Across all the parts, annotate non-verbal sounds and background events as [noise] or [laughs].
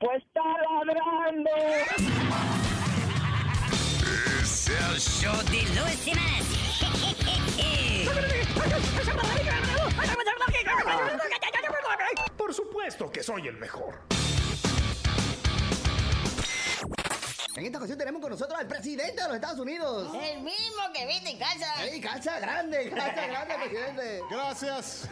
Pues está ladrando. Es el show de Luis. Por supuesto que soy el mejor. En esta ocasión tenemos con nosotros al presidente de los Estados Unidos. El mismo que viste en casa. ¡Ey, calza grande! ¡Calza grande, presidente! Gracias.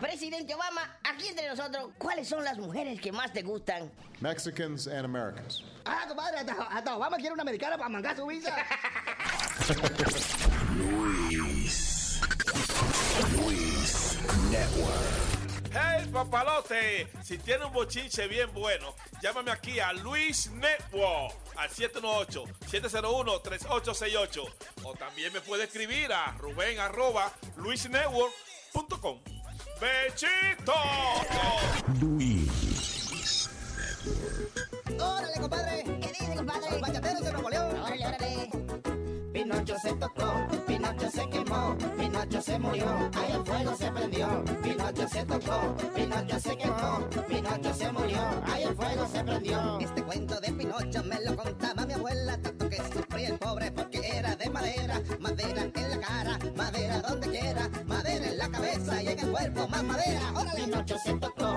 Presidente Obama, aquí entre nosotros, ¿cuáles son las mujeres que más te gustan? Mexicans and Americans. Ah, compadre, hasta, hasta Obama quiere una americana para mangar su visa. [laughs] Luis. Luis Network. ¡Hey, papalote! Si tiene un bochinche bien bueno, llámame aquí a Luis Network al 718-701-3868. O también me puede escribir a Rubén arroba luisnetwork.com. ¡Bechito! Luis. ¡Órale, compadre! ¿Qué dice, compadre? Los de Nuevo León. Órale, órale. Pinocho se tocó, Pinocho se murió, ahí el fuego se prendió. Pinocho se tocó, Pinocho se quemó, Pinocho se murió, ahí el fuego se prendió. Este cuento de Pinocho me lo contaba mi abuela, tanto que sufría el pobre porque era de madera, madera en la cara, madera donde quiera, madera en la cabeza y en el cuerpo más madera. ¡Órale! Pinocho se tocó,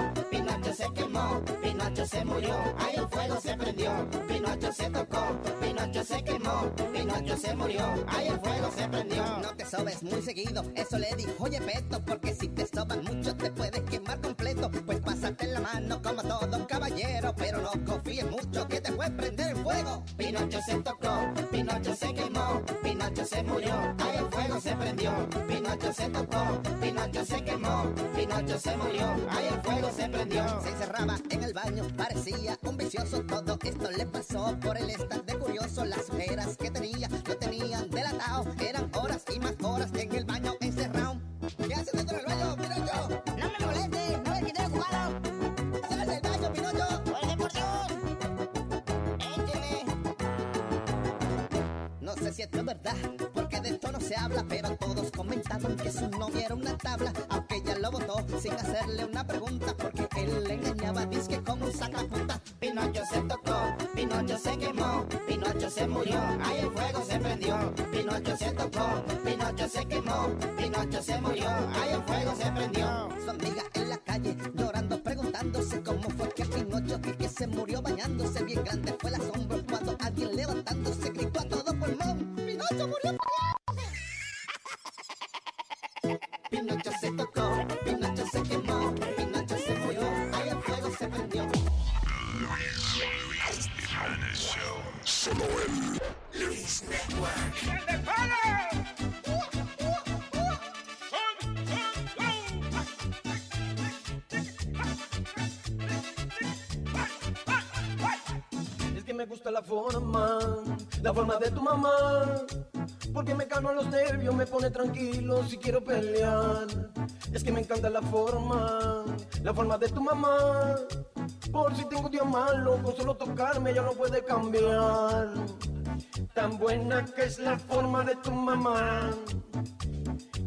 Pinocho se murió, ahí el fuego se prendió. Pinocho se tocó, Pinocho se quemó, Pinocho se murió, ahí el fuego se prendió. No te sobes muy seguido, eso le dijo oye Peto, porque si te sobas mucho te puedes quemar completo. Pues pásate la mano como todo caballero, pero no confíes mucho que te puede prender el fuego. Pinocho se tocó, Pinocho se quemó, Pinocho se murió, ahí el fuego se prendió. Pinocho se tocó, Pinocho se quemó, Pinocho se murió, ahí el fuego se prendió. Se encerraba en el baño, parecía un vicioso. Todo esto le pasó por el estar de curioso. Las ojeras que tenía se habla, pero todos comentaban que su novia era una tabla, aunque ella lo votó sin hacerle una pregunta, porque él le engañaba, disque con un sacapunta. Pinocho se tocó, Pinocho se quemó, Pinocho se murió, ahí el fuego se prendió. Pinocho se tocó, Pinocho se quemó, Pinocho se murió, ahí el fuego se prendió. Su amiga en la calle llorando, preguntándose cómo fue que Pinocho que, que se murió bañándose bien grande fue el asombro cuando alguien levantándose gritó a todo pulmón. Pinocho murió. Pinocho se tocó, Pinocho se quemó, Pinocho se murió, ahí el fuego se prendió. Luis Jiménez Show. Solo en Luis Network. Es que me gusta la forma, la forma de tu mamá. Porque me calma los nervios, me pone tranquilo si quiero pelear. Es que me encanta la forma, la forma de tu mamá. Por si tengo un día malo, con solo tocarme ya no puede cambiar. Tan buena que es la forma de tu mamá.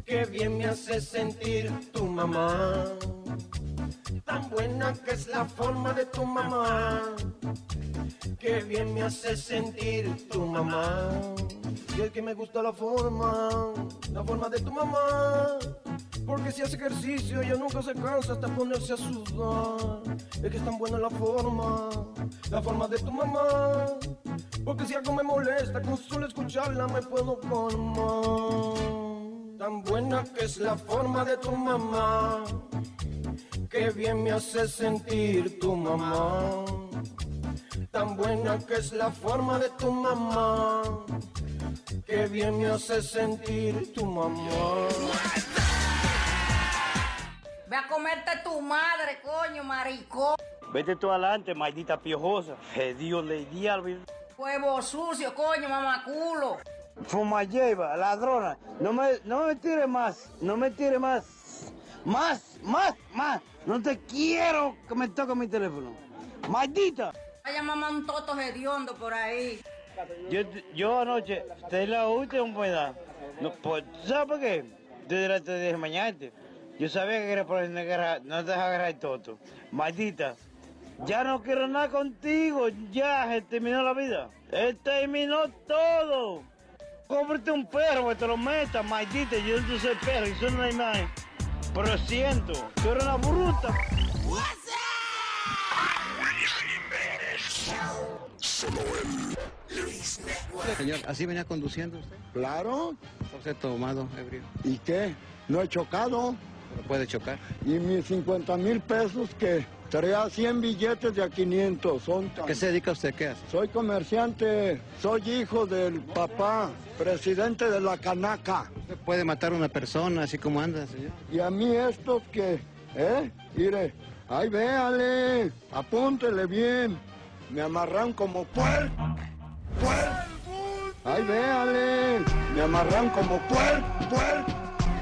Que bien me hace sentir tu mamá. Tan buena que es la forma de tu mamá. Que bien me hace sentir tu mamá. Y es que me gusta la forma, la forma de tu mamá. Porque si hace ejercicio ella nunca se cansa hasta ponerse a sudar. Es que es tan buena la forma, la forma de tu mamá. Porque si algo me molesta, con solo escucharla me puedo colmar. Tan buena que es la forma de tu mamá. Que bien me hace sentir tu mamá. Tan buena que es la forma de tu mamá. Que bien me hace sentir tu mamá. Ve a comerte tu madre, coño, maricón. Vete tú adelante, maldita piojosa. Que Dios le diablo. Huevo sucio, coño, mamaculo. Fuma lleva, ladrona. No me, no me tire más, no me tire más. Más, más, más. No te quiero que me toque mi teléfono. Maldita. Vaya mamá un toto hediondo por ahí. Yo, yo anoche, te la última pueda. No, pues, ¿Sabes por qué? Desde te dije mañana. Yo sabía que era por no te dejas agarrar el toto. Maldita. Ya no quiero nada contigo. Ya se terminó la vida. Él terminó todo. Cómprate un perro que te lo metas, maldita. Yo no soy perro y soy una imagen. Pero siento, tú eres una bruta. Señor, ¿así venía conduciendo usted? Claro. Usted tomado, ebrio. ¿Y qué? ¿No he chocado? Pero puede chocar. ¿Y mis 50 mil pesos que Traía 100 billetes de a 500. Son ¿Qué se dedica usted? ¿Qué hace? Soy comerciante. Soy hijo del papá, presidente de la Canaca. Usted puede matar a una persona así como anda, señor. Y a mí estos que, ¿eh? Mire, ay, véale, apúntele bien. Me amarran como puer, puer. Ay, véale, me amarran como puer, puer.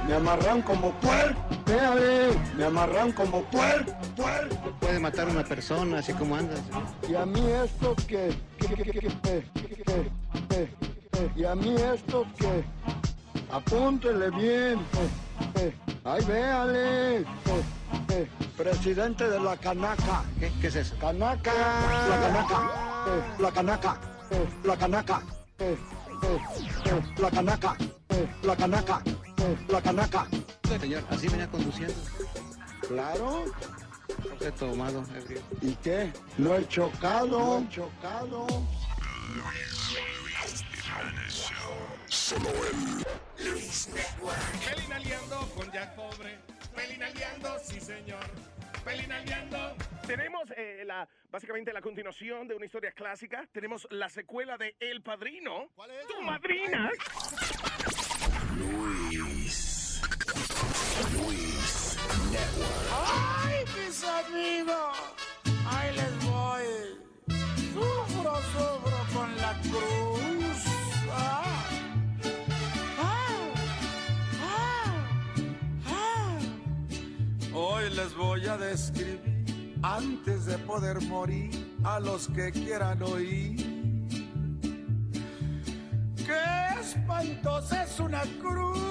Me amarran como puer, ¡Me abre! Me amarran como puer, puer. Puede matar a una persona, así como andas. Y a mí esto que, y a mí esto que, apúntele bien, ay véale, presidente de la canaca. ¿Qué, ¿Qué es eso? Canaca, la canaca, la canaca, la canaca, la canaca, la canaca. La canaca. La Canaca. Señor, ¿así venía conduciendo? Claro. Usted tomado, ebrio. ¿Y qué? No he chocado. No he chocado. Solo en Luis Network. Pelinaleando con Jack Pobre. Pelinaleando, sí señor. Pelinaleando. Tenemos eh, la, básicamente la continuación de una historia clásica. Tenemos la secuela de El Padrino. ¿Cuál es? Tu madrina. Luis. Luis Network. ¡Ay, mis amigos! Ahí les voy. Sufro, sufro con la cruz. Ah. Ah. Ah. Ah. Hoy les voy a describir, antes de poder morir, a los que quieran oír. ¡Qué espantosa es una cruda!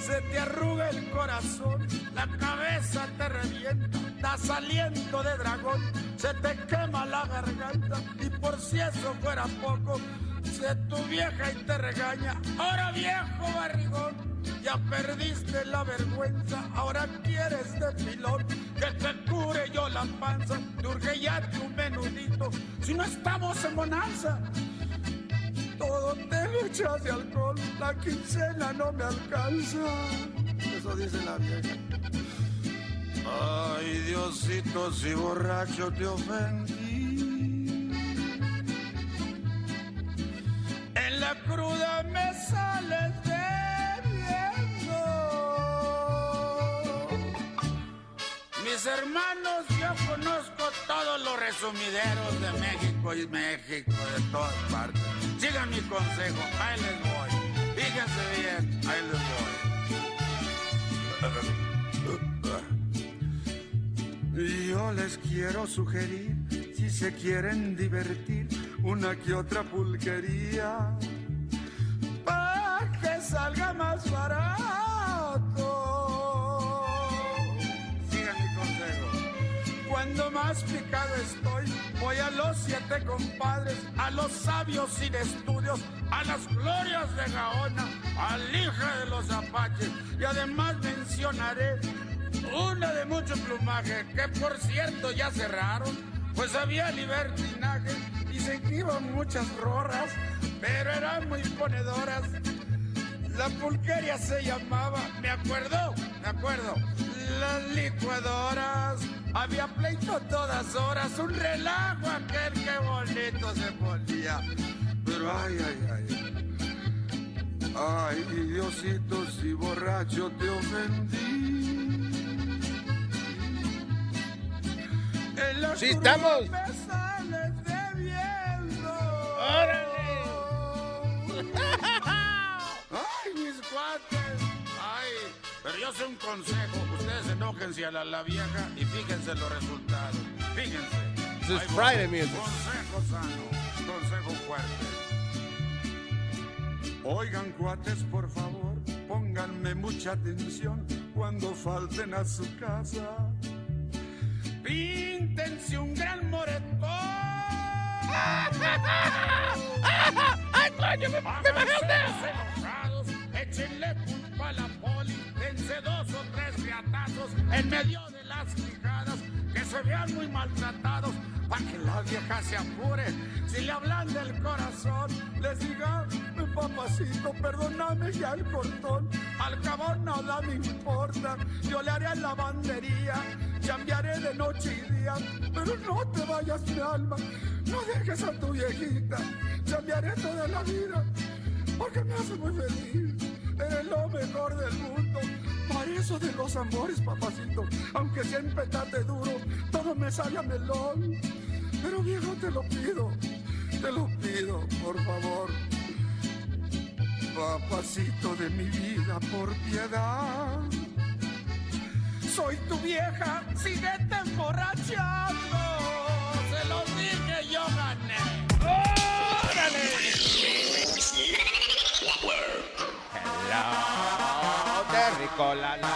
se te arruga el corazón, la cabeza te revienta, das aliento de dragón, se te quema la garganta y por si eso fuera poco, se tu vieja y te regaña, ahora viejo barrigón, ya perdiste la vergüenza, ahora quieres de pilón, que te cure yo la panza, te ya tu menudito, si no estamos en bonanza todo te lo de alcohol, la quincena no me alcanza. Eso dice la vieja. Ay, Diosito, si borracho te ofendí. La cruda me sales debiendo. Mis hermanos, yo conozco todos los resumideros de México y México, de todas partes. Sigan mi consejo, ahí les voy. Fíjense bien, ahí les voy. Yo les quiero sugerir, si se quieren divertir, una que otra pulquería, para que salga más barato. Sigan mi consejo. Cuando más picado estoy, voy a los siete compadres, a los sabios sin estudios, a las glorias de Gaona, al hija de los apaches, y además mencionaré una de mucho plumaje, que por cierto ya cerraron, pues había libertinaje, se iban muchas rorras, pero eran muy ponedoras. La pulquería se llamaba, me acuerdo, me acuerdo, las licuadoras. Había pleito todas horas, un relajo aquel que bonito se ponía. Pero ay, ay, ay. Ay, Diosito, si borracho te ofendí. ¡Sí estamos! Debiendo. [laughs] Ay, mis cuates. Ay, pero yo sé un consejo. Ustedes enójense a la, la vieja y fíjense los resultados. Fíjense. This is. Friday music. Consejo sano. Consejo fuerte. Oigan, cuates, por favor, pónganme mucha atención cuando falten a su casa. Píntense un gran moretón. ¡Ay, coño! ¡Me, me bajé un dedo! Échenle culpa a la poli, dense dos o tres riatazos en medio de las quijadas, que se vean muy maltratados, para que la vieja se apure. Si le hablan del corazón, les diga, papacito, perdóname ya el cortón. Al cabo nada me importa, yo le haré lavandería, cambiaré de noche y día, pero no te vayas mi alma, no dejes a tu viejita, cambiaré toda la vida, porque me hace muy feliz, eres lo mejor del mundo. Por eso de los amores, papacito, aunque siempre estate duro, todo me sale a melón. Pero viejo, te lo pido, te lo pido, por favor. Papacito de mi vida, por piedad. Soy tu vieja, síguete emborrachando. Se los dije, yo gané. Hello, qué rico la la.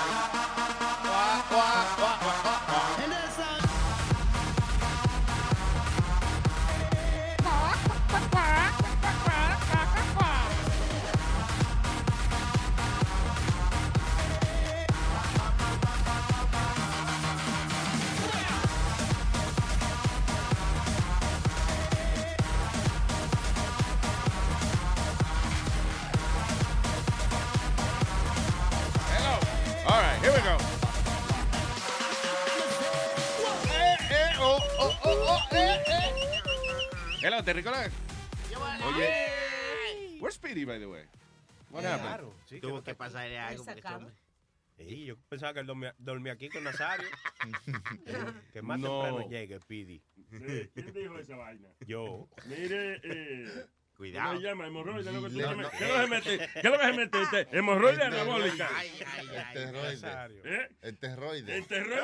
Hello, Terricola. Oye, where's Speedy, by the way? What happened? Claro, sí, Tuvo que que pasarle algo porque este hombre- Sí, yo pensaba que él dormía, dormía aquí con Nazario. [laughs] que más No. temprano llegue, Pidi. Sí, ¿Quién dijo esa vaina? Yo. Mire, eh. Cuidado. ¿Cómo se llama? Hemorroide. ¿no? ¿Qué No, no. se mete? [laughs] ¿Qué lo que se mete usted? Hemorroide anabólica. ¿Eh? Enterroide. Enterroide.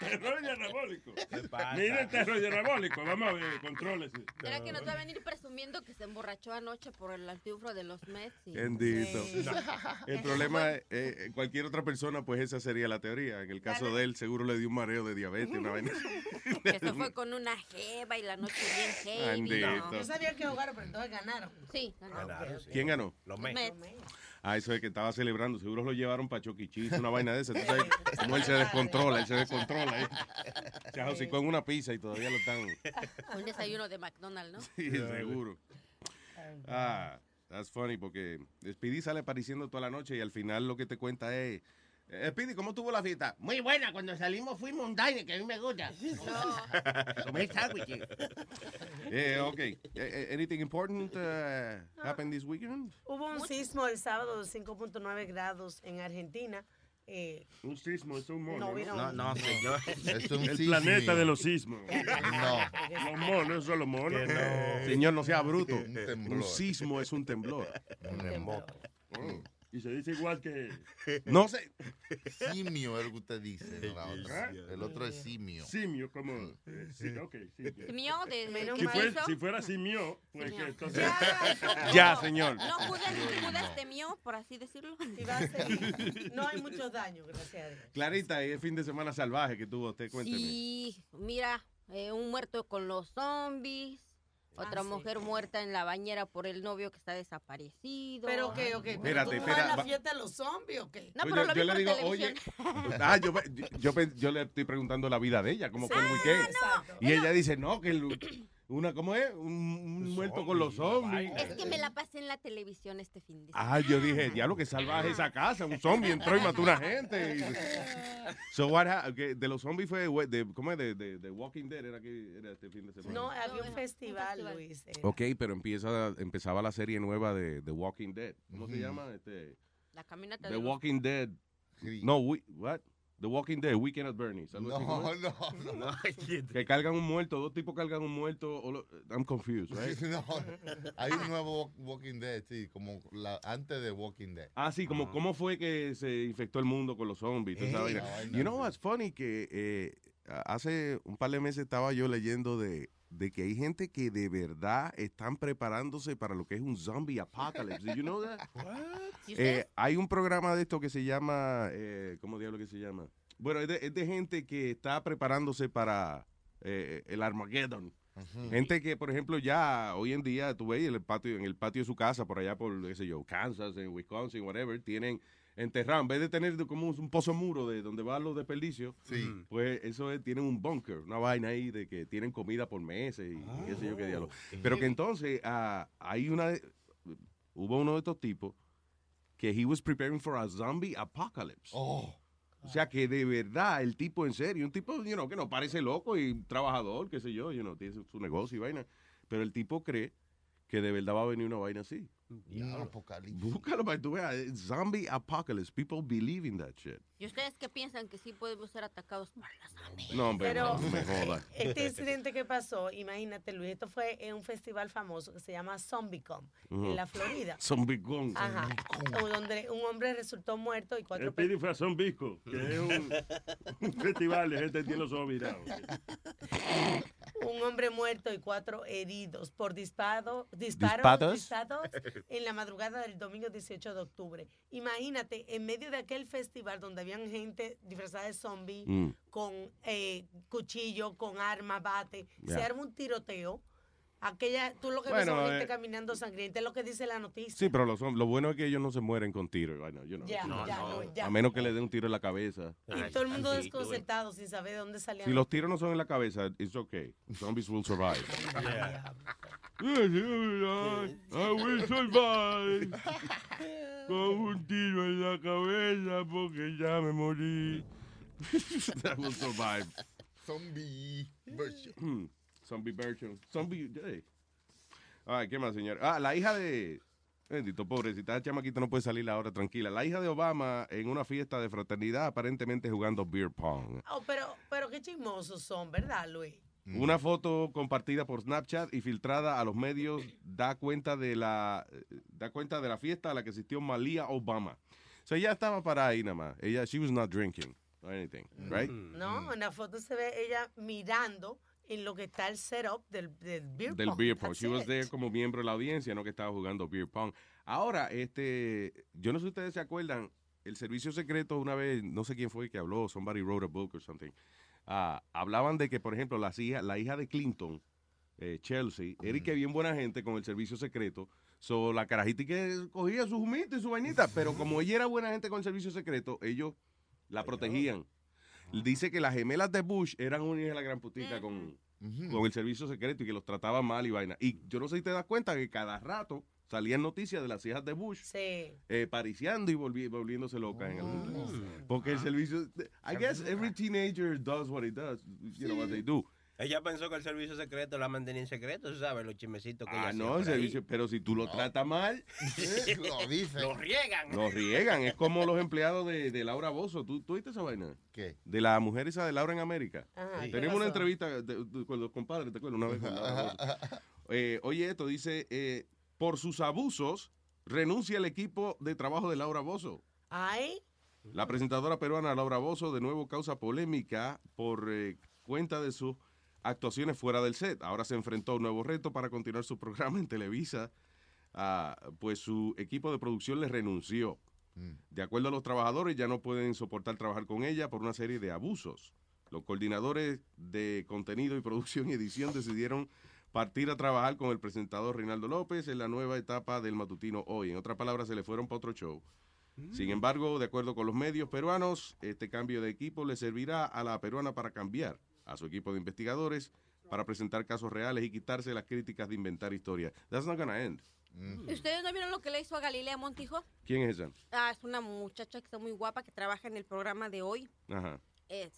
Enterroide anabólico. pasa? Mire, enterroide anabólico. Vamos a ver, contrólese. ¿Será que nos va a venir presumiendo que se emborrachó anoche por el antiufro de los Mets? y- Bendito. El problema es, eh, cualquier otra persona, pues esa sería la teoría. En el caso de él, seguro le dio un mareo de diabetes, una [laughs] vaina. Se fue con una jeva y la noche bien heavy. Bendito. Sabía que jugaron, pero entonces ganaron. Sí, ganaron. ¿Quién ganó? Los Mets. Ah, eso es que estaba celebrando. Seguro lo llevaron para Choquichis, una vaina de esa. Tú sabes cómo él se descontrola, él se descontrola. ¿eh? Se ajocicó en una pizza y todavía lo están... [laughs] Un desayuno de McDonald's, ¿no? Sí, seguro. Ah, that's funny porque Speedy sale apareciendo toda la noche y al final lo que te cuenta es... eh, Speedy, ¿cómo tuvo la fiesta? Muy buena, cuando salimos fuimos a un diner que a mí me gusta. [laughs] Comer sándwiches. Eh, ok. Eh, anything important uh, happened this weekend? Hubo un sismo el sábado de 5.9 grados en Argentina. Eh, Un sismo es un mono. No, No, No, no, señor. [laughs] Es un El planeta de los sismos. No. Los monos son los monos. Que no. Señor, no sea bruto. [laughs] Un sismo es un temblor. Un remoto. Y se dice igual que. [laughs] No sé. Simio es lo que usted dice. no la otra. El otro es simio. Simio, como. eh, sí, ok. Simio de, de Si, ¿qué fue- si fuera simio, pues Simio. que entonces. Ya, señor. No Judas, Judas temió, por así decirlo. si va a ser- no hay muchos daños, gracias a Dios. Clarita, y el fin de semana salvaje que tuvo usted, cuénteme. Sí, mira, eh, un muerto con los zombies. Otra Ah, sí. mujer muerta en la bañera por el novio que está desaparecido. Pero ok, pero Espérate, ¿tú no espera, vas a la fiesta de los zombies o qué? No, pero lo yo le digo, televisión. oye, [laughs] ah, yo, yo, yo yo le estoy preguntando la vida de ella, cómo fue el weekend. Exacto. Y ella dice, no, que el- una, ¿cómo es? Un, un muerto con los zombies. Es que me la pasé en la televisión este fin de semana. Ah, yo dije, diablo, que salvaje esa casa. Un zombie entró y mató a una gente. Y- [laughs] So what ha- de los zombies fue, de, ¿cómo es? De, de, de Walking Dead era, que, era este fin de semana. No, había un un festival, festival. Luis. eh. Ok, pero empieza, empezaba la serie nueva de The Walking Dead. ¿Cómo se Ujú. llama? Este, La caminata The de Walking Dead. No, we, what? The Walking Dead, Weekend at Bernie's. algo así, ¿cómo No, es? [laughs] no, no. [laughs] Que cargan un muerto, dos tipos cargan un muerto. lo- I'm confused, right? [laughs] No, hay un nuevo Walk- Walking Dead, sí, como la, antes de Walking Dead. Ah, sí, como cómo fue que se infectó el mundo con los zombies. vaina. la vaina, You know what's funny? Que eh, hace un par de meses estaba yo leyendo de, de que hay gente que de verdad están preparándose para lo que es un zombie apocalypse. Did you know that? [laughs] Eh, hay un programa de esto que se llama, eh, ¿cómo diablo que se llama? Bueno, es de, es de gente que está preparándose para eh, el Armageddon. Gente que, por ejemplo, ya hoy en día, tú ves en el patio, en el patio de su casa, por allá por, qué sé yo, Kansas, en Wisconsin, whatever, tienen enterrado, en vez de tener como un, un pozo muro de donde van los desperdicios, pues eso es, tienen un bunker, una vaina ahí de que tienen comida por meses y, y qué sé yo qué diablo. Pero que entonces ah, hay una, de- hubo uno de estos tipos que he was preparing for a zombie apocalypse. O sea que de verdad el tipo en serio, un tipo you know, que no parece loco y trabajador, qué sé yo, you know, tiene su, su negocio y vaina, pero el tipo cree que de verdad va a venir una vaina así. Un apocalipsis. Búscalo para que tú veas, eh, zombie apocalypse, people believe in that shit. ¿Y ustedes qué piensan que sí podemos ser atacados por las zombies? No, hombre, Pero no me jodas. [laughs] este incidente que pasó, imagínate Luis, esto fue en un festival famoso que se llama ZombieCon Ujú. en la Florida. [laughs] Zombie Con. Ajá, donde un hombre resultó muerto y cuatro El Pidi fue a Zombisco, que es un, [laughs] un festival de gente que tiene los zombies. un hombre muerto y cuatro heridos por disparo, ¿Disparos? disparos, disparos en la madrugada del domingo 18 de octubre. Imagínate, en medio de aquel festival donde habían gente disfrazada de zombie, Mm. con eh, cuchillo, con arma, bate, se Ya. arma un tiroteo. Aquella, tú lo que Bueno, ves gente eh, caminando sangrienta, es lo que dice la noticia. Sí, pero lo, son- lo bueno es que ellos no se mueren con tiro. Bueno, you know, Ya, no, ya, no. no, ya. A menos que le den un tiro en la cabeza. Y todo el mundo desconcertado sin saber de dónde salían. Si los tiros no son en la cabeza, it's okay. Zombies will survive. [laughs] I will survive. [laughs] Con un tiro en la cabeza porque ya me morí. [laughs] I will survive. Zombie version. Zombie version. Zombie. hey. Ay, ¿qué más, señor? Ah, la hija de. Bendito, pobrecita, la chamaquita no puede salir ahora tranquila. La hija de Obama en una fiesta de fraternidad, aparentemente jugando beer pong. Oh, pero, pero qué chismosos son, ¿verdad, Luis? Una foto compartida por Snapchat y filtrada a los medios da cuenta de la da cuenta de la fiesta a la que asistió Malia Obama. O sea, ella estaba para ahí nada más. Ella, she was not drinking or anything, right? No, en la foto se ve ella mirando en lo que está el setup del, del beer Del pong. beer pong. She was there como miembro de la audiencia, no que estaba jugando beer pong. Ahora, este, yo no sé si ustedes se acuerdan, el servicio secreto una vez, no sé quién fue que habló, somebody wrote a book or something. ah, hablaban de que, por ejemplo, las hijas, la hija de Clinton, eh, Chelsea, y que bien buena gente con el servicio secreto. So, la carajita que cogía su humito y su vainita, pero como ella era buena gente con el servicio secreto, ellos la protegían. Dice que las gemelas de Bush eran una hija de la gran putica con, con el servicio secreto y que los trataban mal y vaina. Y yo no sé si te das cuenta que cada rato salían noticias de las hijas de Bush Sí. eh, pariciando y volvi- volviéndose locas en el porque el servicio I guess every teenager does what he does you know what they do Ella pensó que el servicio secreto la mantenía en secreto, tú sabes, los chismecitos que ah ella no el por ahí. servicio pero si tú lo tratas mal [laughs] Lo dice. Lo riegan. lo riegan es como los empleados de, de Laura Bozo ¿Tú, ¿tú viste esa vaina? ¿Qué? de la mujer esa de Laura en América Ajá, ¿qué tenemos una entrevista de- de- con los compadres ¿te acuerdas? una vez con Laura. [laughs] Eh, oye esto dice eh, por sus abusos renuncia el equipo de trabajo de Laura Bozo Ay, La presentadora peruana Laura Bozo de nuevo causa polémica por eh, cuenta de sus actuaciones fuera del set. Ahora se enfrentó a un nuevo reto para continuar su programa en Televisa. Ah, pues su equipo de producción le renunció. De acuerdo a los trabajadores, ya no pueden soportar trabajar con ella por una serie de abusos. Los coordinadores de contenido y producción y edición decidieron partir a trabajar con el presentador Reinaldo López en la nueva etapa del matutino hoy. En otras palabras, se le fueron para otro show. Sin embargo, de acuerdo con los medios peruanos, este cambio de equipo le servirá a la peruana para cambiar a su equipo de investigadores para presentar casos reales y quitarse las críticas de inventar historias. That's not gonna end. ¿Ustedes no vieron lo que le hizo a Galilea Montijo? ¿Quién es esa? Ah, es una muchacha que está muy guapa, que trabaja en el programa de hoy. Ajá. Es,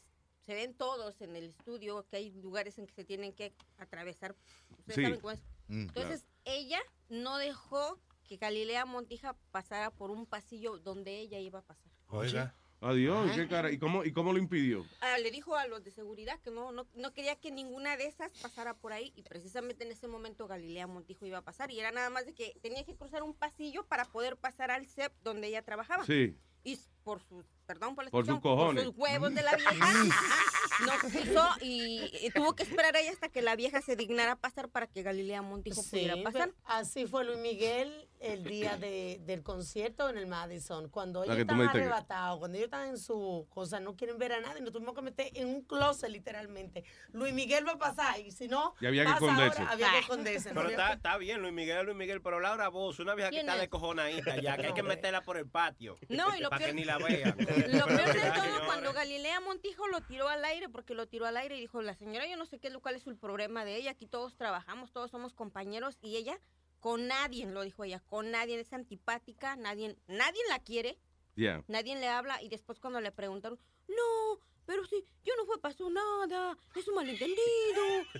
se ven todos en el estudio, que hay lugares en que se tienen que atravesar. Ustedes Sí. saben cómo es. Mm, Entonces, ella no dejó que Galilea Montija pasara por un pasillo donde ella iba a pasar. Oiga. Adiós, ¿qué cara? ¿Y cómo, ¿Y cómo lo impidió? Ah, le dijo a los de seguridad que no, no, no quería que ninguna de esas pasara por ahí y precisamente en ese momento Galilea Montijo iba a pasar y era nada más de que tenía que cruzar un pasillo para poder pasar al CEP donde ella trabajaba. Sí. Y por sus, perdón por la Por sus cojones. sus huevos de la vieja, [laughs] no cruzó y, y tuvo que esperar ahí hasta que la vieja se dignara pasar para que Galilea Montijo pudiera pasar. así fue Luis Miguel el día de- del concierto en el Madison. Cuando ellos que que- arrebatados, cuando ellos estaban en su cosa, no quieren ver a nadie, nos tuvimos que meter en un closet literalmente. Luis Miguel va a pasar y si no, Y había que pasa esconderse. ahora, había que esconderse. no Pero está, que- está bien, Luis Miguel, Luis Miguel, pero Laura Voz, una vieja que ¿Quién está es? de cojonadita ya, que hay que meterla por el patio. No, y lo para que peor- ni la vea. [laughs] Lo peor de todo, cuando Galilea Montijo lo tiró al aire, porque lo tiró al aire y dijo, la señora, yo no sé qué, es lo- cuál es el problema de ella, aquí todos trabajamos, todos somos compañeros, y ella, con nadie, lo dijo ella, con nadie, es antipática, nadie, nadie la quiere, Yeah. nadie le habla, y después cuando le preguntaron, no, pero sí, yo no fue, pasó nada, es un malentendido,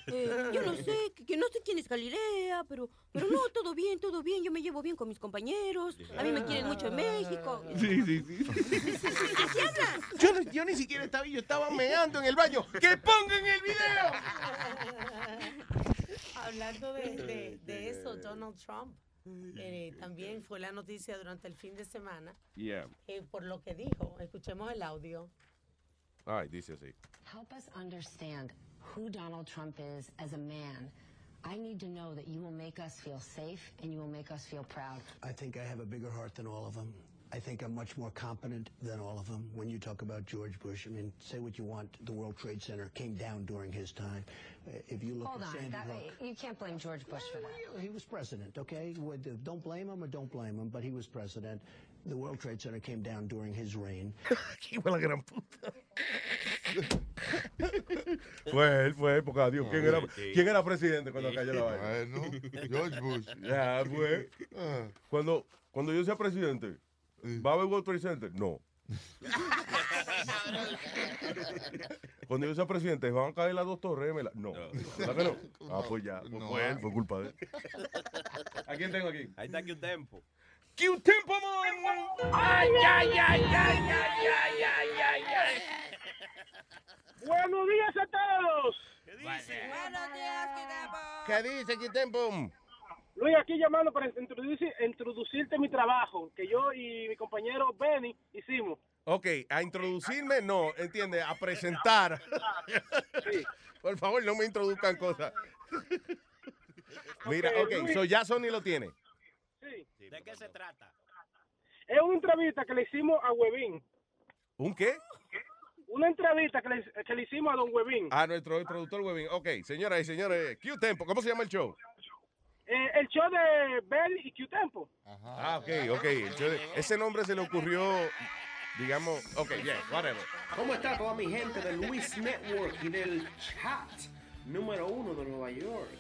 eh, yo no sé, que, que no sé quién es Galilea, pero, pero no, todo bien, todo bien, yo me llevo bien con mis compañeros, a mí me quieren mucho en México. Sí, sí, sí. [laughs] Así hablan. Yo, no- yo ni siquiera estaba, yo estaba meando en el baño. ¡Que pongan el video! Hablando de, [laughs] de- de eso, Donald Trump eh, [laughs] también fue la noticia durante el fin de semana Yeah. eh, por lo que dijo. Escuchemos el audio. Ay, dice así. Help us understand who Donald Trump is as a man. I need to know that you will make us feel safe and you will make us feel proud. I think I have a bigger heart than all of them. I think I'm much more competent than all of them. When you talk about George Bush, I mean, say what you want, the World Trade Center came down during his time. If you look Hold at on, Sandy that, Hook, you can't blame George Bush for that. he was president, okay? Don't blame him or don't blame him, but he was president. The World Trade Center came down during his reign. Hijo de la gran puta. Fue él, fue él, porque adiós. ¿Quién era, Sí. ¿quién era presidente cuando cayó la vaina? Bueno, George Bush. Ya, fue. Ah. Cuando, cuando yo sea presidente, ¿va a haber World Trade Center? No. [laughs] Cuando yo sea presidente, ¿van a caer las dos torres gemelas? No. ¿Verdad que no? Ah, pues ya. Pues No. fue él, fue culpa de él. [laughs] ¿A quién tengo aquí? Ahí está Q-Tempo. ¡Q-Tempo, man! ¡Ay, ay, ay, ay, ay, ay, ay, ay, ay! ¡Buenos días a todos! ¿Qué dice Q-Tempo? Luis, aquí llamando para introducir, introducirte mi trabajo, que yo y mi compañero Benny hicimos. Ok, a introducirme, no, entiende, a presentar. [laughs] Por favor, no me introduzcan cosas. [laughs] Mira, Ok, Luis. so ya Sony lo tiene. Sí. ¿De qué se trata? Es una entrevista que le hicimos a Webin. ¿Un qué? Una entrevista que le, que le hicimos a Don Webin. A nuestro productor Webin. Ok, señoras y señores, Q-Tempo, ¿cómo se llama el show? Eh, el show de Bell y Q-Tempo. Ah, ok, ok. el show de- ese nombre se le ocurrió, digamos, ok, yeah, whatever. ¿Cómo está toda mi gente del Luis Network y del chat número uno de Nueva York?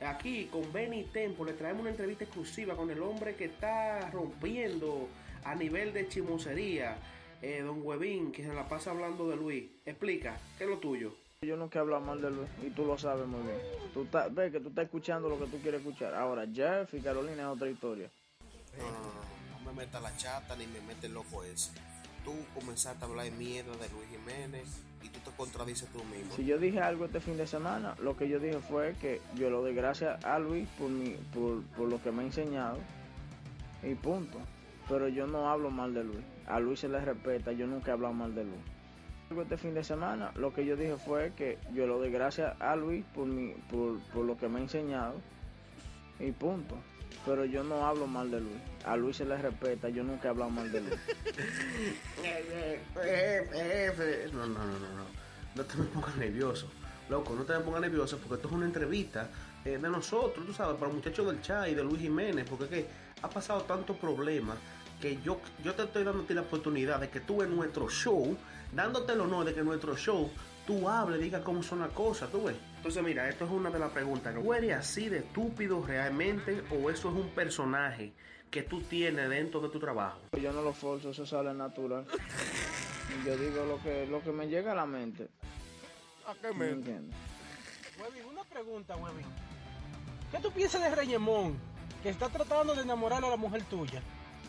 Aquí con Benny Tempo le traemos una entrevista exclusiva con el hombre que está rompiendo a nivel de chimosería, eh, Don Huevín, que se la pasa hablando de Luis. Explica, ¿qué es lo tuyo? Yo no quiero hablar mal de Luis y tú lo sabes muy bien. Tú estás- ves que tú estás escuchando lo que tú quieres escuchar. Ahora, Jeff y Carolina es otra historia. No, no, no, no, no me meta la chata ni me mete el loco ese. Tú comenzaste a hablar de mierda de Luis Jiménez y tú te contradices tú mismo. Si yo dije algo este fin de semana, lo que yo dije fue que yo lo doy gracias a Luis por, mi, por, por lo que me ha enseñado y punto. Pero yo no hablo mal de Luis. A Luis se le respeta, yo nunca he hablado mal de Luis. Este fin de semana, lo que yo dije fue que yo lo doy gracias a Luis por, mi, por, por lo que me ha enseñado y punto. Pero yo no hablo mal de Luis. A Luis se le respeta, yo nunca he hablado mal de Luis. [laughs] Eh, eh, eh, eh, no, no, no, no, no. No te me pongas nervioso. Loco, no te me pongas nervioso porque esto es una entrevista eh, de nosotros, tú sabes, para los muchachos del chat y de Luis Jiménez, porque es que ha pasado tantos problemas que yo, yo te estoy dando a ti la oportunidad de que tú en nuestro show, dándote el honor de que en nuestro show tú hables, digas cómo son las cosas, tú ves. Entonces, mira, esto es una de las preguntas. ¿Tú eres así de estúpido realmente o eso es un personaje que tú tienes dentro de tu trabajo? Yo no lo forzo, eso sale natural. [laughs] Yo digo lo que, lo que me llega a la mente. ¿A qué ¿Me entiendes? Webin, una pregunta, Webin. ¿Qué tú piensas de Reyemón, que está tratando de enamorar a la mujer tuya?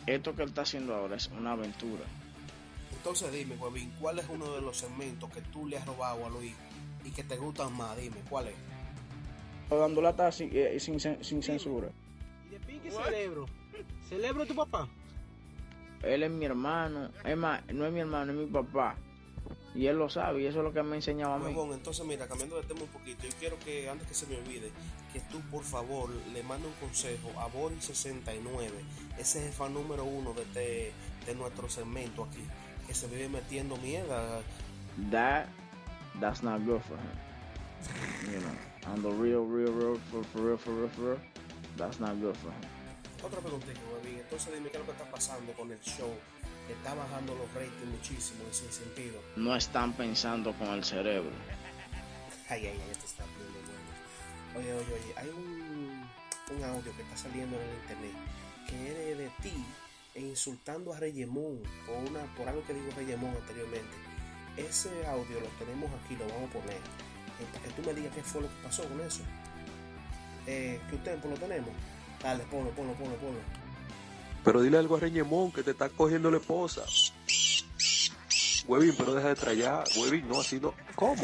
Esto que él está haciendo ahora es una aventura. Entonces dime, huevín, ¿cuál es uno de los segmentos que tú le has robado a Luis y que te gustan más? Dime, ¿cuál es? Dando lata sin, eh, sin, sin censura. ¿Y de Pinky celebro? ¿Celebro tu papá? Él es mi hermano. Es más, no es mi hermano, es mi papá. Y él lo sabe, y eso es lo que me ha enseñado a mí. Entonces mira, cambiando de tema un poquito, yo quiero que antes que se me olvide, que tú por favor le mandes un consejo a Boris69, ese es el fan número uno de, este- de nuestro segmento aquí, que se vive metiendo mierda. That, that's not good for him. You know, on the real, real, real, for, for real, for real, for real, that's not good for him. Otra preguntita, huevín, entonces dime qué es lo que está pasando con el show, está bajando los ratings muchísimo y sin sentido. No están pensando con el cerebro. Ay, ay, ay, esto está muy bueno. Oye, oye, oye, hay un, un audio que está saliendo en el internet que es de ti e insultando a Reyemón por, una, por algo que dijo Reyemón anteriormente. Ese audio lo tenemos aquí, lo vamos a poner. para que tú me digas qué fue lo que pasó con eso. Eh, ¿Qué tiempo lo tenemos? Dale, ponlo, ponlo, ponlo, ponlo. Pero dile algo a Reñemón que te está cogiendo la esposa. Huevín, pero deja de trallar. Huevín, no, así no. ¿Cómo? [laughs]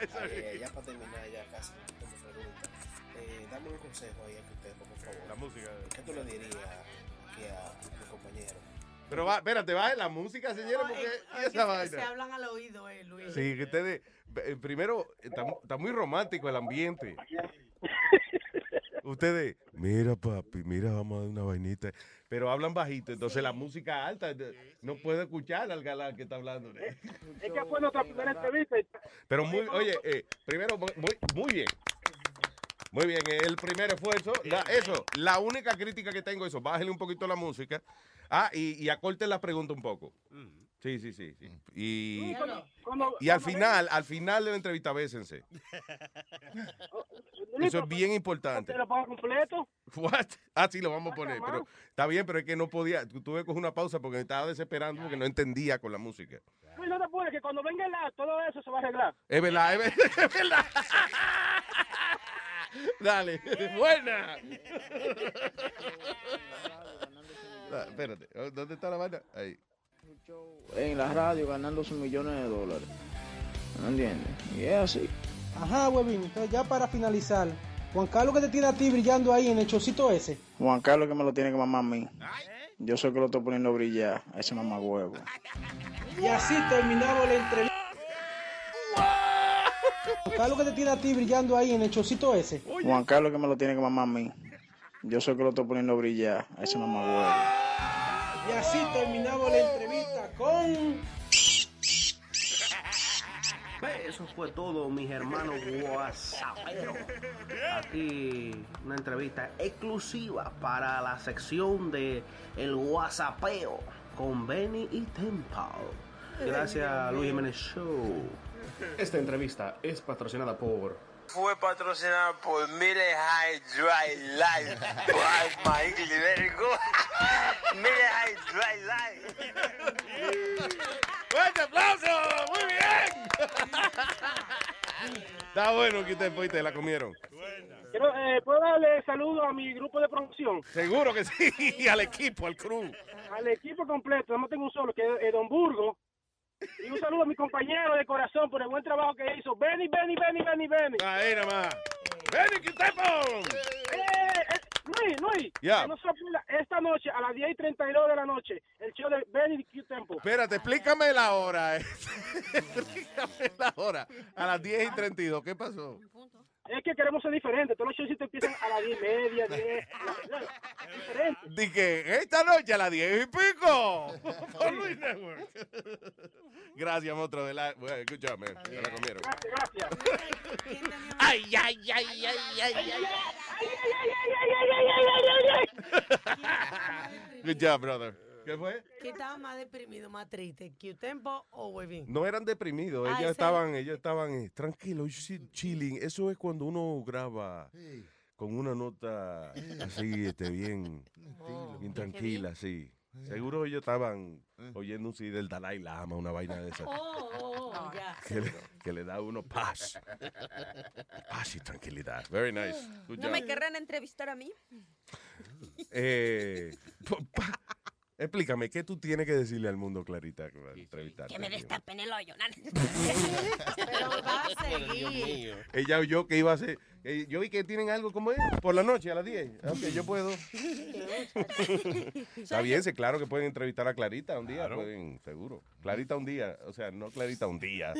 Ay, ya para terminar, ya casi. Eh, dame un consejo ahí música. ¿Qué tú le dirías aquí a mi compañero? Pero va, espérate, baje la música, señores, porque y esa Se vaina. hablan al oído, eh, Luis. Sí, que ustedes, eh, primero, está, está muy romántico el ambiente. Ustedes, mira papi, mira, vamos a dar una vainita. Pero hablan bajito, entonces la música alta, no puede escuchar al galán que está hablando. Es que fue nuestra primera entrevista. Pero muy, oye, eh, primero, muy, muy bien. Muy bien, el primer esfuerzo. la- eso, la única crítica que tengo es eso, bájale un poquito la música. Ah, y, y acorten la pregunta un poco. Sí, sí, sí. sí. Y, y al final, al final de la entrevista, bésense. [laughs] Eso es bien importante. ¿Te lo pongo completo? What? Ah, sí, lo vamos a poner. Pero está bien, pero es que no podía. tu- Tuve que coger una pausa porque me estaba desesperando porque no entendía con la música. Luis, no te apures, que cuando venga el lado, todo eso se va a arreglar. Es verdad, es verdad. [laughs] Es verdad. [laughs] [laughs] Dale, [laughs] buena. [laughs] Ah, espérate, ¿dónde está la vaina? Ahí. En la radio ganando sus millones de dólares. ¿No entiendes? Y es así. Ajá, huevín. Entonces, ya para finalizar, Juan Carlos que te tiene a ti brillando ahí en el chocito ese. Juan Carlos que me lo tiene que mamar a mí. Yo soy que lo estoy poniendo a brillar. A ese mamá huevo. Y así terminamos la entrevista. Juan Carlos que te tiene a ti brillando ahí en el chocito ese. Juan Carlos que me lo tiene que mamar a mí. Yo soy que lo estoy poniendo a brillar. A ese mamá huevo. Y así terminamos la entrevista con... Eso fue todo, mis hermanos whatsapperos. Aquí una entrevista exclusiva para la sección de El Whatsappeo con Benny y Temple. Gracias, Luis Jiménez Show. Esta entrevista es patrocinada por Fue patrocinado por Mille High Dry Life. Ay, my English, very good. Mille High Dry Life. ¡Fuerte aplauso! ¡Muy bien! Está bueno que ustedes fuiste, la comieron. Quiero, eh, ¿Puedo darle saludos a mi grupo de producción? Seguro que sí, [laughs] al equipo, al crew. Al equipo completo, no tengo un solo, que es Don Burgo. Y un saludo a mi compañero de corazón por el buen trabajo que hizo. Benny, Benny, Benny, Benny, Benny. Ahí nomás. ¡Benny, qué tempo! Eh, eh, Luis, Luis, Ya. que no esta noche a las 10 y 32 de la noche, el show de Benny Q Tempo. Espérate, explícame la hora. [laughs] explícame la hora. A las 10 y 32, ¿qué pasó? Es que queremos ser diferentes. Todos los shows empiezan a las 10 y media, 10. Diferente. Dije, esta noche a las 10 y pico. Por Luis Network. Gracias, monstruo de la. Bueno, good job, man. Se la comieron. Gracias. Ay, ay, ay, ay, ay, ay. Good job, brother. ¿Qué fue? ¿Qué estaba más deprimido, más triste? ¿Q-Tempo o Webin? No eran deprimidos, Ah, ellos ¿en estaban, ellos estaban eh, tranquilos, chilling. Eso es cuando uno graba con una nota así, este, bien, bien tranquila, sí. Seguro ellos estaban oyendo un CD del Dalai Lama, una vaina de esa. Oh, oh, oh, ya. Que le, que le da a uno paz. Paz y tranquilidad. Very nice. Good ¿No job. me querrán entrevistar a mí? Eh, [laughs] Explícame, ¿qué tú tienes que decirle al mundo, Clarita, para entrevistarte? Que me destapen el hoyo. [laughs] Pero va a [laughs] seguir. Ella oyó que iba a hacer. eh, yo vi que tienen algo como es por la noche a las 10. Ok, yo puedo. [laughs] Está bien, sí, claro que pueden entrevistar a Clarita un día, pueden, seguro. Clarita un día, o sea, no Clarita un día.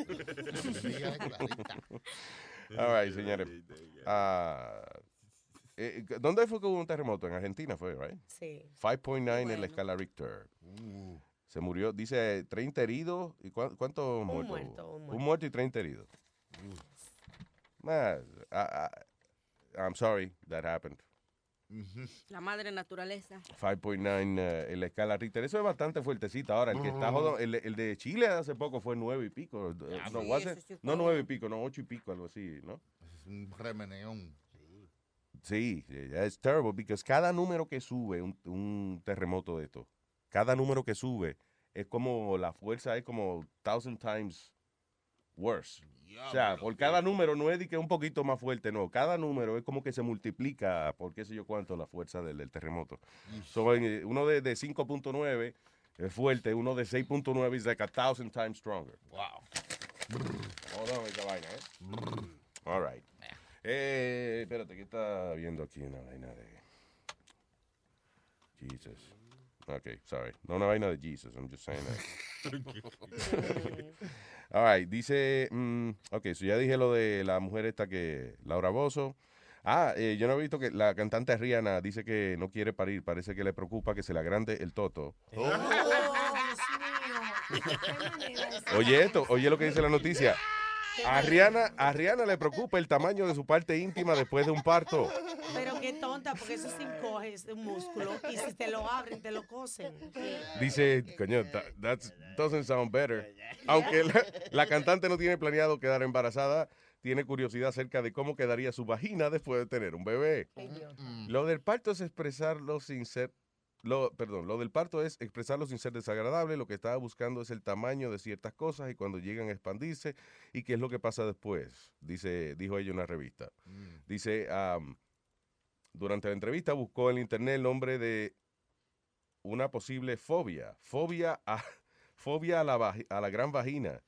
All right, señores. Ah, eh, ¿Dónde fue que hubo un terremoto? En Argentina fue, right? Sí. 5.9 en la escala Richter. Se murió, dice 30 heridos. ¿Y cuán- cuántos muertos? muerto, un muerto. Un muerto y 30 heridos. Man, I- I- I'm sorry that happened. La madre naturaleza. 5.9 eh, en la escala Richter. Eso es bastante fuertecita. Ahora, el que está jodón, el, el de Chile hace poco fue 9 y pico. Eh, no, sí, ese sí no fue- 9 y pico, no 8 y pico, algo así, ¿no? Es un remeneón. Sí, es terrible, porque cada número que sube un, un terremoto de esto, cada número que sube es como la fuerza es como thousand times worse. O sea, por cada número no es de que es un poquito más fuerte, no. Cada número es como que se multiplica por qué sé yo cuánto la fuerza del, del terremoto. So, eh, uno de, de 5.9 es fuerte, uno de 6.9 es like a thousand times stronger. Wow. Hold on, esa vaina, ¿eh? All right. Eh, espérate, ¿qué está viendo aquí una vaina de Jesus? Ok, sorry. No una vaina de Jesus, I'm just saying that. [laughs] All right, dice, mm, ok, so ya dije lo de la mujer esta que, Laura Bozo. Ah, eh, yo no he visto que la cantante Rihanna dice que no quiere parir, parece que le preocupa que se le agrande el toto. Oye esto, oye lo que dice la noticia. A Rihanna, a Rihanna le preocupa el tamaño de su parte íntima después de un parto. Pero qué tonta, porque eso se encoge, es un músculo. Y si te lo abren, te lo cosen. Dice, coño, that doesn't sound better. Aunque la, la cantante no tiene planeado quedar embarazada, tiene curiosidad acerca de cómo quedaría su vagina después de tener un bebé. Lo del parto es expresarlo sin ser, lo, perdón, lo del parto es expresarlo sin ser desagradable. Lo que estaba buscando es el tamaño de ciertas cosas y cuando llegan a expandirse y qué es lo que pasa después. Dice, dijo ella en una revista. Dice, am, durante la entrevista buscó en internet el nombre de una posible fobia. Fobia a, fobia a la, a la gran vagina.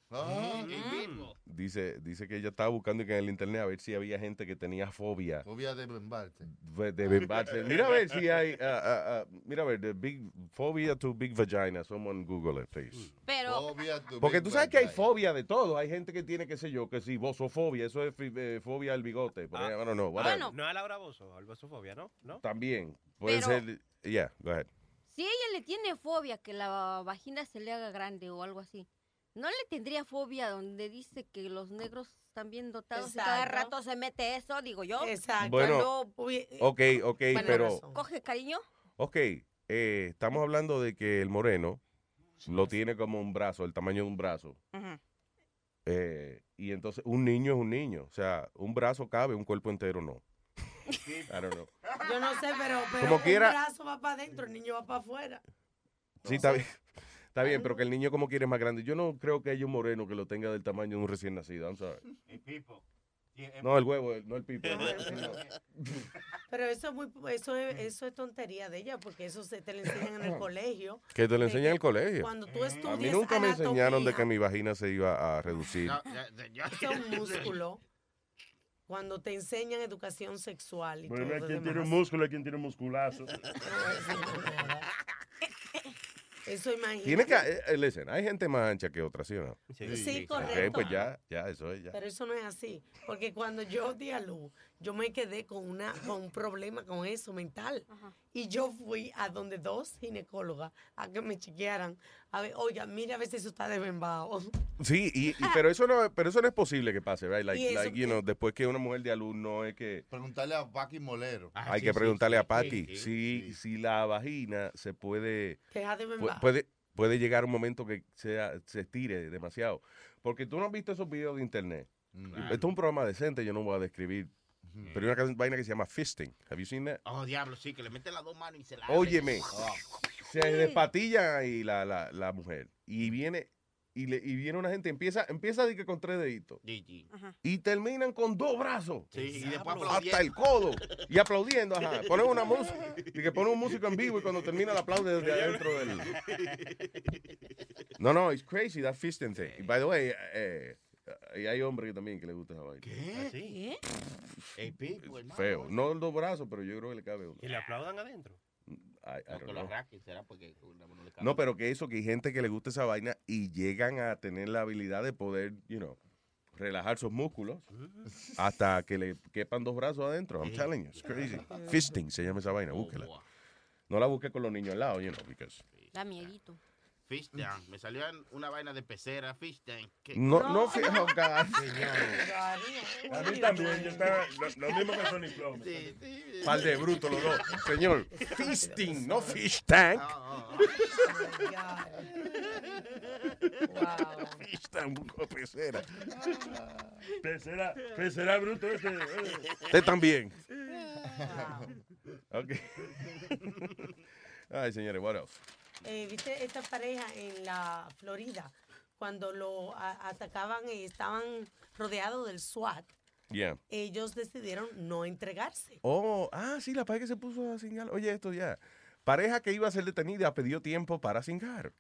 Dice, dice que ella estaba buscando que en el internet a ver si había gente que tenía fobia Fobia de bembarte. de bembarse. Mira a ver si hay, ah, ah, ah, mira a ver, the big, phobia to big vagina. Someone Google it, please. Pero, Porque tú sabes que hay fobia de todo. Hay gente que tiene, qué sé yo, que si bosofobia, eso es eh, fobia al bigote. Don't know, whatever. No es a Laura Bozo, al Bosofobia, ¿no? ¿No? También. Puede Pero- ser, yeah, go ahead. Si ella le tiene fobia que la vagina se le haga grande o algo así, ¿no le tendría fobia donde dice que los negros están bien dotados y cada Exacto. rato se mete eso? Digo yo. Exacto. Bueno, ok, ok, Bueno, pero, ¿Coge cariño? ok, eh, estamos hablando de que el moreno lo tiene como un brazo, el tamaño de un brazo. Eh, y entonces un niño es un niño. O sea, un brazo cabe, un cuerpo entero no. I don't know. Yo no sé, pero, pero Como un quiera- brazo va para adentro, el niño va para afuera. Sí, está bien. [laughs] Está bien, pero que el niño como quiere es más grande. Yo no creo que haya un moreno que lo tenga del tamaño de un recién nacido. I'm sorry. No, el huevo, el- no el pipo. el no. [laughs] Pero eso es muy, eso es, eso es tontería de ella, porque eso se te lo enseñan en el [laughs] colegio. Que te lo enseñan en el colegio. Cuando tú A estudias mí nunca me enseñaron de que mi vagina se iba a reducir. eso es un músculo. Cuando te enseñan educación sexual y Bueno, todo quien tiene demás. un músculo, hay quien tiene un musculazo. [laughs] Eso imagínate. Tiene que, eh, listen, hay gente más ancha que otra, ¿sí o no? Sí, Ok, correcto. pues ya, ya, eso es ya. Pero eso no es así, porque cuando yo di a luz, yo me quedé con una con un problema con eso mental. Y yo fui a donde dos ginecólogas a que me chequearan. A ver, oiga, mira a si eso está desmembado. Sí, y, y- pero eso no, pero eso no es posible que pase, right? Like, Y eso like, you que- know, después que una mujer de alumno no es que Preguntarle a Paqui Molero. hay que preguntarle a Patty si, si la vagina se puede Deja de puede puede llegar un momento que sea, se estire demasiado. Porque tú no has visto esos videos de internet. Esto es un programa decente, yo no voy a describir. Pero hay una vaina que se llama fisting. Have you seen that? Oh, diablo, sí, que le meten las dos manos y se la Óyeme, Oh. se despatilla ahí la, la, la mujer y viene y, le, y viene una gente, empieza, empieza de que con tres deditos. Y terminan con dos brazos. Sí, y después hasta el codo. Y aplaudiendo, ajá. Ponen una música. Y que ponen un músico en vivo y cuando termina el aplaude desde adentro del. [laughs] No, no, it's crazy, that fisting thing. By the way, eh, y hay hombres que también que les gusta esa vaina. ¿Qué? ¿Qué? El pipo, hermano. Feo. No dos brazos, pero yo creo que le cabe uno. ¿Y le aplaudan adentro? I- I No, será porque. No, pero que eso, que hay gente que le gusta esa vaina y llegan a tener la habilidad de poder, you know, relajar sus músculos hasta que le quepan dos brazos adentro. I'm telling you, it's crazy. Fisting se llama esa vaina, búsquela. No la busque con los niños al lado, you know, because... Da miedito. Fish tank. Me salió una vaina de pecera, fish tank. ¿Qué? No, no, fi- oh, God. A mí también, yo estaba lo, lo mismo que Sonic Flow. Par de brutos los dos. Señor, fisting, no fish tank. Fish tank, pecera. Pecera, pecera bruto ese. eh. Usted también. Ok. Ay, señores, what else? Eh, ¿Viste esta pareja en la Florida? Cuando lo a- atacaban y estaban rodeados del SWAT, Yeah. ellos decidieron no entregarse. Oh, ah, sí, la pareja que se puso a cingar. Oye, esto ya. Pareja que iba a ser detenida pidió tiempo para cingar.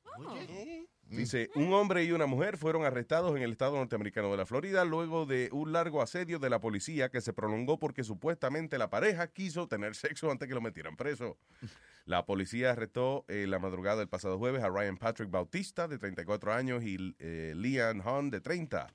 Dice, un hombre y una mujer fueron arrestados en el estado norteamericano de la Florida luego de un largo asedio de la policía que se prolongó porque supuestamente la pareja quiso tener [laughs] sexo antes que lo metieran preso. La policía arrestó eh, la madrugada del pasado jueves a Ryan Patrick Bautista, de 34 años, y eh, Leanne Hunt, de 30.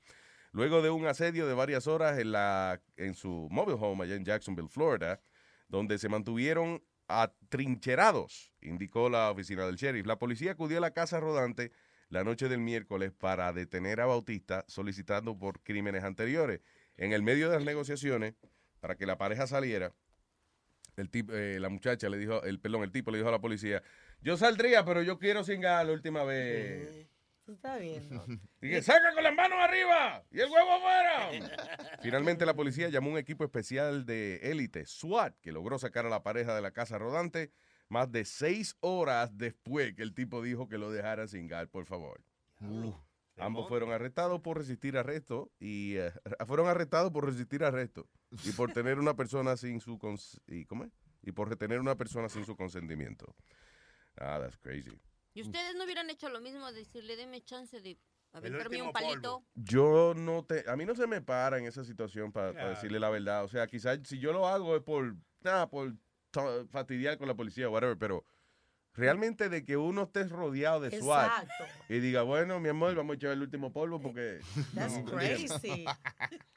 Luego de un asedio de varias horas en, la, en su mobile home allá en Jacksonville, Florida, donde se mantuvieron atrincherados, indicó la oficina del sheriff. La policía acudió a la casa rodante la noche del miércoles para detener a Bautista solicitando por crímenes anteriores. En el medio de las negociaciones, para que la pareja saliera, el tipo, eh, la muchacha le dijo, el perdón, el tipo le dijo a la policía, yo saldría, pero yo quiero cingar la última vez. ¿Tú estás viendo? Dije, saca con las manos arriba y el huevo afuera. [laughs] Finalmente la policía llamó un equipo especial de élite, SWAT, que logró sacar a la pareja de la casa rodante más de seis horas después que el tipo dijo que lo dejara cingar, por favor. Ambos fueron arrestados por resistir arresto y eh, fueron arrestados por resistir arresto y por tener una persona sin su cons- y ¿cómo es? y por retener una persona sin su consentimiento. Ah, that's crazy. ¿Y ustedes no hubieran hecho lo mismo? Decirle, deme chance de aventarme un palito. Yo no te, a mí no se me para en esa situación para Claro. decirle la verdad. O sea, quizás si yo lo hago es por, nada, por fastidiar con la policía whatever, pero realmente de que uno esté rodeado de SWAT Exacto. y diga, bueno, mi amor, vamos a echar el último polvo porque... That's no, crazy. [laughs]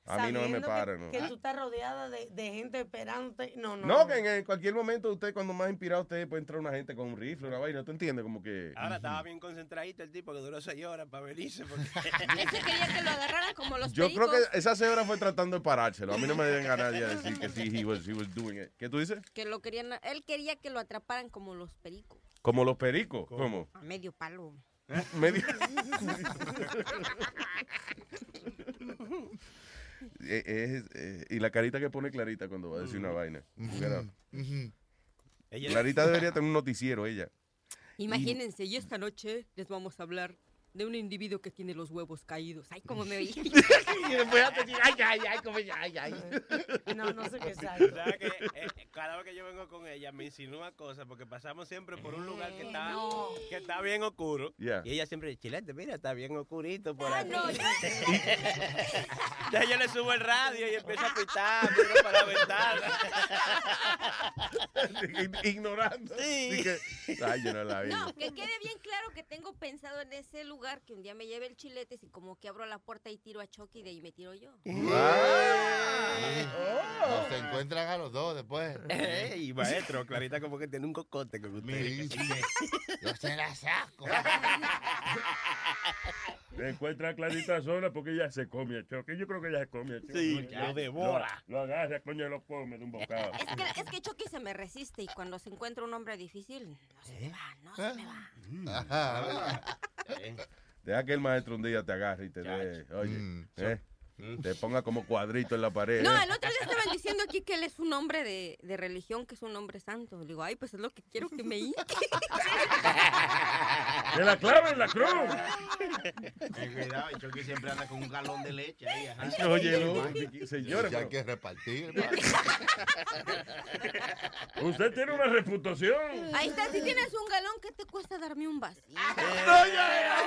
A mí no me [laughs] Sabiendo que- para, ¿no? Que tú estás rodeada de, de gente esperándote. No, no. No, que en, en cualquier momento usted, cuando más inspirado usted, puede entrar una gente con un rifle, una vaina, ¿tú entiendes? Como que... Ahora estaba bien concentradito el tipo que duró seis horas para venirse. Porque... [laughs] Ese quería que lo agarraran como los Yo creo pericos. que esa cebra fue tratando de parárselo. A mí no me deben ganar ya decir que sí, he was, he was doing it. ¿Qué tú dices? Que lo querían, él quería que lo atraparan como los pericos. Como los pericos. ¿Cómo? A medio palo. Medio- [laughs] [laughs] Eh, es, eh, y la carita que pone Clarita cuando va a decir una vaina. Clarita debería tener un noticiero, ella. Imagínense, y esta noche les vamos a hablar de un individuo que tiene los huevos caídos. Ay, cómo me [laughs] oí. y después ya te dice, ay, ay, ay, como ya, ay, ay. No, no sé qué. ¿Sabes que eh, cada vez que yo vengo con ella me insinúa cosas porque pasamos siempre por un lugar que está, que está bien oscuro. Yeah. Y ella siempre dice, chilete, mira, está bien oscurito por aquí. no, Entonces [laughs] yo le subo el radio y empiezo a pitar, miro para la ventana. [laughs] Ignorando. Sí. ay, yo no la vi. No, que quede bien claro que tengo pensado en ese lugar que un día me lleve el chilete y como que abro la puerta y tiro a Chucky y de ahí me tiro yo. No, se encuentran a los dos después. Ey, maestro, Clarita como que tiene un cocote con usted. [laughs] Yo se la saco. [laughs] Encuentra Clarita sola porque ella se come a Chucky. Yo creo que ella se come a Chucky. Sí, lo devora. Lo, lo agarra, coño, y lo come de un bocado. Es que, es que Chucky se me resiste y cuando se encuentra un hombre difícil, no se me va, no se me va. Deja que el maestro un día te agarre y te dé. Oye, Mm. ¿eh? Te ponga como cuadrito en la pared. No, el otro día estaban diciendo aquí que él es un hombre de, de religión, que es un hombre santo. Le digo, ay, pues es lo que quiero que me hinque. [laughs] ¡Que la clave en la cruz! Ten cuidado, el Chucky siempre anda con un galón de leche ahí. ajá. Oye, no, señores, Ya hay que repartir. [laughs] usted tiene una reputación. Ahí está, si tienes un galón, ¿qué te cuesta darme un vasito? No, ya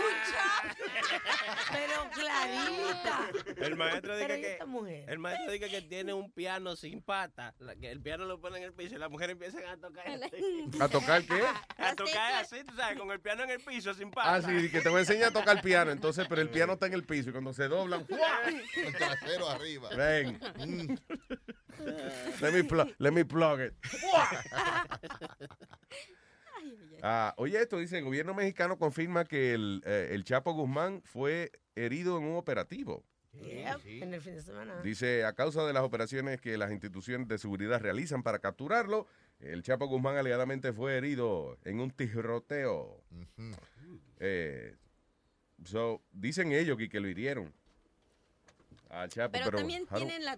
Pero clarita. El maestro dice Pero ¿y que esta mujer? el maestro dice que tiene un piano sin pata, la- que el piano lo pone en el piso y las mujeres empiezan a tocar así. [laughs] ¿A tocar qué? A tocar así, tú sabes, con el piano en el piso sin pata. Ah, sí, que te voy a enseñar a tocar piano. Entonces, pero el piano está en el piso y cuando se doblan. [laughs] El trasero arriba. ven. Mm. Let me, pl- let me plug it. Ah, oye, esto dice, el gobierno mexicano confirma que el, eh, el Chapo Guzmán fue herido en un operativo. En el fin de semana. Dice, a causa de las operaciones que las instituciones de seguridad realizan para capturarlo, el Chapo Guzmán alegadamente fue herido en un tiroteo. Eh, so, dicen ellos que, que lo hirieron. Al Chapo, Pero, pero, también tienen la,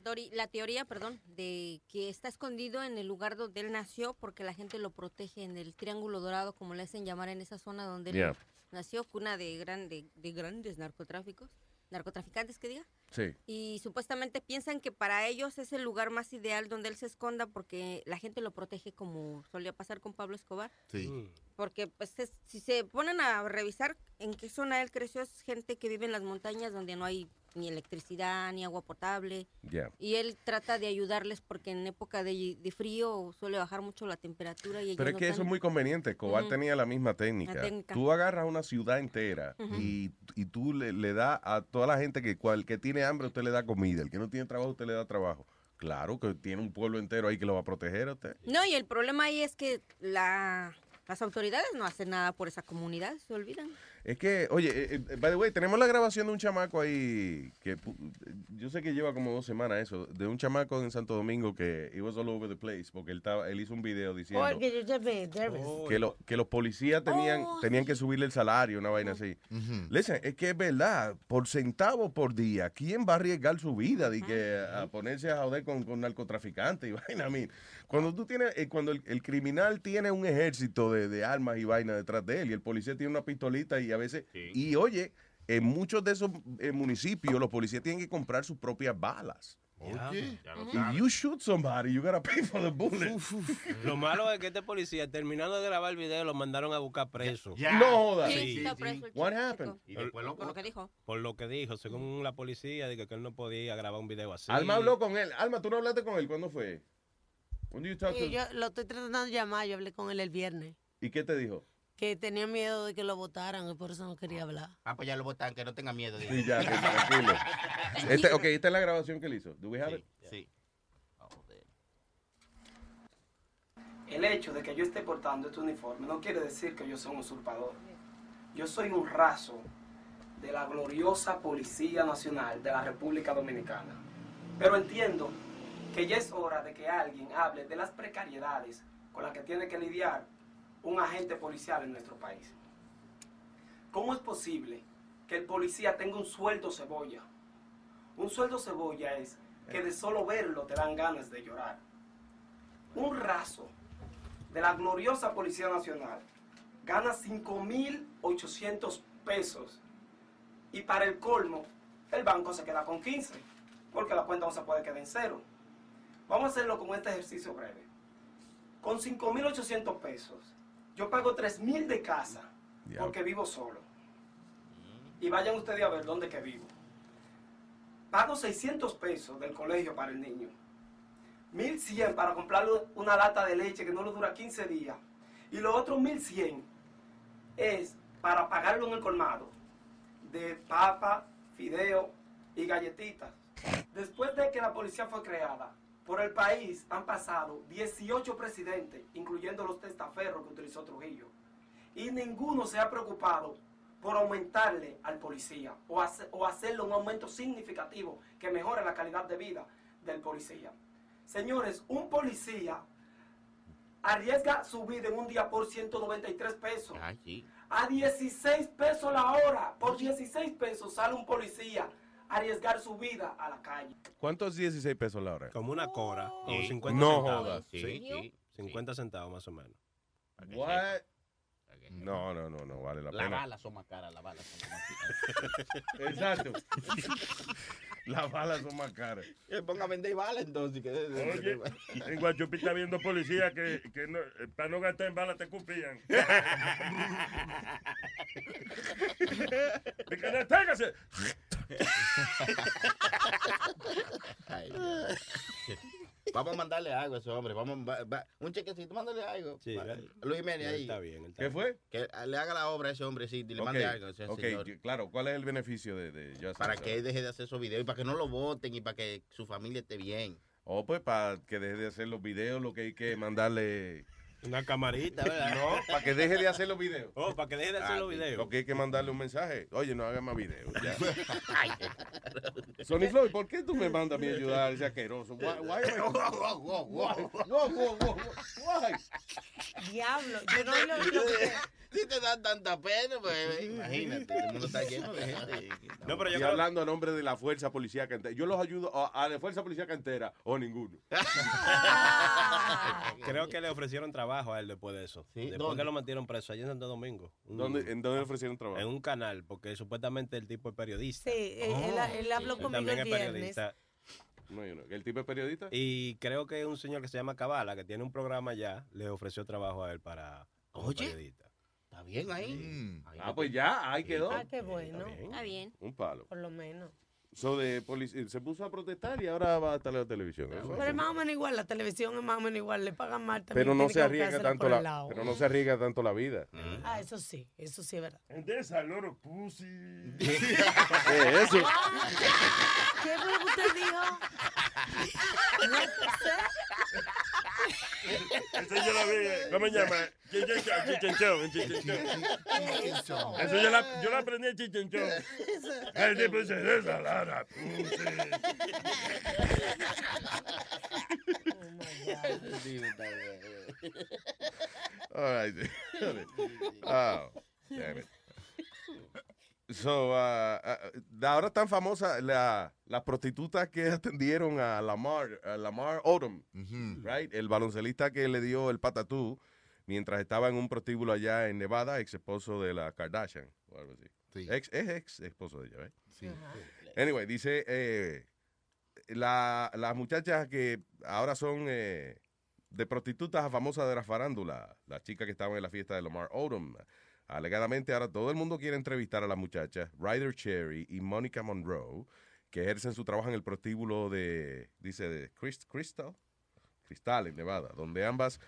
teoría, perdón, de que está escondido en el lugar donde él nació porque la gente lo protege en el Triángulo Dorado, como le hacen llamar en esa zona donde él Yeah. nació, cuna de, grande, de grandes narcotráficos, narcotraficantes que diga. Sí. Y supuestamente piensan que para ellos es el lugar más ideal donde él se esconda porque la gente lo protege como solía pasar con Pablo Escobar. Sí. Porque pues es- si se ponen a revisar en qué zona él creció, es gente que vive en las montañas donde no hay ni electricidad, ni agua potable. Yeah. Y él trata de ayudarles porque en época de, de frío suele bajar mucho la temperatura. Y Pero es no que eso es muy conveniente. Ujú. tenía la misma técnica. La técnica. Tú agarras una ciudad entera y, y tú le, le das a toda la gente que cual que tiene hambre, usted le da comida. El que no tiene trabajo, usted le da trabajo. Claro que tiene un pueblo entero ahí que lo va a proteger a usted. No, y el problema ahí es que la, las autoridades no hacen nada por esa comunidad, se olvidan. Es que, oye, eh, eh, by the way, tenemos la grabación de un chamaco ahí que pu- yo sé que lleva como dos semanas eso, de un chamaco en Santo Domingo que he was all over the place porque él estaba, él hizo un video diciendo Porque yo ya me Davis. que, lo- que los policías tenían, Oh, tenían que subirle el salario, una vaina así. Listen, es que es verdad, por centavo por día, ¿quién va a arriesgar su vida de que a ponerse a joder con, con narcotraficantes y [laughs] vaina? I mean, cuando tú tienes, eh, cuando el, el criminal tiene un ejército de, de armas y vaina detrás de él y el policía tiene una pistolita y a veces, y oye, en muchos de esos eh, municipios los policías tienen que comprar sus propias balas. Oye. Sabes. you shoot somebody, you gotta pay for the bullet. Lo malo es que este policía, terminando de grabar el video, lo mandaron a buscar preso. No jodas. Sí, preso el What happened? Y después lo, Por lo que dijo. por lo que dijo, según la policía, dijo que él no podía grabar un video así. Alma habló con él. Alma, ¿tú no hablaste con él? ¿Cuándo fue? When you talk to- Sí, yo lo estoy tratando de llamar, yo hablé con él el viernes. ¿Y qué te dijo? Que tenía miedo de que lo votaran y por eso no quería hablar. Ah, pues ya lo botan, que no tenga miedo. Sí, ya, que tranquilo. [laughs] Este, ok, esta es la grabación que él hizo. Do we have it? Sí. El hecho de que yo esté portando este uniforme no quiere decir que yo soy un usurpador. Yo soy un raso de la gloriosa Policía Nacional de la República Dominicana. Pero entiendo que ya es hora de que alguien hable de las precariedades con las que tiene que lidiar un agente policial en nuestro país. ¿Cómo es posible que el policía tenga un sueldo cebolla? Un sueldo cebolla es que de solo verlo te dan ganas de llorar. Un raso de la gloriosa Policía Nacional gana 5.800 pesos y para el colmo el banco se queda con 15 porque la cuenta no se puede quedar en cero. Vamos a hacerlo con este ejercicio breve. Con 5.800 pesos yo pago 3.000 de casa porque vivo solo. Y vayan ustedes a ver dónde que vivo. Pago 600 pesos del colegio para el niño. 1100 para comprarle una lata de leche que no le dura 15 días. Y los otros 1100 es para pagarlo en el colmado de papa, fideo y galletitas. Después de que la policía fue creada, por el país han pasado 18 presidentes, incluyendo los testaferros que utilizó Trujillo. Y ninguno se ha preocupado por aumentarle al policía o, hace- o hacerle un aumento significativo que mejore la calidad de vida del policía. Señores, un policía arriesga su vida en un día por 193 pesos. Ay, sí. A 16 pesos la hora. Por 16 pesos sale un policía arriesgar su vida a la calle. ¿Cuántos 16 pesos la hora? Como una cora, como Sí. 50 No centavos. jodas. Sí, Sí, sí. 50 centavos más o menos. What? No, no, no, no vale la Las pena. balas son más caras, las balas son más [laughs] Exacto. [laughs] Las balas son más caras. caras. Ponga a vender balas entonces. Que Oye, [laughs] en Guachupi está viendo policía que, que no, eh, para no gastar en balas te. De que deténgase. Ay. Vamos a mandarle algo a ese hombre. Vamos, va- va- un chequecito, mándale algo. Sí, Luis Jiménez ahí. está bien, está ¿Qué fue? Que le haga la obra a ese hombre, sí, y le Ok, mande algo a ese ok, señor. yo- claro. ¿Cuál es el beneficio de, de Just Para Dance? que él deje de hacer esos videos y para que no lo voten y para que su familia esté bien. O pues para que deje de hacer los videos, lo que hay que mandarle. Una camarita, [laughs] ¿verdad? No, para que deje de hacer los videos. Oh, para que deje de hacer Ah, los videos. Lo que hay que mandarle un mensaje. Oye, no haga más videos. ya. [laughs] Sony Floyd, ¿por qué tú me mandas a mí ayudar a ese asqueroso? Why, why [laughs] why? Diablo, yo no lo, Si te dan tanta pena, pues imagínate, el mundo está lleno de gente. No, pero yo y creo- hablando a nombre de la fuerza policíaca entera. Yo los ayudo a, a la fuerza policíaca entera o ninguno. Creo que le ofrecieron trabajo a él después de eso. después ¿Dónde? que lo metieron preso allá en Santo Domingo. ¿Dónde- ¿En dónde le ofrecieron trabajo? En un canal, porque supuestamente el tipo es periodista. Sí, él, él- él habló Él conmigo también el es periodista. No, no. ¿El tipo es periodista? Y creo que un señor que se llama Cabala, que tiene un programa ya, le ofreció trabajo a él para como Oye. periodista. Está bien ahí. Ah, pues ya, ahí quedó. Ah, qué bueno. Está bien. Un palo. Por lo menos. So de polic- se puso a protestar y ahora va a estar en la televisión. Eso Pero es más o menos igual, la televisión es más o menos igual, le pagan mal también. Pero no se arriesga tanto la, pero no se arriesga tanto la vida. Ah, eso sí, eso sí es verdad. De esa loro pussy. [laughs] Eh, eso. ¿Qué fue lo que usted dijo? [laughs] No sé. Eso yo la vi. ¿Cómo se llama? Chichenchón. Eso yo la, yo la aprendí en chichenchón. El tipo dice, de esa lara pussy. [laughs] All right. oh, damn it. So, uh, uh, ahora tan famosa la, las prostitutas que atendieron a Lamar, a Lamar Odom, right? El baloncelista que le dio el patatú mientras estaba en un prostíbulo allá en Nevada, ex esposo de la Kardashian, o algo así. Ex, es ex esposo de ella, right? Sí. Anyway, dice, eh, la- las muchachas que ahora son eh, de prostitutas famosas de la farándula, las chicas que estaban en la fiesta de Lamar Odom, alegadamente ahora todo el mundo quiere entrevistar a las muchachas Ryder Cherry y Monica Monroe, que ejercen su trabajo en el prostíbulo de, dice, de Crist- Crystal, Cristal, en Nevada, donde ambas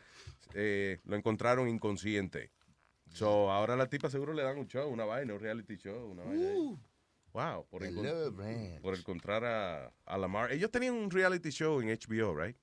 eh, lo encontraron inconsciente. So, ahora la tipa seguro le dan un show, una vaina, un reality show, una vaina. ahí. Wow, por, encontrar a, a Lamar. Ellos tenían un reality show en HBO, right?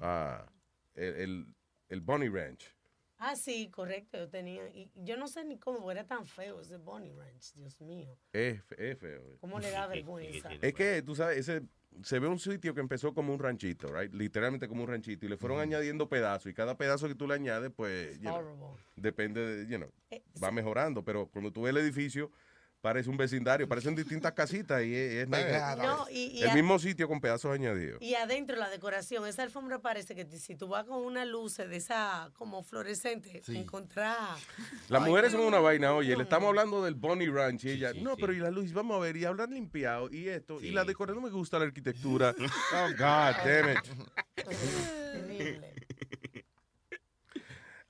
Ah, el, el, el Bunny Ranch. Ah, sí, correcto, yo tenía, y yo no sé ni cómo era tan feo ese Bonnie Ranch, Dios mío. Es, es feo. ¿Cómo le da vergüenza? Es que, tú sabes, ese, se ve un sitio que empezó como un ranchito, right? Literalmente como un ranchito. Y le fueron añadiendo pedazos. Y cada pedazo que tú le añades, pues, you know, depende de, you know, Eh, va mejorando. Pero cuando tú ves el edificio, parece un vecindario. [laughs] Parecen distintas casitas y es, es nice. No, y- y el a- mismo sitio con pedazos añadidos. Y adentro la decoración, esa alfombra parece que si tú vas con una luz de esa como fluorescente, encontrar... Las Ay, mujeres son una vaina, oye, le estamos hablando del Bonnie Ranch y ella, no, pero y la luz, vamos a ver, y hablar limpiado, y esto, y la decoración, no me gusta la arquitectura. [laughs] oh, God damn it.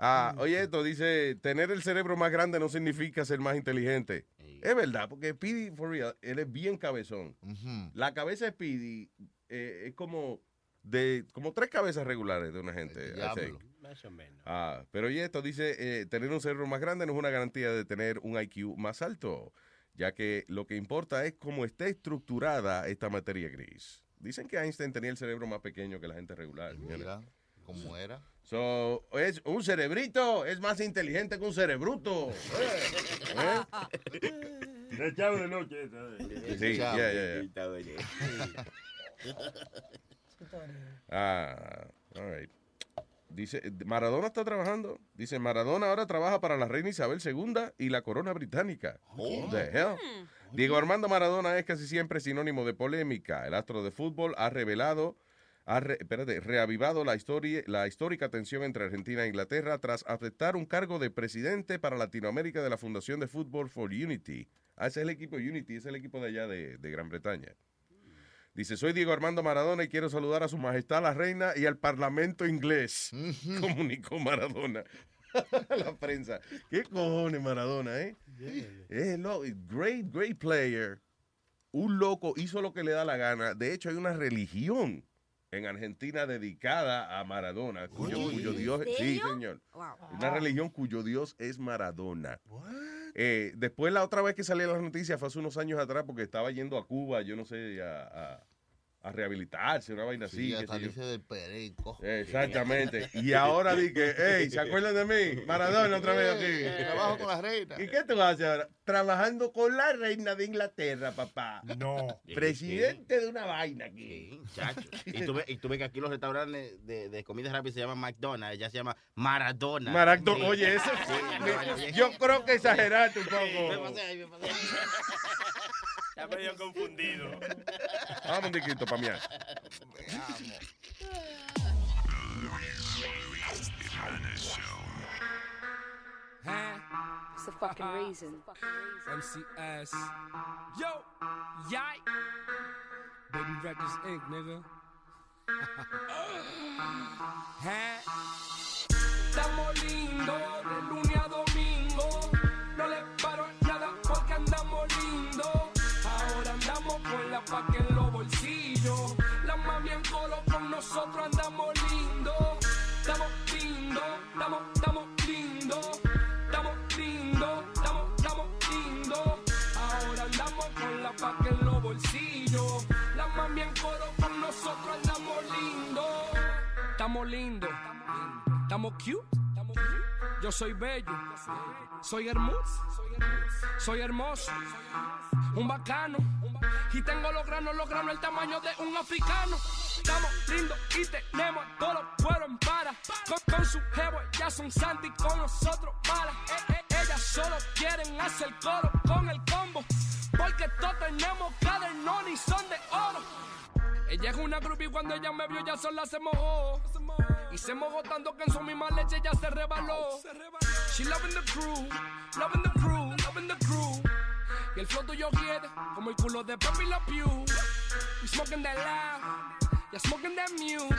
Ah, oye, esto dice, tener el cerebro más grande no significa ser más inteligente. Es verdad, porque Speedy, for real, él es bien cabezón. La cabeza de Speedy eh, es como de como tres cabezas regulares de una gente. Más o menos. Ah, pero oye, esto dice, eh, tener un cerebro más grande no es una garantía de tener un IQ más alto, ya que lo que importa es cómo esté estructurada esta materia gris. Dicen que Einstein tenía el cerebro más pequeño que la gente regular. Mira, ¿cómo era? So, es un cerebrito es más inteligente que un cerebruto. Eh, [laughs] ¿eh? De chavo de noche. esa. Sí, ya, ya, ya. Ah, all right. Dice, Maradona está trabajando. Dice, Maradona ahora trabaja para la reina Isabel II y la corona británica. What the hell? Diego Armando Maradona es casi siempre sinónimo de polémica. El astro de fútbol ha revelado, ha re- espérate, reavivado la, historia, la histórica tensión entre Argentina e Inglaterra tras aceptar un cargo de presidente para Latinoamérica de la Fundación de Fútbol for Unity. Ah, ese es el equipo Unity, ese es el equipo de allá de, de Gran Bretaña. Dice, soy Diego Armando Maradona y quiero saludar a su majestad la reina y al parlamento inglés. [laughs] Comunicó Maradona. [laughs] la prensa. ¿Qué cojones Maradona, eh? Es lo- great, great player. Un loco hizo lo que le da la gana. De hecho, hay una religión en Argentina dedicada a Maradona, cuyo, cuyo ¿en Dios sí, señor. Wow. Una religión cuyo Dios es Maradona. Eh, después la otra vez que salí en las noticias fue hace unos años atrás porque estaba yendo a Cuba, yo no sé, a, a- a rehabilitarse, una vaina así. Sí, hasta dice del perico. Exactamente. [laughs] Y ahora di que, hey, ¿se acuerdan de mí? Maradona otra vez aquí. [laughs] Trabajo con la reina. ¿Y qué tú haces ahora? Trabajando con la reina de Inglaterra, papá. No. [laughs] Presidente de una vaina aquí. Chacho. Y tú, ves, y tú ves que aquí los restaurantes de, de comida rápida se llaman McDonald's, ella se llama Maradona. Maradona, Sí. oye, eso. Sí. Yo creo que exageraste un Me poco. pasé ahí, me pasé ahí. Está medio confundido. Vamos un tiquito para mí. It's the fucking reason. MCS. Yo, yai. Baby Records Inc., nigga. [laughs] Estamos lindos de lunes la paca en los bolsillos. La mami en colo con nosotros andamos lindos. Estamos lindos, estamos, estamos lindos. Estamos lindos, estamos, estamos lindos. Ahora andamos con la paca en los bolsillos. La mami en coro con nosotros andamos lindos. Estamos lindos, estamos cute. Yo soy bello, soy hermoso, soy hermoso, un bacano. Y tengo los granos, los granos el tamaño de un africano. Estamos lindos y tenemos todos los cueros en para. Con, su jevo, ya son santi, con nosotros malas. Eh, eh, ellas solo quieren hacer coro con el combo. Porque todos tenemos cadernón y son de oro. Ella es una groupie cuando ella me vio ya sola se mojó. Y se mojó tanto que en su misma leche ya se rebaló. She loving the crew, loving the crew, loving the crew. Y el flow tuyo quiere como el culo de Pepe La Pew. We smoking that loud, ya smoking that mute.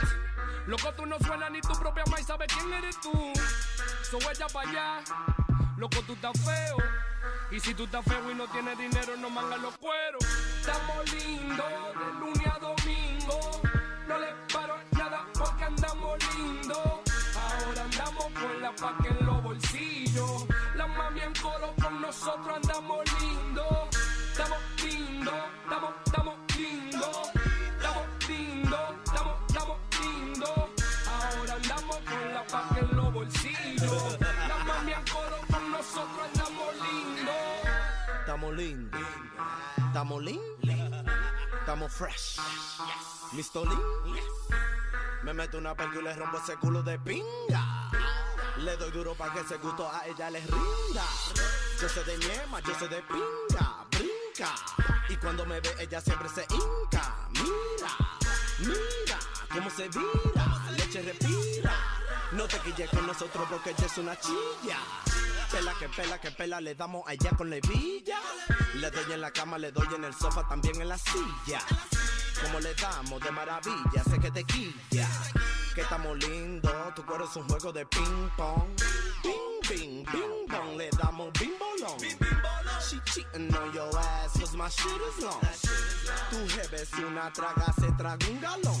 Loco, tú no suenas ni tu propia madre sabe quién eres tú. So ella pa' allá, loco, tú estás feo. Y si tú estás feo y no tienes dinero, no mangas los cueros. Estamos lindos de lunes a domingo. No le paro nada porque andamos lindos. Ahora andamos con la paca en los bolsillos. La mami en coro con nosotros andamos lindos. Estamos lindos, estamos, estamos lindos. Estamos lindos, estamos, estamos lindos. Ahora andamos con la paca en Estamos lindos. Estamos lindos. Estamos fresh. ¿Listo, Lin? Me meto una perca y le rompo ese culo de pinga. Le doy duro para que ese gusto a ella les rinda. Yo soy de ñema, yo soy de pinga, brinca. Y cuando me ve, ella siempre se hinca. Mira, mira cómo se vira, leche respira. No te quilles con nosotros porque ella es una chilla. Pela que pela que pela, le damos a ella con levilla. Le doy en la cama, le doy en el sofá, también en la silla. Como le damos de maravilla, sé que te quilla. Que estamos lindos, tu cuero es un juego de ping pong. Ping, ping, ping pong, le damos bing bolón. She cheating on your ass, cause my shit is long. Tu jefe es una traga, se traga un galón.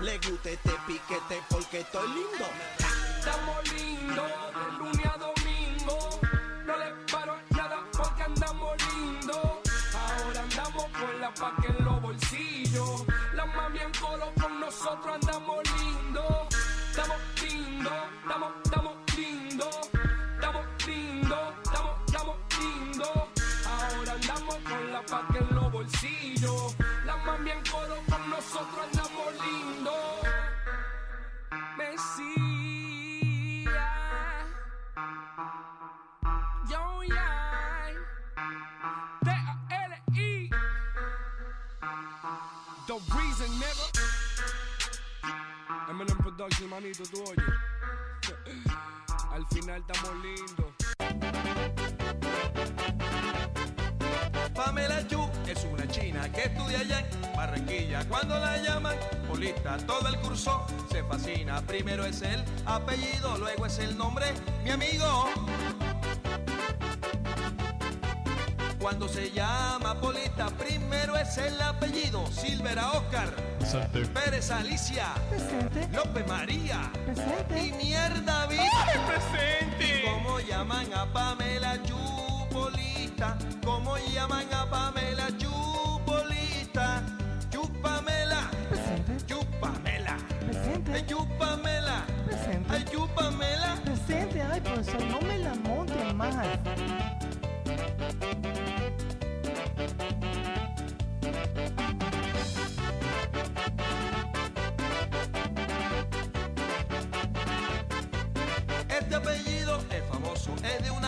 Le gusta este piquete porque estoy lindo. Estamos lindos de lunes a domingo. No le paro nada porque andamos lindos. Ahora andamos con la paca en los bolsillos. La mami en colo con nosotros andamos lindos. Estamos lindos, estamos, Manito. [laughs] Al final estamos lindos. Pamela Yu es una china que estudia allá en Barranquilla. Cuando la llaman Polita, todo el curso se fascina. Primero es el apellido, luego es el nombre, mi amigo. Cuando se llama Polita, primero es el apellido. Silvera Oscar, Pérez Alicia, López María y Mierda Vida. presente! ¿Cómo llaman a Pamela Yupolita? ¿Cómo llaman a Pamela Yupolita? Yupamela. Yupamela. Ay, Yupamela. Ay, Yupamela. Presente, ay, profesor, no me la monte más.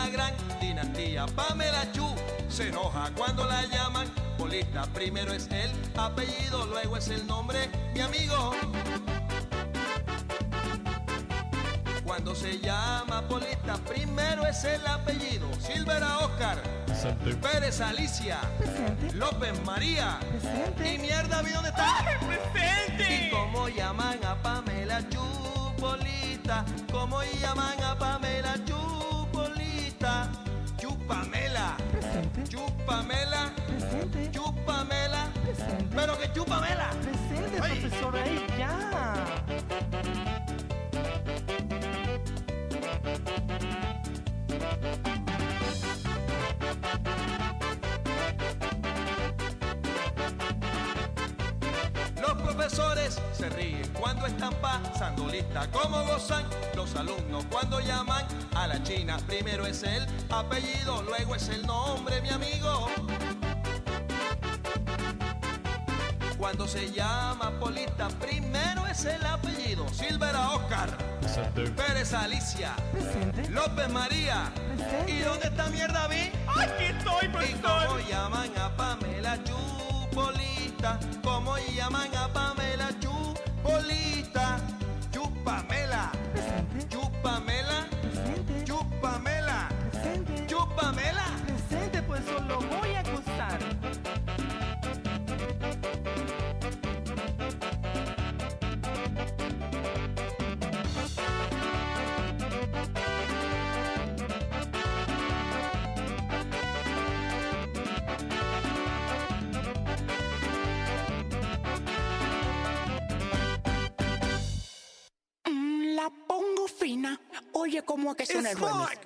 Gran dinastía. Pamela Chu se enoja cuando la llaman Polita. Primero es el apellido, luego es el nombre, mi amigo. Cuando se llama Polita, primero es el apellido. Silvera Oscar, Pérez Alicia, López María. Y mierda, ¿vi dónde está? ¡Presente! ¿Y cómo llaman a Pamela Chupolita? ¿Cómo llaman a Pamela Chupolita? Chupamela. Chupamela. Chupamela. Pero que chupamela. Presente, profesor, ahí ya. Los profesores se ríen cuando están pasando lista. Cómo gozan los alumnos cuando llaman a la China. Primero es el apellido, luego es el nombre, mi amigo. Cuando se llama Polita, primero es el apellido. Silvera Oscar, Pérez Alicia, López María. ¿Y dónde está mierda vi? Aquí estoy, ¿Y cómo llaman a Pamela Chupolita? ¿Cómo llaman a Pamela Chupolita? Chupamela. Chupamela. Chupamela. Oye, ¿cómo es que suena el remix?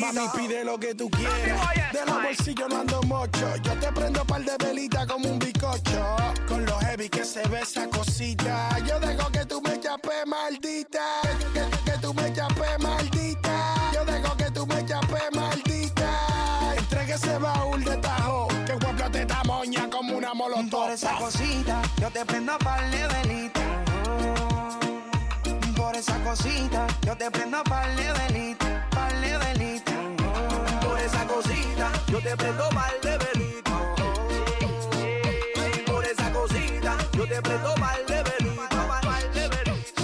Mami, pide lo que tú quieras. De los bolsillos no ando mocho. Yo te prendo par de velita como un bicocho. Con lo heavy que se ve esa cosita. Yo dejo que tú me chapes, maldita. Que, que- que tú me chapes, maldita. Yo dejo que tú me chapes, maldita. Entregue ese baúl de tajo. Que guapa te tamoña como una molotov. Por esa cosita, yo te prendo par de velita. Esa cosita, yo te prendo par de velita, par de. Por esa cosita, yo te prendo par de velita. Por esa cosita, yo te prendo par de velita, par velita.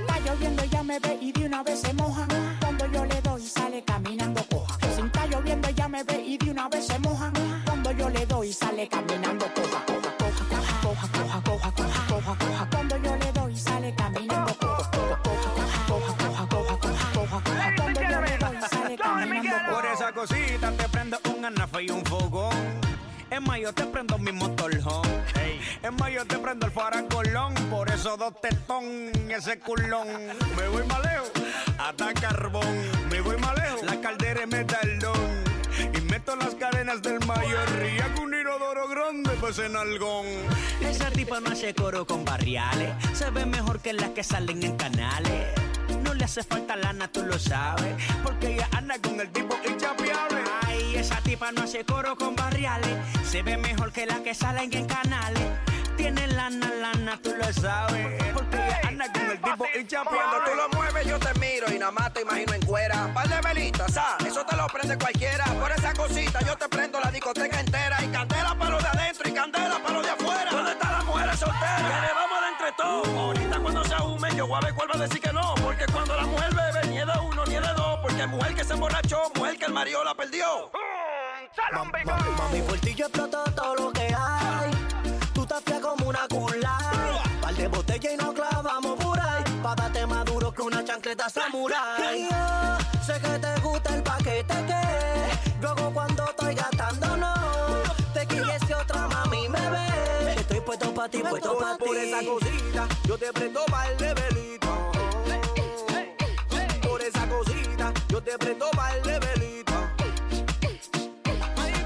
Está lloviendo, ella me ve y de una vez se moja. Cuando yo le doy, sale caminando coja. Si está lloviendo, ella me ve y de una vez se moja. Cuando yo le doy, sale caminando coja, prendo un anafe y un fogón. Es más, yo te prendo mi motorhome. Es más, yo te prendo el faracolón. Por eso dos tetón, ese culón. Me voy más lejos, hasta carbón. Me voy más lejos, la caldera es metalón. Y meto las cadenas del mayor. Y hago un inodoro grande, pues en algón. Esa tipa no hace coro con barriales. Se ve mejor que las que salen en canales. Hace falta lana, tú lo sabes. Porque ella anda con el tipo inchapeable. Ay, esa tipa no hace coro con barriales. Se ve mejor que las que salen en canales. Tiene lana, lana, tú lo sabes. Porque ella anda con el tipo inchapeable. Cuando tú lo mueves yo te miro y nada más te imagino en cuera. Par de velitas, ¿sabes? Eso te lo prende cualquiera. Por esa cosita yo te prendo la discoteca entera y candela a decir que no, porque cuando la mujer bebe, ni es de uno ni es de dos, porque mujer que se emborrachó, mujer que el marido la perdió. Mami, por ti yo exploto todo lo que hay. Tú estás fría como una cula. Par de botella y nos clavamos por ahí. Pa' darte más duro que una chancleta samurai. Yo sé que te gusta el paquete que luego cuando estoy pa' ti, puesto pa' ti. Por esa cosita, yo te prendo mal de velito. Por esa cosita, yo te prendo mal de velito.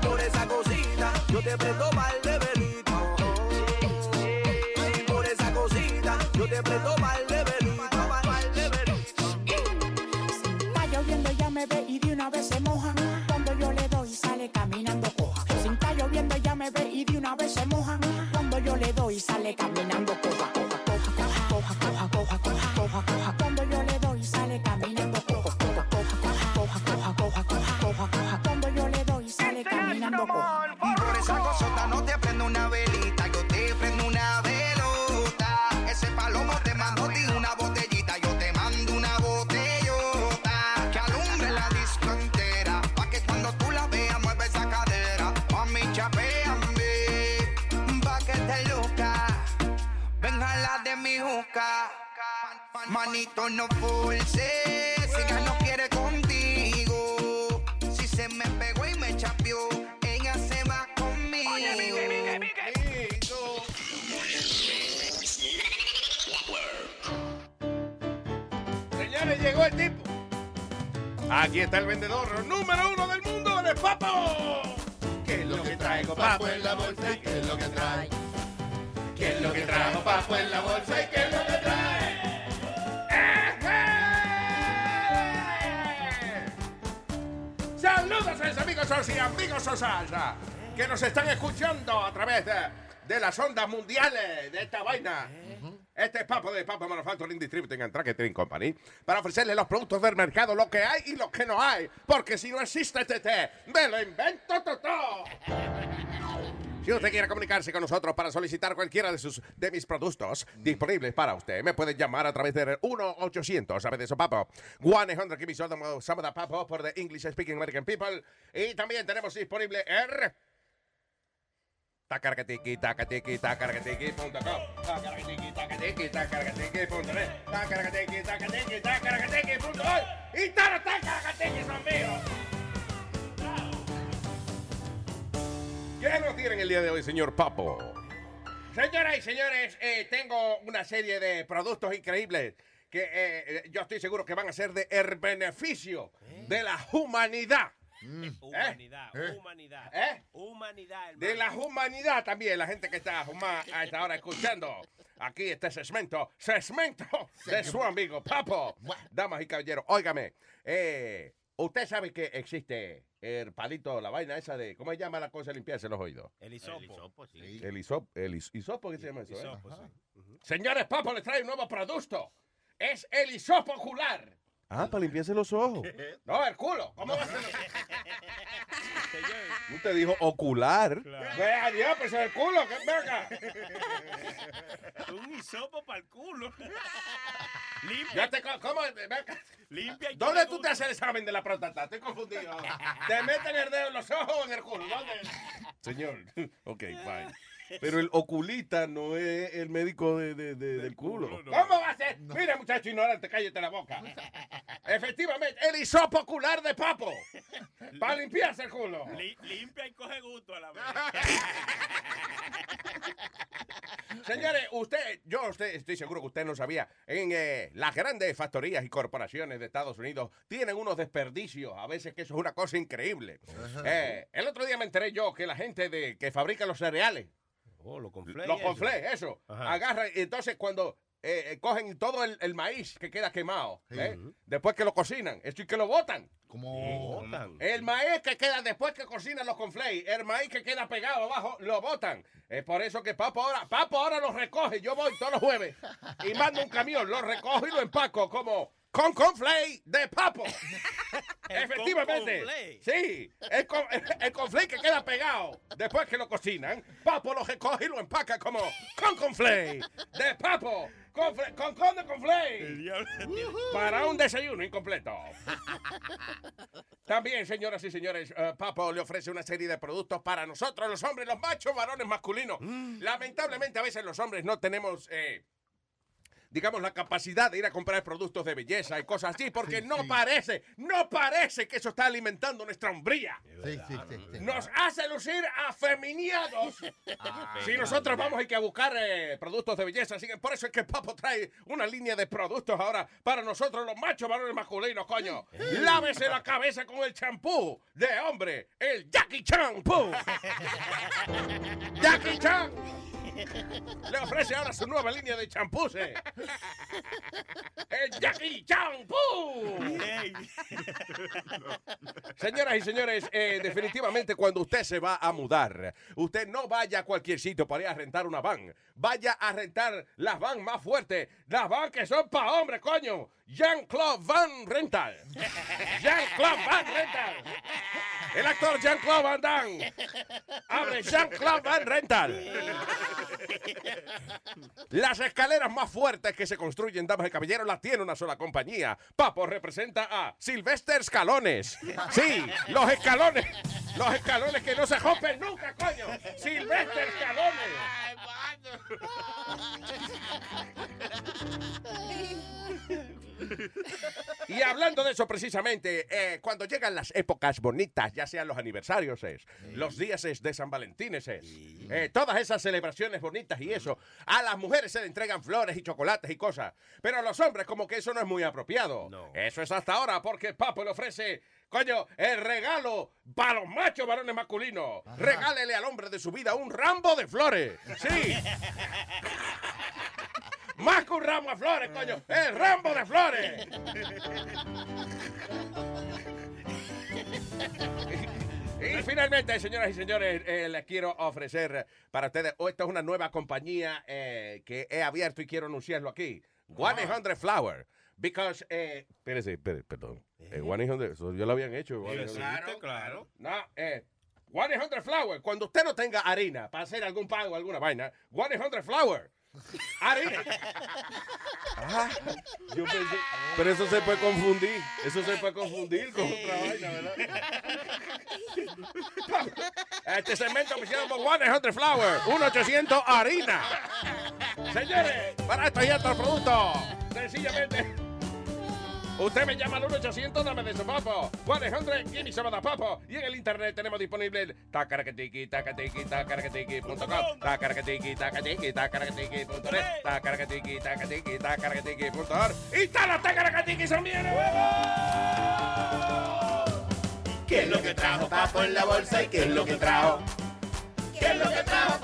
Por esa cosita, yo te prendo mal de velito. Por esa cosita, yo te prendo mal sale caminando coja. Coja, coja, coja, coja, coja, coja, coja, coja. Cuando yo le doy, sale caminando coja. Coja, coja, coja, coja, coja, coja, coja, coja. Cuando yo le doy, sale caminando coja. Manito, no force, si ella no quiere contigo. Si se me pegó y me chapeó, ella se va conmigo. Señores, llegó el tipo. Aquí está el vendedor número uno del mundo de papo. ¿Qué es lo que traigo, papo, en la bolsa? ¿Y qué es lo que trae? ¿Qué es lo que traigo, papo, en la bolsa? ¿Y qué es lo que trae? Saludos a mis amigos y amigos Osaya, que nos están escuchando a través de, de las ondas mundiales de esta vaina. Este es Papo de Papo Manufacturing Distributing and Tracking Company para ofrecerle los productos del mercado, lo que hay y lo que no hay. Porque si no existe este té, me lo invento todo. Si usted quiere comunicarse con nosotros para solicitar cualquiera de sus de mis productos disponibles para usted, me puede llamar a través del 1-800, ¿sabe de eso, papo? 100 give me some of the papo for the English speaking American people. Y también tenemos disponible el... Tacargatiki, tacatiki, tacargatiki, punto com. Tacargatiki, tacatiki, tacargatiki, punto net. Tacargatiki, tacatiki, tacargatiki, punto com. Y tacargatiki son míos. ¿Qué nos tienen el día de hoy, señor Papo? Señoras y señores, eh, tengo una serie de productos increíbles que eh, eh, yo estoy seguro que van a ser de el beneficio de la humanidad. Humanidad, ¿Eh? humanidad. ¿Eh? Humanidad, De la humanidad también, la gente que está a esta hora escuchando. Aquí este segmento, segmento de su amigo Papo. Damas y caballeros, óigame, eh, usted sabe que existe el palito, la vaina esa de, ¿cómo se llama la cosa de limpiarse los oídos? El hisopo. El hisopo, el is- hisopo, ¿qué se llama eso? eh? Hisopo, Ajá. sí. Señores, Papo les trae un nuevo producto. Es el hisopo ocular. Ah, para limpiarse los ojos. No, el culo. ¿Cómo va a ser? [laughs] Te dijo ocular. Pues adiós, pues el culo, que verga. Un hisopo para el culo. [laughs] Limpia. Ya te, ¿Cómo? Limpia ¿Dónde tú te haces el examen de la próstata? Estoy confundido. ¿Te meten el dedo en los ojos o en el culo? ¿Dónde? Señor, [laughs] ok, fine. Pero el oculista no es el médico de, de- de- del culo. ¿Cómo va a ser? Mira, muchacho ignorante, cállate la boca. [laughs] Efectivamente, el hisopo ocular de papo. Para limpiarse el culo. Li- limpia y coge gusto a la vez. [laughs] Señores, usted, yo usted, estoy seguro que usted no sabía, en eh, las grandes factorías y corporaciones de Estados Unidos tienen unos desperdicios, a veces que eso es una cosa increíble. Eh, el otro día me enteré yo que la gente de que fabrica los cereales, Oh, lo conflé. los conflés, eso, Ajá. agarran y entonces cuando eh, eh, cogen todo el, el maíz que queda quemado, ¿eh? después que lo cocinan, eso y que lo botan. Como El maíz que queda después que cocinan los conflays, el maíz que queda pegado abajo, lo botan. Es por eso que Papo ahora, Papo ahora lo recoge. Yo voy todos los jueves y mando un camión, lo recojo y lo empaco como con conflay de Papo. [laughs] Efectivamente. conflay. Sí, el, con, [laughs] el conflay que queda pegado después que lo cocinan, Papo lo recoge y lo empaca como con conflay de Papo. con, con con flay. Para un desayuno incompleto. [laughs] También, señoras y señores, eh, Papo le ofrece una serie de productos para nosotros, los hombres, los machos, varones masculinos. Lamentablemente, a veces los hombres no tenemos... eh, digamos, la capacidad de ir a comprar productos de belleza y cosas así, porque no parece, no parece que eso está alimentando nuestra hombría. Sí, sí, sí, sí. Nos hace lucir afeminiados. si [laughs] nosotros vamos hay que buscar eh, productos de belleza, así que por eso es que Papo trae una línea de productos ahora para nosotros los machos varones masculinos, coño. Lávese la cabeza con el champú de hombre, el Jackie Chan Poo. [laughs] Jackie Chan le ofrece ahora su nueva línea de champús. eh. El Jackie Chan Poo. Señoras y señores, eh, definitivamente cuando usted se va a mudar, usted no vaya a cualquier sitio para ir a rentar una van. Vaya a rentar las van más fuertes, las van que son para hombres, coño. Jean-Claude Van Rental. Jean-Claude Van Rental. El actor Jean-Claude Van Damme. Abre Jean-Claude Van Rental. Las escaleras más fuertes que se construyen, damas y caballeros, las tiene una sola compañía. Papo representa a Sylvester Escalones. Sí, los escalones. Los escalones que no se rompen nunca, coño. Sylvester Escalones. Y hablando de eso precisamente, eh, cuando llegan las épocas bonitas, ya sean los aniversarios, es, los días es de San Valentín, es, eh, todas esas celebraciones bonitas y eso, a las mujeres se le entregan flores y chocolates y cosas, pero a los hombres como que eso no es muy apropiado. Eso es hasta ahora porque Papo le ofrece, coño, el regalo para los machos varones masculinos. Regálele al hombre de su vida un rambo de flores. Sí. [laughs] Más que un ramo de flores, coño. El rambo de flores. [laughs] Y finalmente, señoras y señores, eh, les quiero ofrecer para ustedes, oh, esta es una nueva compañía eh, que he abierto y quiero anunciarlo aquí. 100 Flower. Because, eh, espérese, espérese, perdón. Eh, 100, eso ya lo habían hecho. 100. Claro, claro. No, eh, 100 Flower. Cuando usted no tenga harina para hacer algún pago o alguna vaina, 100 Flower. Harina. Ah, yo pensé- pero eso se puede confundir. Eso se puede confundir con otra vaina, ¿verdad? Este segmento oficial por 100 Flower. 1-800 harina. Señores, para esto y estos productos, sencillamente. Usted me llama al 1-800, dame de su papo. 100, give me some of the papo. Y en el internet tenemos disponible el tacaracatiki, tacatiki, tacaracatiki.com, tacaracatiki, tacatiki, tacaracatiki.net, tacaracatiki, tacatiki, tacaracatiki.org. Y está la tacaracatiki también. ¿Qué es lo que trajo Papo en la bolsa y qué es lo que trajo? ¿Qué es lo que trajo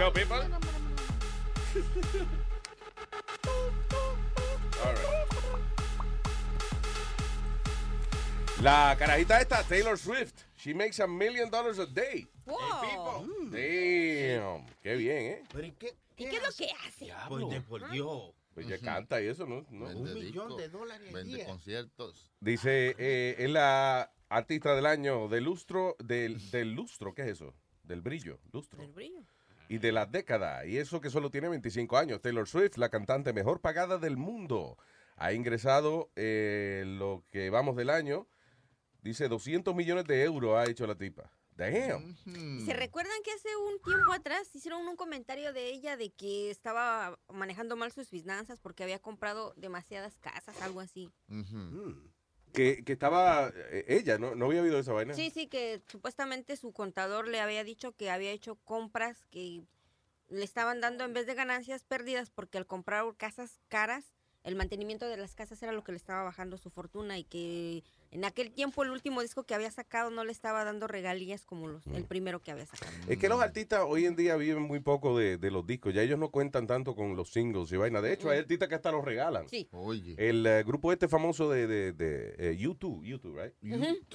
go, people. All right. La carajita esta, Taylor Swift. She makes a million dollars a day. Wow. Damn. Qué bien, ¿eh? Pero ¿y qué, ¿Y qué es lo que hace? Pues de por Dios. Pues ya canta y eso, ¿no? ¿No? Vende millón de dólares al Vende día. conciertos. Dice, eh, es la artista del año del lustro, del, del lustro, ¿qué es eso? Del brillo, lustro. El brillo. Y de la década, y eso que solo tiene 25 años. Taylor Swift, la cantante mejor pagada del mundo, ha ingresado eh, lo que vamos del año, dice 200 millones de euros ha hecho la tipa. Damn. ¿Se recuerdan que hace un tiempo atrás hicieron un comentario de ella de que estaba manejando mal sus finanzas porque había comprado demasiadas casas, algo así? Que, que estaba eh, ella, ¿no? No había oído esa vaina. Sí, sí, que supuestamente su contador le había dicho que había hecho compras que le estaban dando en vez de ganancias pérdidas porque al comprar casas caras, el mantenimiento de las casas era lo que le estaba bajando su fortuna y que en aquel tiempo el último disco que había sacado no le estaba dando regalías como los, el primero que había sacado. Es que los artistas hoy en día viven muy poco de, de los discos. Ya ellos no cuentan tanto con los singles y vaina. De hecho, hay artistas que hasta los regalan. Sí. Oye. El eh, grupo este famoso de, de, de eh, YouTube, YouTube, right?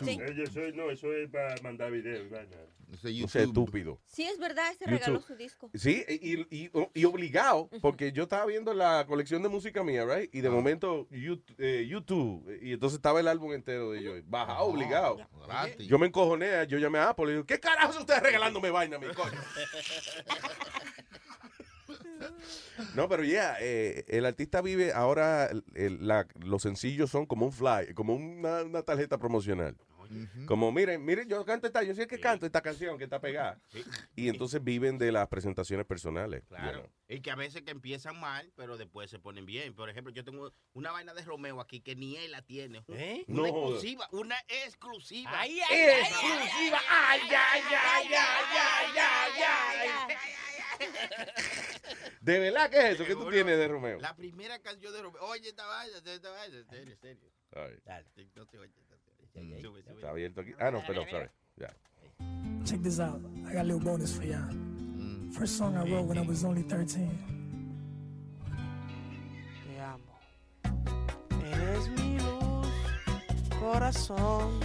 Sí. Eh, eso es- no, eso es para mandar videos. vaina. No sé, estúpido. Sí, es verdad, ese YouTube. regaló su disco. Sí, y, y, y obligado, porque yo estaba viendo la colección de música mía, right? Y de momento YouTube, eh, YouTube, y entonces estaba el álbum entero de ellos. Baja, obligado. Gratis. Yo me encojoné, yo llamé a Apple y digo, ¿qué carajo ustedes regalándome vaina, mi coño? No, pero ya, eh, el artista vive ahora, el- el- la- los sencillos son como un fly, como una, una tarjeta promocional. Como, miren, miren, yo canto esta, yo sé que canto esta canción que está pegada. Y entonces viven de las presentaciones personales. you Claro. know. Y que a veces que empiezan mal, pero después se ponen bien. Por ejemplo, yo tengo una vaina de Romeo aquí que ni él la tiene. ¿Eh? Una No exclusiva, una exclusiva. Ay, ay, exclusiva. Ay, ay, ay, ay, ay, ay, ¿De verdad qué es eso que tú tienes de Romeo? La primera canción de Romeo. Oye, esta vaina, esta vaina, en serio, en serio. Ay, No te oyes, sube. está abierto aquí. Ah, no, perdón, sorry. Ya. Check this out. I got a little bonus for y'all. First song I wrote when I was only 13. Te amo. Eres mi luz, corazón.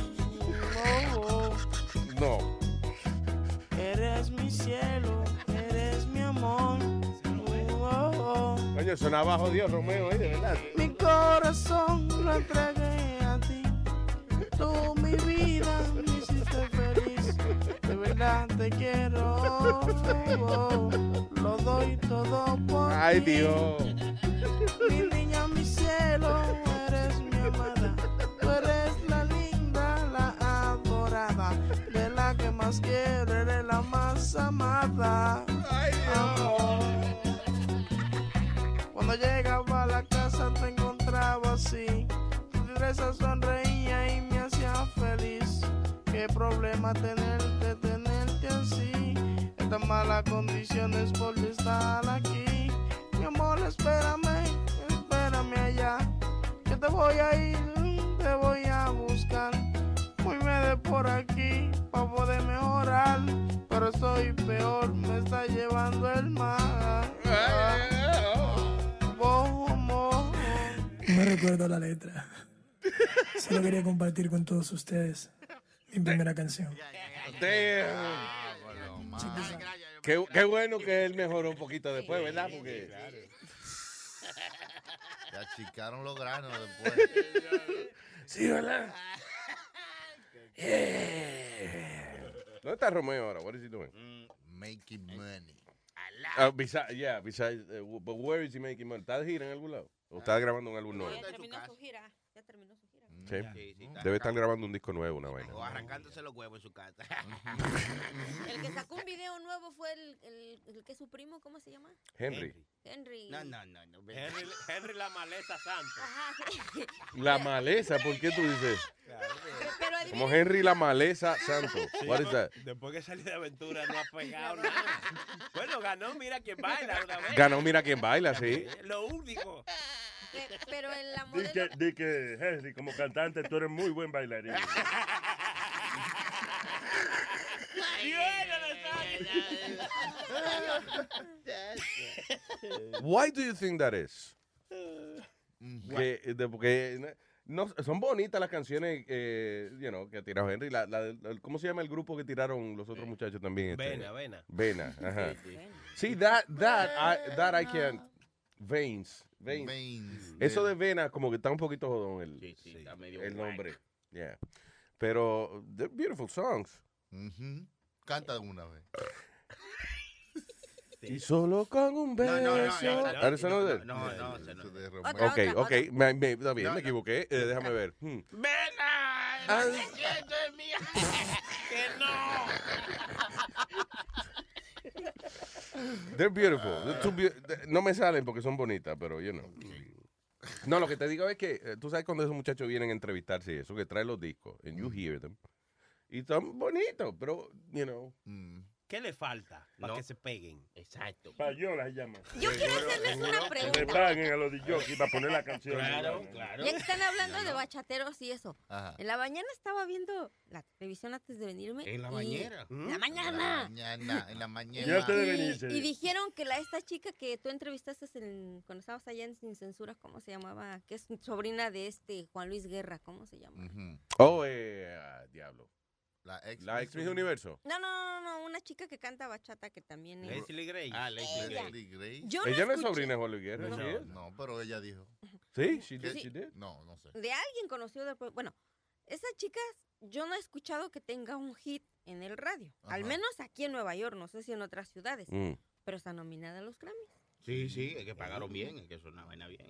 Oh, oh. No. Eres mi cielo, eres mi amor. Oh, oh. Coño, sonaba jodido Romeo, ¿eh? De verdad. Mi corazón lo entregué. Tú, mi vida, me hiciste feliz. De verdad te quiero. Oh, Lo doy todo por Ay, ti. Dios. Mi niña, mi cielo, eres mi amada. Tú eres la linda, la adorada. De la que más quiero, eres la más amada. Amor. Cuando llegaba a la casa te encontraba así. Tu destreza feliz. Qué problema tenerte, tenerte así. Estas malas condiciones por estar aquí. Mi amor, espérame, espérame allá. Que te voy a ir, te voy a buscar. Muéveme de por aquí para poder mejorar. Pero estoy peor, me está llevando el mar. Bomo. No recuerdo la letra. Solo quería compartir con todos ustedes mi primera canción. Qué, qué bueno que él mejoró un poquito después, ¿verdad? Porque Se achicaron los granos después. Sí, ¿verdad? Yeah. ¿Dónde está Romeo ahora? What is he doing? Making money. Uh, besides, yeah, besides, uh, but where is he making money? ¿Está de gira en algún lado? ¿O está grabando en algún nuevo? Terminó su gira. Terminó su gira. Sí. Sí, sí, está- Debe estar grabando un disco nuevo, una vaina. O arrancándose los huevos en su casa. [laughs] El que sacó un video nuevo fue el, el, el que es su primo, ¿cómo se llama? Henry. Henry. No, no, no. no. Henry, Henry la maleza santo. Ajá, sí. [laughs] La maleza, ¿por qué tú dices? Pero Como Henry la maleza santo. Sí, What is that? Después que salió de aventura no ha pegado nada. Bueno, ganó, mira quién baila una vez. Ganó Mira quién baila, sí. Lo único. Que- pero en la Di modelo... que, di que, Henry, como cantante, tú eres muy buen bailarín. [laughs] Why do you think that is? Que, de- porque no, son bonitas las canciones eh, you know, que ha tirado Henry. La, la- la- ¿Cómo se llama el grupo que tiraron los otros muchachos también? este? Vena, Vena. Vena, ajá. Sí, that, that, I, that I can't. Veins. Veins. Veins. Eso de Vena como que está un poquito jodón el, Sí, sí, está medio el nombre. Yeah. Pero they're beautiful songs. Canta una vez. [laughs] Y solo con un beso. No, no, no, no, ¿eso no es de él? No, no, ese no. Eso de Otra, Ok, ok, me, me- está bien, No, me no. equivoqué. Eh, déjame ver. Hmm. ¡Vena! ¡No te siento en mí! [laughs] ¡Que no! They're beautiful. They're too no me salen porque son bonitas, pero you know. No, lo que te digo es que eh, tú sabes cuando esos muchachos vienen a entrevistarse y eso, que traen los discos, and you hear them. Y están bonitos, pero, you know, Mm. ¿Qué le falta para No. que se peguen? Exacto. Payola se llama. Yo quiero hacerles una Que pregunta. paguen a los DJs para poner la canción. Claro, claro. Ya que están hablando de bachateros y eso. Ajá. En la mañana estaba viendo la televisión antes de venirme. En la y- bañera. En la mañana. Mañana, en la mañana. Ya te de Y, venirse. y dijeron que la esta chica que tú entrevistaste en- cuando estabas allá en Sin Censura, ¿cómo se llamaba? Que es sobrina de este Juan Luis Guerra, ¿cómo se llama? Ujú. Oh, eh, ah, diablo. La ex. La ex Miss Universo. No, no, no, no, una chica que canta bachata que también es... Leslie Gray. Ah, Leslie Ella. Yo Ella no es sobrina de Juan Guerra, No, ¿sí no, pero ella dijo. Sí, she did. No, no sé. de alguien conocido del pueblo. Bueno, esa chica yo no he escuchado que tenga un hit en el radio. Al menos aquí en Nueva York, no sé si en otras ciudades. Mm. Pero está nominada a los Grammys. Sí, sí, es que pagaron bien, es que es una vaina bien.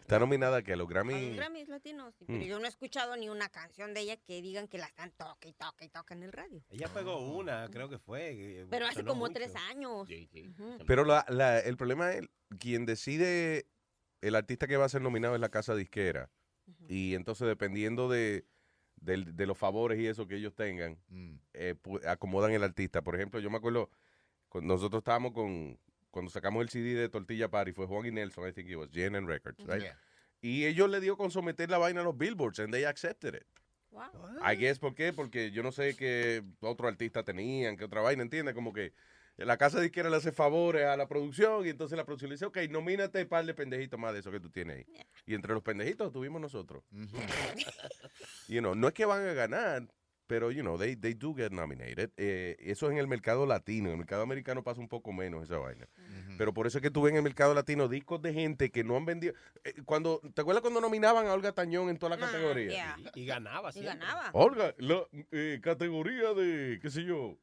Está nominada que a los A los Grammy. Grammys latinos. sí, Pero Mm. yo no he escuchado ni una canción de ella que digan que la están toque y toque y toque en el radio. Ella pegó una, creo que fue. que Pero hace sonó como mucho. tres años. Sí, sí. Ujú. Pero la, la- el problema es quien decide el artista que va a ser nominado es la casa disquera. Y entonces dependiendo de, del- de los favores y eso que ellos tengan, Mm. eh, pu- acomodan el artista. Por ejemplo, yo me acuerdo, cuando nosotros estábamos con, cuando sacamos el CD de Tortilla Party, fue Juan y Nelson, I think it was, JNN Records, right? Yeah. Y ellos le dio con someter la vaina a los billboards, and they accepted it. Wow. I guess, ¿por qué? Porque yo no sé qué otro artista tenían, qué otra vaina, ¿entiendes? Como que la casa disquera le hace favores a la producción y entonces la producción le dice, ok, nomínate un par de pendejitos más de eso que tú tienes ahí. Y entre los pendejitos tuvimos nosotros. Ujú. [laughs] You know, no es que van a ganar, pero, you know, they, they do get nominated. Eh, eso es en el mercado latino. En el mercado americano pasa un poco menos esa vaina. Pero por eso es que tú ves en el mercado latino discos de gente que no han vendido. eh, cuando, ¿Te acuerdas cuando nominaban a Olga Tañón en toda la Ah, categoría? yeah. Y ganaba Y siempre. ganaba. Olga, la eh, categoría de, qué sé yo,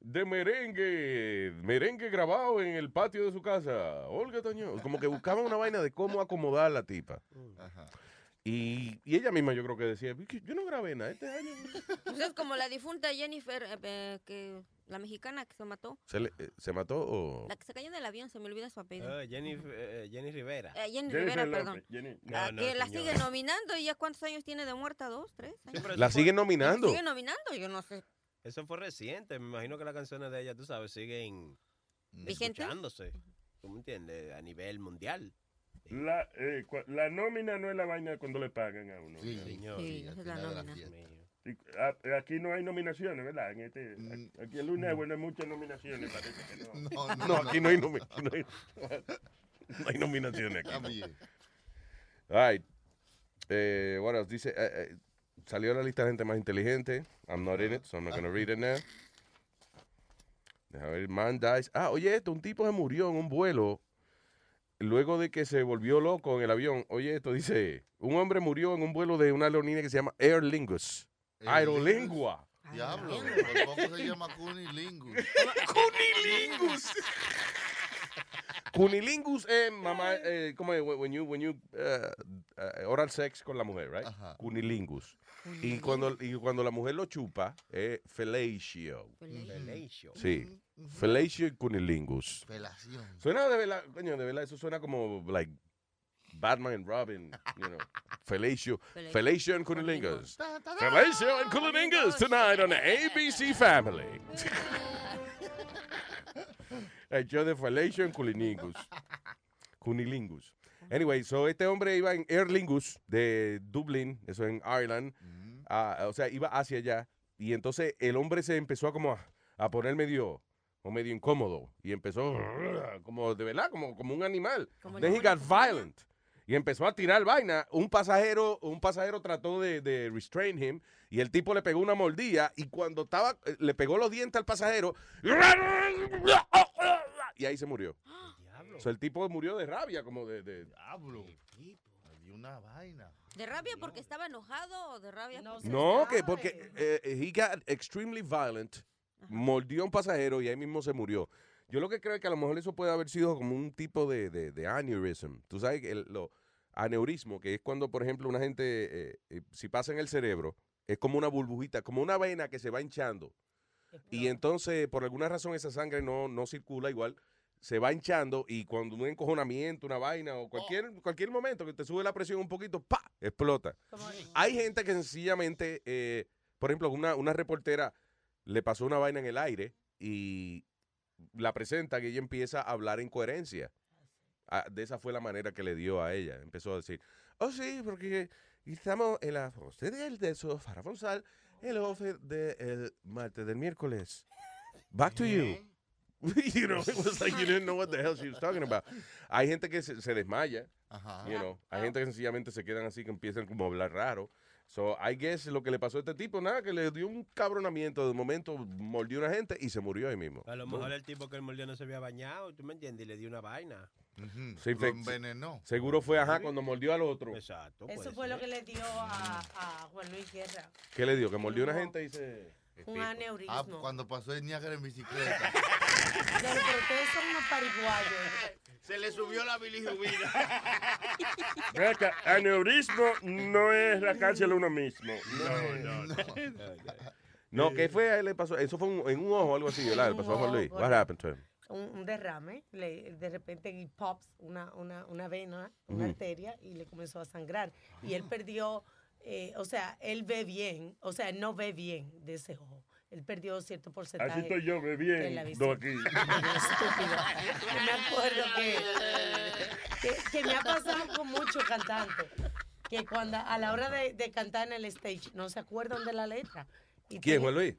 de merengue, merengue grabado en el patio de su casa. Olga Tañón. Como que buscaban una vaina de cómo acomodar a la tipa. Ajá. Y, y ella misma yo creo que decía, "Es que yo no grabé nada este año. Pues es como la difunta Jennifer, eh, eh, que la mexicana que se mató. ¿Se, le- eh, ¿se mató o...? La que se cayó en el avión, se me olvida su apellido. Ah, Jenny, eh, Jenny Rivera. Eh, Jenny Jennifer Rivera, López, perdón. Jenny- No, Ah, no, que la siguen nominando y ya cuántos años tiene de muerta, dos, tres años. Sí, pero La siguen nominando. Siguen nominando, yo no sé. Eso fue reciente. Me imagino que las canciones de ella, tú sabes, siguen ¿Vigentes? escuchándose. ¿Tú me entiendes? A nivel mundial. La, eh, cua- la nómina no es la vaina cuando le pagan a uno. Sí, Señor. Sí, es la nómina. Y, a- aquí no hay nominaciones, ¿verdad? En este, Mm. aquí el lunes, bueno, hay muchas nominaciones, parece que no. [laughs] No, no, No, aquí no hay, nomi- no hay, no hay nominaciones aquí. All right. Eh, what else? Dice, eh, eh, salió la lista de gente más inteligente. I'm not in it, so I'm not going to read it now. Deja ver, man dies. Ah, oye esto, un tipo se murió en un vuelo luego de que se volvió loco en el avión. Oye esto, dice, un hombre murió en un vuelo de una aerolínea que se llama Aer Lingus. Aerolingua. Diablo, por poco se llama Cunilingus. [laughs] Cunilingus. Cunilingus es mamá, eh, como es? when you, when you uh, uh, oral sex con la mujer, right? Ajá. Cunilingus. Y cuando, y cuando la mujer lo chupa, es fellatio. Fellatio. Sí. Fellatio y cunilingus. Felación. Suena de verdad, coño, de verdad, eso suena como, like, Batman and Robin, you know. [laughs] Fellatio. Fellatio and cunilingus. Fellatio and cunilingus tonight on ABC Family. [laughs] El show de Fellatio and cunilingus. Cunilingus. Anyway, so este hombre iba en Aer Lingus de Dublin, eso en Ireland, ah, o sea, iba hacia allá, y entonces el hombre se empezó a como a, a poner medio, o medio incómodo, y empezó como de verdad, como, como un animal. Como Then he got violent. Y empezó a tirar vaina. Un pasajero, un pasajero trató de, de restrain him y el tipo le pegó una mordida y cuando estaba, eh, le pegó los dientes al pasajero y ahí se murió. O sea, el tipo murió de rabia, como de... de- Diablo. Dio una vaina. ¿De rabia porque estaba enojado o de rabia porque No, que porque eh, he got extremely violent, mordió a un pasajero y ahí mismo se murió. Yo lo que creo es que a lo mejor eso puede haber sido como un tipo de, de, de aneurysm. Tú sabes que el, lo aneurismo, que es cuando, por ejemplo, una gente, eh, eh, si pasa en el cerebro, es como una burbujita, como una vena que se va hinchando. Y entonces, por alguna razón, esa sangre no, no circula igual, se va hinchando y cuando un encojonamiento, una vaina o cualquier, cualquier momento que te sube la presión un poquito, ¡pa! explota. Hay gente que sencillamente, eh, por ejemplo, una, una reportera le pasó una vaina en el aire y la presentan y ella empieza a hablar en coherencia. Ah, de esa fue la manera que le dio a ella. Empezó a decir, oh sí, porque estamos en la usted del de eso, Farafonsal, el ofe del martes del miércoles. Back to you. [laughs] you know, it was like you didn't know what the hell she was talking about. Hay gente que se, se desmaya, Ajá. you know. Hay gente que sencillamente se quedan así que empiezan como a hablar raro. So, I guess lo que le pasó a este tipo, nada, que le dio un cabronamiento. De momento mordió a una gente y se murió ahí mismo. A lo mejor el tipo que él mordió no se había bañado, ¿tú me entiendes? Y le dio una vaina. Se Lo infec- envenenó. Seguro fue, ajá, cuando mordió al otro. Exacto. Eso fue lo que le dio a, a Juan Luis Guerra. ¿Qué le dio? Que mordió a una gente y se... Un aneurismo. Ah, cuando pasó el Niágara en bicicleta. [laughs] Pero, pero ustedes son unos pariguayos. Se le subió la bilirrubina. [laughs] Acá, aneurismo no es la cárcel uno mismo. No, no, no. [laughs] No, ¿qué fue a él le pasó? Eso fue un- en un ojo o algo así, ¿verdad? Le pasó a Juan Luis. What happened to him? Un, un derrame, le- de repente y pops una, una, una vena, una Ujú. arteria y le comenzó a sangrar. Y él perdió, eh, o sea, él ve bien, o sea, él no ve bien de ese ojo. Él perdió cierto porcentaje. Así estoy yo, la bebiendo visión. aquí. [laughs] Estúpido. Me acuerdo que, que, que me ha pasado con muchos cantantes. Que cuando a la hora de, de cantar en el stage no se acuerdan de la letra. Y ¿Quién, tienen- Juan Luis?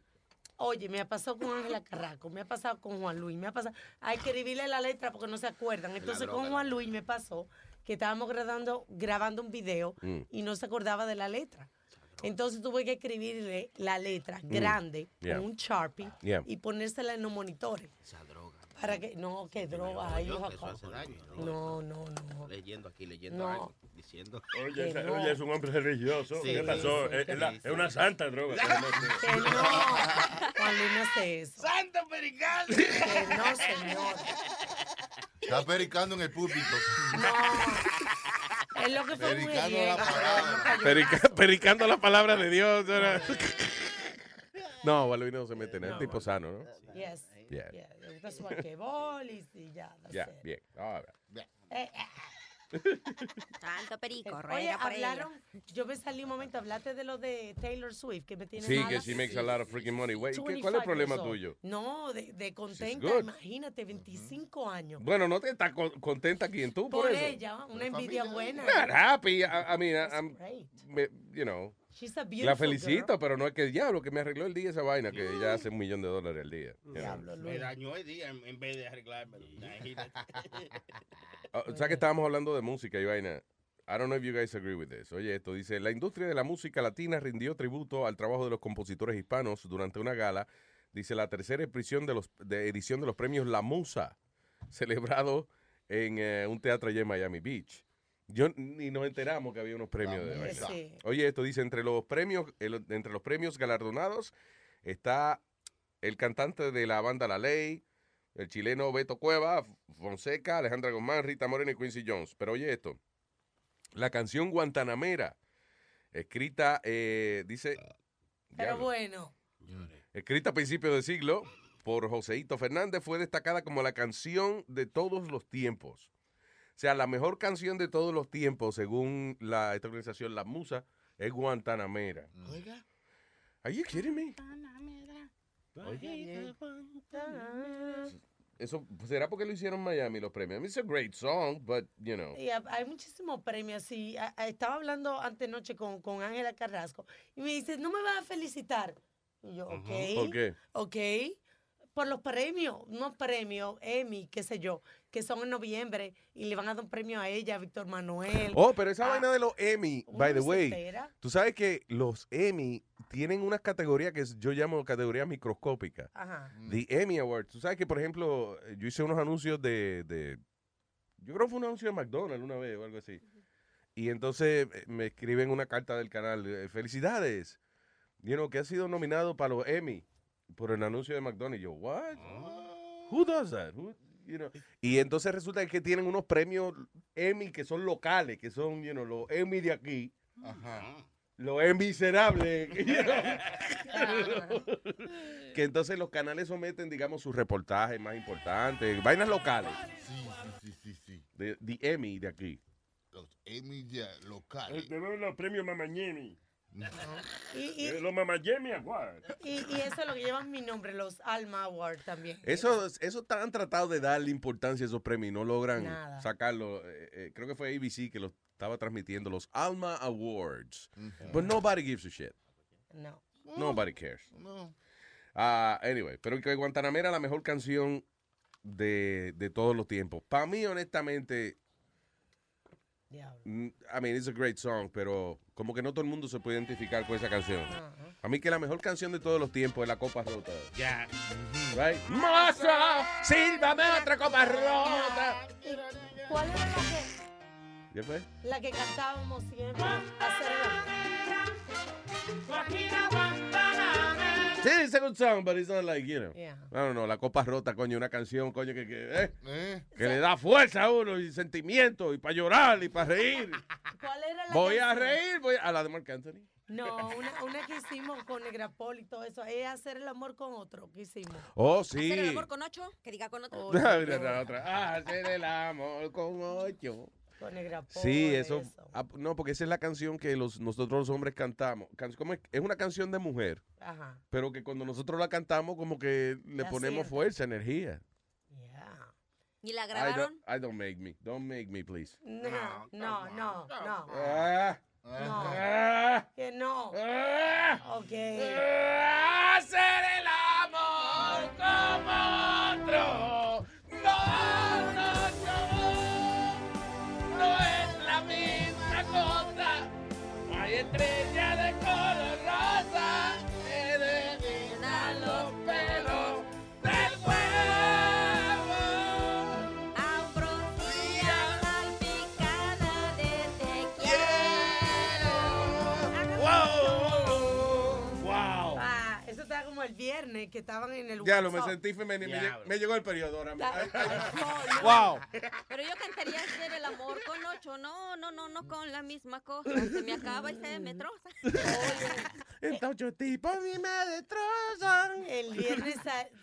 Oye, me ha pasado con Ángela Carraco, me ha pasado con Juan Luis, me ha pasado. Hay que escribirle la letra porque no se acuerdan. Entonces droga, con Juan Luis me pasó que estábamos grabando, grabando un video Mm. y no se acordaba de la letra. Entonces tuve que escribirle la letra Mm. grande Yeah. con un Sharpie Yeah. y ponérsela en los monitores. Esa droga. Para que, no, que droga, ay. No, no, no. Leyendo aquí, leyendo No. algo, diciendo. Oye, esa- Que no. oye, es un hombre religioso. Sí, ¿Qué pasó? sí, es, es la- sí, es una santa droga. [laughs] Que no. [laughs] No hace eso. ¡Santo perical! Que no, señor. [laughs] Está pericando en el púlpito. Es lo que fue muy Pericando bien. la palabra. Perica- pericando la palabra de Dios. No, Luis no se mete en el tipo sano, ¿no? Yes. Yeah. Yeah. Le gusta su basquetbol y, y ya. that's Ya, it. bien. All right. Eh, eh. Tanto perico, Oye, ruega por ella. hablaron, yo me salí un momento, hablaste de lo de Taylor Swift, que me tiene Sí, mala. que she makes a lot of freaking money. Wait, ¿qué- ¿Cuál es 25 el problema tuyo? No, de, de contenta, imagínate, 25 años. Bueno, no te estás con- contenta aquí en tú por, Por eso. ella, una envidia buena. Not happy. I, I mean, I- I'm, you know, She's a la felicito, pero no es que diablo que me arregló el día esa vaina que ella hace un millón de dólares al día. know. Me dañó el día en, en vez de arreglármelo. [laughs] Ah, [laughs] O sea que estábamos hablando de música y vaina. I don't know if you guys agree with this. Oye, esto dice, la industria de la música latina rindió tributo al trabajo de los compositores hispanos durante una gala, dice la tercera edición de los de edición de los premios La Musa, celebrado en eh, un teatro allá en Miami Beach. Yo ni nos enteramos que había unos premios de vaina. Sí. Oye, esto dice entre los premios el- entre los premios galardonados está el cantante de la banda La Ley, el chileno Beto Cueva, Fonseca, Alejandra Guzmán, Rita Moreno y Quincy Jones. Pero oye esto, la canción Guantanamera, escrita, eh, dice, Pero diablo, bueno, escrita a principios del siglo por Joseito Fernández, fue destacada como la canción de todos los tiempos. O sea, la mejor canción de todos los tiempos, según la, esta organización La Musa, es Guantanamera. Oiga. Are you kidding me? Eso será porque lo hicieron en Miami los premios. I mean, it's a great song, but you know. y ha- hay muchísimos premios. Sí, estaba hablando antenoche con con Ángela Carrasco y me dice, no me vas a felicitar. Y yo, ok. ¿Por qué? Ok. Por los premios, unos premios, Emmy, qué sé yo, que son en noviembre y le van a dar un premio a ella, a Víctor Manuel. Oh, pero esa Ah, vaina de los Emmy, by the way, entera. tú sabes que los Emmy tienen una categoría que yo llamo categoría microscópica. Ajá. The Emmy Awards. Tú sabes que, por ejemplo, yo hice unos anuncios de, de- yo creo que fue un anuncio de McDonald's una vez o algo así. Y entonces eh, me escriben una carta del canal, eh, felicidades, you know, que ha sido nominado para los Emmy por el anuncio de McDonald's. Y yo, what? Who does that? Who- you know? Y entonces resulta que tienen unos premios Emmy que son locales, que son, you know, los Emmy de aquí. Los Emmy miserables. [laughs] que entonces los canales someten, digamos, sus reportajes más importantes, vainas locales. Sí, sí, sí, sí. De, de Emmy de aquí. Los Emmy ya locales. Tenemos los premios Mamañemi. Y, y, Eh, Los mamá Jamie Aguard. y, y eso es lo que llevan mi nombre, los Alma Award también. Eso, eso han tratado de darle importancia a esos premios y no logran Nada. sacarlo. Eh, eh, creo que fue ABC que lo estaba transmitiendo, los Alma Awards. But nobody gives a shit. No. Nobody cares. No. Ah, anyway, pero que Guantanamera la mejor canción de, de todos los tiempos. Para mí, honestamente, mm, I mean, it's a great song, pero como que no todo el mundo se puede identificar con esa canción. A mí que la mejor canción de todos los tiempos es La Copa Rota. Ya. Right? ¡Mozo! ¡Sílvame otra copa rota! ¿Cuál era la que, ¿Qué fue? la que cantábamos siempre? Hacer Sí, it's a good song, but it's not like, you know. Yeah. I don't know, La Copa Rota, coño, una canción, coño, que, que, eh, que le da fuerza a uno y sentimiento y para llorar y para reír. [laughs] ¿Cuál era la Voy a reír, voy a, a la de Marc Anthony. No, una, una que hicimos con Negrapol y todo eso. Es hacer el amor con otro que hicimos. Oh, sí. ¿Hacer el amor con ocho? Que diga con otro. [laughs] Otra. Hacer el amor con ocho. Con Negrapol. Sí, eso. ah, no, porque esa es la canción que los, nosotros los hombres cantamos. Can- ¿cómo es? es una canción de mujer, Ajá. pero que cuando nosotros la cantamos, como que le La ponemos sientes. fuerza, energía. ¿Y la I grabaron? don't, I don't make me. Don't make me, please. No, no, no, no. Ah. No. Ah. Que no. Ok. Hacer el amor como otro. Estrella de color viernes que estaban en el Ya lo me sentí femenino. Me, me llegó el periodo ahora. [laughs] No. [laughs] ¡Wow! Pero yo cantaría hacer el amor con ocho. No, no, no, no con la misma cosa. Se me acaba y se me troza. [laughs] Estos ocho tipos a mí me destrozan. El viernes,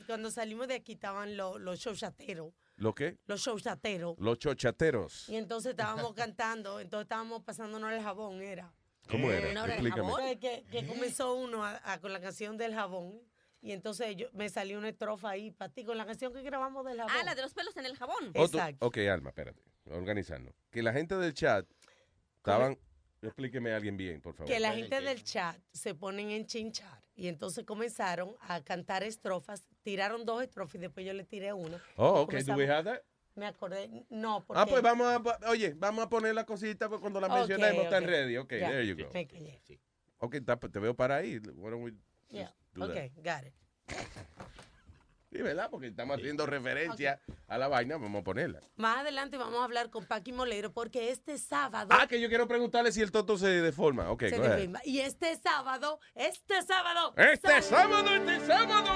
cuando salimos de aquí, estaban los, los showchateros. ¿Lo qué? Los showchateros. Los chochateros. Y entonces estábamos cantando, entonces estábamos pasándonos el jabón, era. ¿Cómo era? Una hora Explícame. jabón. Que, que comenzó uno a- a- con la canción del jabón. Y entonces yo, me salió una estrofa ahí para ti con la canción que grabamos del jabón. Ah, la de los pelos en el jabón. Oh, tú- ok, Alma, espérate. Organizando. Que la gente del chat estaban. Explíqueme a alguien bien, por favor. Que la gente del chat se ponen en chinchar. Y entonces comenzaron a cantar estrofas. Tiraron dos estrofas y después yo le tiré una. Oh, ok. Do we have that? Me acordé. No, porque... Ah, pues vamos a. Oye, vamos a poner la cosita pues, cuando la Ok, mencionemos. Están ok. ready. Ok, there you go. callé. Ok, está- te veo para ahí. Why don't we Yeah, just do that? ok, got it. Sí, ¿verdad? Porque estamos haciendo referencia a la vaina. Vamos a ponerla. Más adelante vamos a hablar con Paqui Molero porque este sábado... Ah, que yo quiero preguntarle si el toto se deforma. Ok, se go ahead. deprima. Y este sábado, este sábado... Este sal- sábado, este sábado,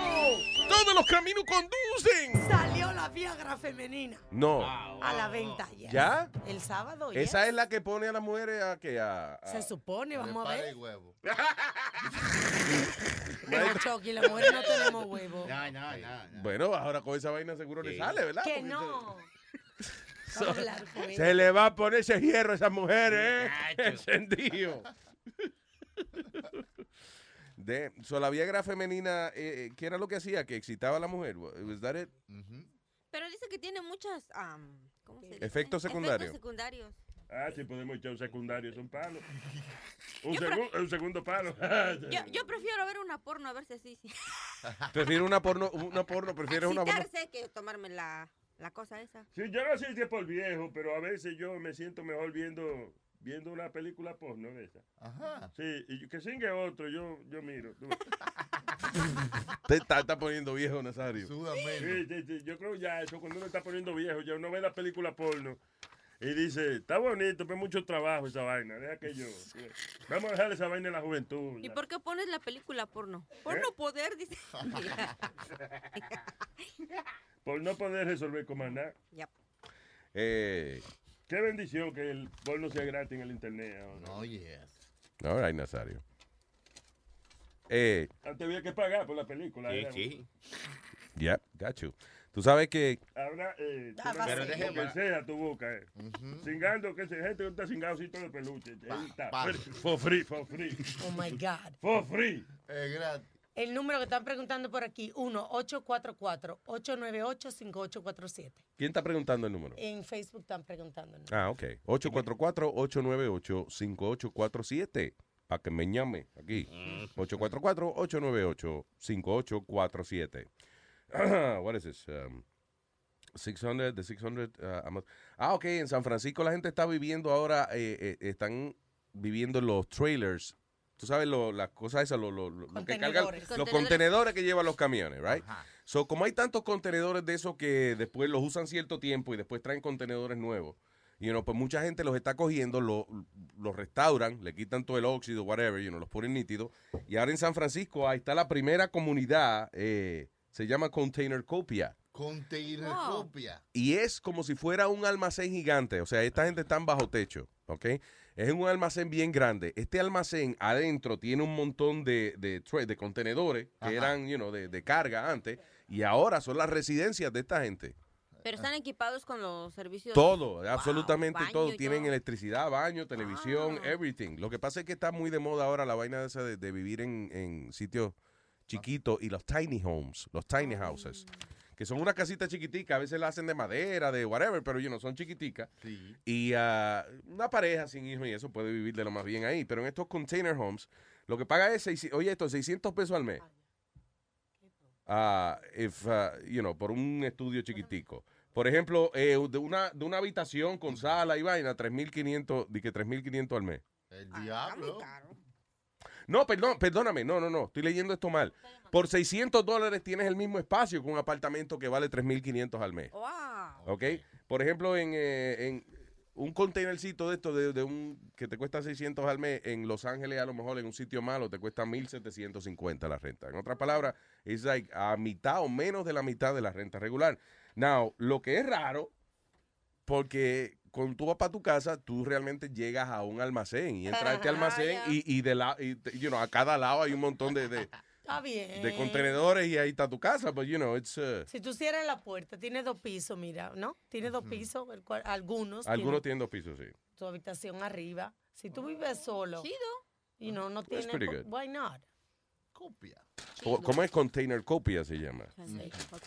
todos los caminos conducen. Salió la Viagra femenina No. a la venta. ¿Ya? El sábado, Esa es la que pone a las mujeres a que a, a- Se supone, vamos a ver. huevo. [laughs] No, Chucky, las mujeres no tenemos huevo. [laughs] No, no, no. Bueno, ahora con esa vaina seguro le sale, ¿verdad? Que Porque no. [laughs] se-. Se le va a poner ese hierro a esas mujeres, ¿eh? Encendido. De, so, la Viagra femenina, eh, ¿qué era lo que hacía? Que excitaba a la mujer. Was that it? Pero dice que tiene muchas. am, ¿Cómo se dice? Efectos secundarios. Efectos secundarios. Ah, sí, podemos echar un secundario, es un palo. Un, Yo segun- un segundo palo. Yo, yo prefiero ver una porno a ver si así. Sí. [laughs] Prefiero una porno, una porno, prefieres una porno. Que tomarme la, la cosa esa. Sí, yo no sé si es por viejo, pero a veces yo me siento mejor viendo viendo una película porno de esa. Ajá. Sí, y que singue otro, yo, yo miro. [laughs] Te está, está poniendo viejo, Nazario. Sí, sí, sí, yo creo ya eso, cuando uno está poniendo viejo, ya uno ve la película porno y dice, está bonito, pero es mucho trabajo esa vaina, deja que yo. [laughs] Vamos a dejar esa vaina en la juventud. ¿Y ya. por qué pones la película porno? Por ¿Eh? no poder, dice. [laughs] Por no poder resolver con más nada. Yep. Eh, Qué bendición que el porno sea gratis en el internet ahora. Oh, yes. all right, Nazario. Eh, Antes había que pagar por la película. Sí, era- sí. yeah, got you. Tú sabes que Ahora, eh, Ah, no- Pero que déjeme- sea tu boca, eh. Cingando, que se gente que está cingado así todo de peluche. Ahí está. pa. For free, for free. Oh my God. For free. Es gratis. El número que están preguntando por aquí, 1-844-898-5847. ¿Quién está preguntando el número? En Facebook están preguntando. el número. Ah, ok. 844-898-5847. Para que me llame aquí. 844-898-5847. [clears throat] What is this? Um, 600, the 600. uh, ah, ok. En San Francisco la gente está viviendo ahora, eh, eh, están viviendo en los trailers. Tú sabes, lo- las cosas esas, lo, lo- lo- lo que cargan, Contenedores. los contenedores que llevan los camiones, right? So, como hay tantos contenedores de esos que después los usan cierto tiempo y después traen contenedores nuevos, you know, pues mucha gente los está cogiendo, lo- los restauran, le quitan todo el óxido, whatever, you know, los ponen nítidos. Y ahora en San Francisco, ahí está la primera comunidad, eh, se llama Container Copia. Container Wow. copia. Y es como si fuera un almacén gigante. O sea, esta gente está bajo techo, ¿ok? Es un almacén bien grande. Este almacén adentro tiene un montón de, de, de contenedores que Ajá. eran, you know, de, de carga antes. Y ahora son las residencias de esta gente. Pero están equipados con los servicios. Todo, Wow, absolutamente baño todo. Tienen todo. electricidad, baño, televisión, Ah. everything. Lo que pasa es que está muy de moda ahora la vaina esa de, de vivir en, en sitios chiquitos y los tiny homes, los tiny houses. Que son una casita chiquitica, a veces la hacen de madera, de whatever, pero you know, son chiquiticas. Sí. Y ah, una pareja sin hijos y eso puede vivir de lo más bien ahí. Pero en estos container homes, lo que paga es, seis- oye, esto, 600 pesos al mes. Ah, if, ah, you know, por un estudio chiquitico. Por ejemplo, eh, de, una, de una habitación con sala y vaina, 3.500, di que 3.500 al mes. El diablo. No, perdón, perdóname, no, no, no, estoy leyendo esto mal. Por 600 dólares tienes el mismo espacio que un apartamento que vale 3.500 al mes. Wow. ¿Ok? Por ejemplo, en, eh, en un containercito de esto, de, de un que te cuesta 600 al mes, en Los Ángeles a lo mejor en un sitio malo te cuesta 1.750 la renta. En otras palabras, es like a mitad o menos de la mitad de la renta regular. Now, lo que es raro, porque cuando tú vas para tu casa, tú realmente llegas a un almacén y entras a este [laughs] almacén y, y de la, y, you know, a cada lado hay un montón de, de, Está bien. de contenedores y ahí está tu casa, but you know, it's, uh, Si tú cierras la puerta, tiene dos pisos, mira, ¿no? Tiene dos pisos, el cual- algunos. algunos tienen tienen dos pisos, sí. tu habitación arriba. Si tú vives solo, Chido. y no, no That's tiene. pretty po- good. Why not? Copia. ¿Cómo, cómo es container copia se llama? Sí, ok.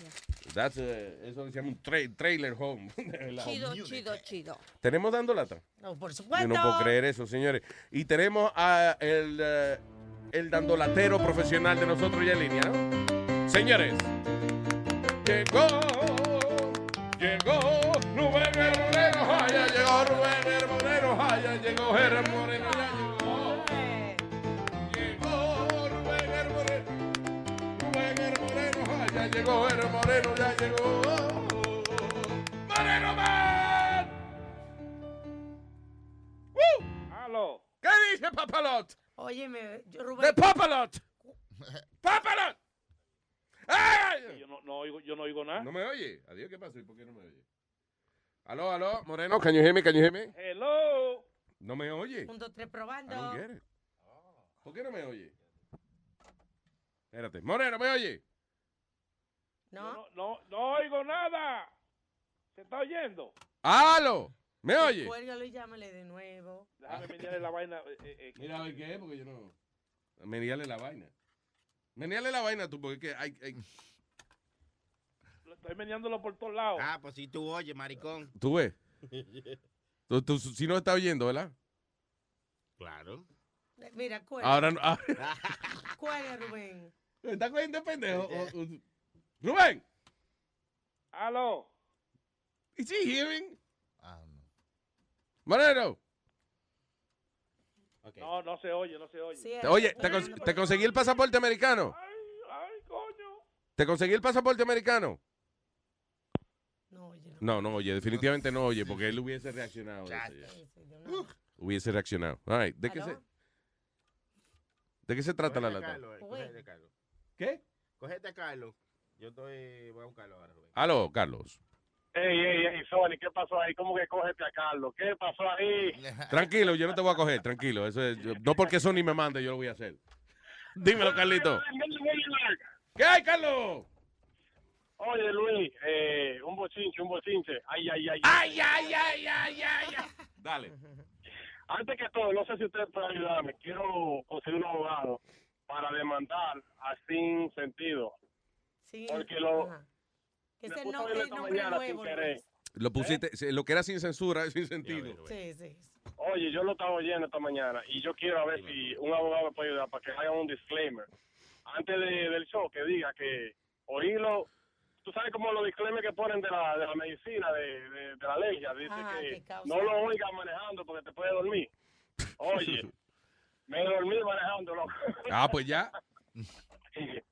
That's, uh, eso se llama un tra- trailer home. [laughs] Chido, chido, chido. Tenemos dando lata. No, por Yo supuesto. no puedo creer eso, señores. Y tenemos a el, eh, el dandolatero profesional de nosotros ya en línea, ¿no? Señores, llegó, llegó Rubén ay, ya llegó Rubén ay, ya llegó el Moreno, ya llegó. Llegó Rubén ay, ya llegó el Moreno, ya llegó. Moreno Man. ¡Woo! Aló. ¿Qué dice Papalot? Óyeme, yo, ¡De Rubén. Papalot! ¡Papalot! ¡Ay! Yo no, no oigo, yo no oigo nada. ¿No me oye? Adiós, ¿qué pasó? ¿Y por qué no me oye? Aló, aló, Moreno, can you hear me, can you hear me? Hello. No me oye. Un, dos, tres, I probando. don't get it. ¿Por qué no me oye? Espérate. Moreno, ¿me oye? ¿No? No, no, no oigo nada. ¿Se está oyendo? ¡Aló! ¿Me oye? Cuélgalo y llámale de nuevo. Déjame mirarle la vaina. eh, eh, eh, Mira a ver qué es, porque yo no... Meneale la vaina. Meneale la vaina tú, porque es que hay... hay- Estoy meneándolo por todos lados. Ah, pues si tú oyes, maricón. ¿Tú ves? [laughs] Tú, tú sí no estás oyendo, ¿verdad? Claro. Mira, cuelga. Ahora no... ahora- [laughs] Cuelga, Rubén. ¿Me está cogiendo de pendejo? Rubén, Aló. ¿is he hearing? No. Moreno. No, no se oye, no se oye. Sí, Oye, ¿te, cons- te conseguí el pasaporte americano? Ay, coño. ¿Te conseguí el pasaporte americano? No, oye, no. No, no oye, definitivamente no oye, porque él hubiese reaccionado. vez. Hubiese reaccionado. All right, ¿De qué se, ¿Aló? ¿de qué se trata la lata? Carlos, eh, Carlos. ¿Qué? Cógete a Carlos. Yo estoy, voy a buscarlo ahora, Rubén. Aló, Carlos. Ey, ey, ey, Sony, ¿qué pasó ahí? ¿Cómo que cógete a Carlos? ¿Qué pasó ahí? [laughs] Tranquilo, yo no te voy a coger, tranquilo. Eso es, yo- no porque Sony me mande, yo lo voy a hacer. Dímelo, Carlito. ¿Qué hay, Carlos? Oye, Luis, eh, bochinche, un bochinche. Ay, ay, ay. Ay, ay, ay, ay, ay. ay. Dale. Antes que todo, no sé si usted puede ayudarme. Quiero conseguir un abogado para demandar a sin sentido. Sí. Porque lo. Que es el, nombre nuevo. Lo pusiste, sí, lo que era sin censura, [laughs] sin sentido. Sí, sí. Oye, yo lo estaba oyendo esta mañana y yo quiero a ver si un abogado me puede ayudar para que haga un disclaimer antes de- del show que diga que oírlo. Tú sabes como los disclaimers que ponen de la, de la medicina, de, de, de la alergia. Dice Ajá, que no lo oigas manejando porque te puede dormir. Oye, [laughs] me dormí manejando, loco. Ah, pues ya. [laughs]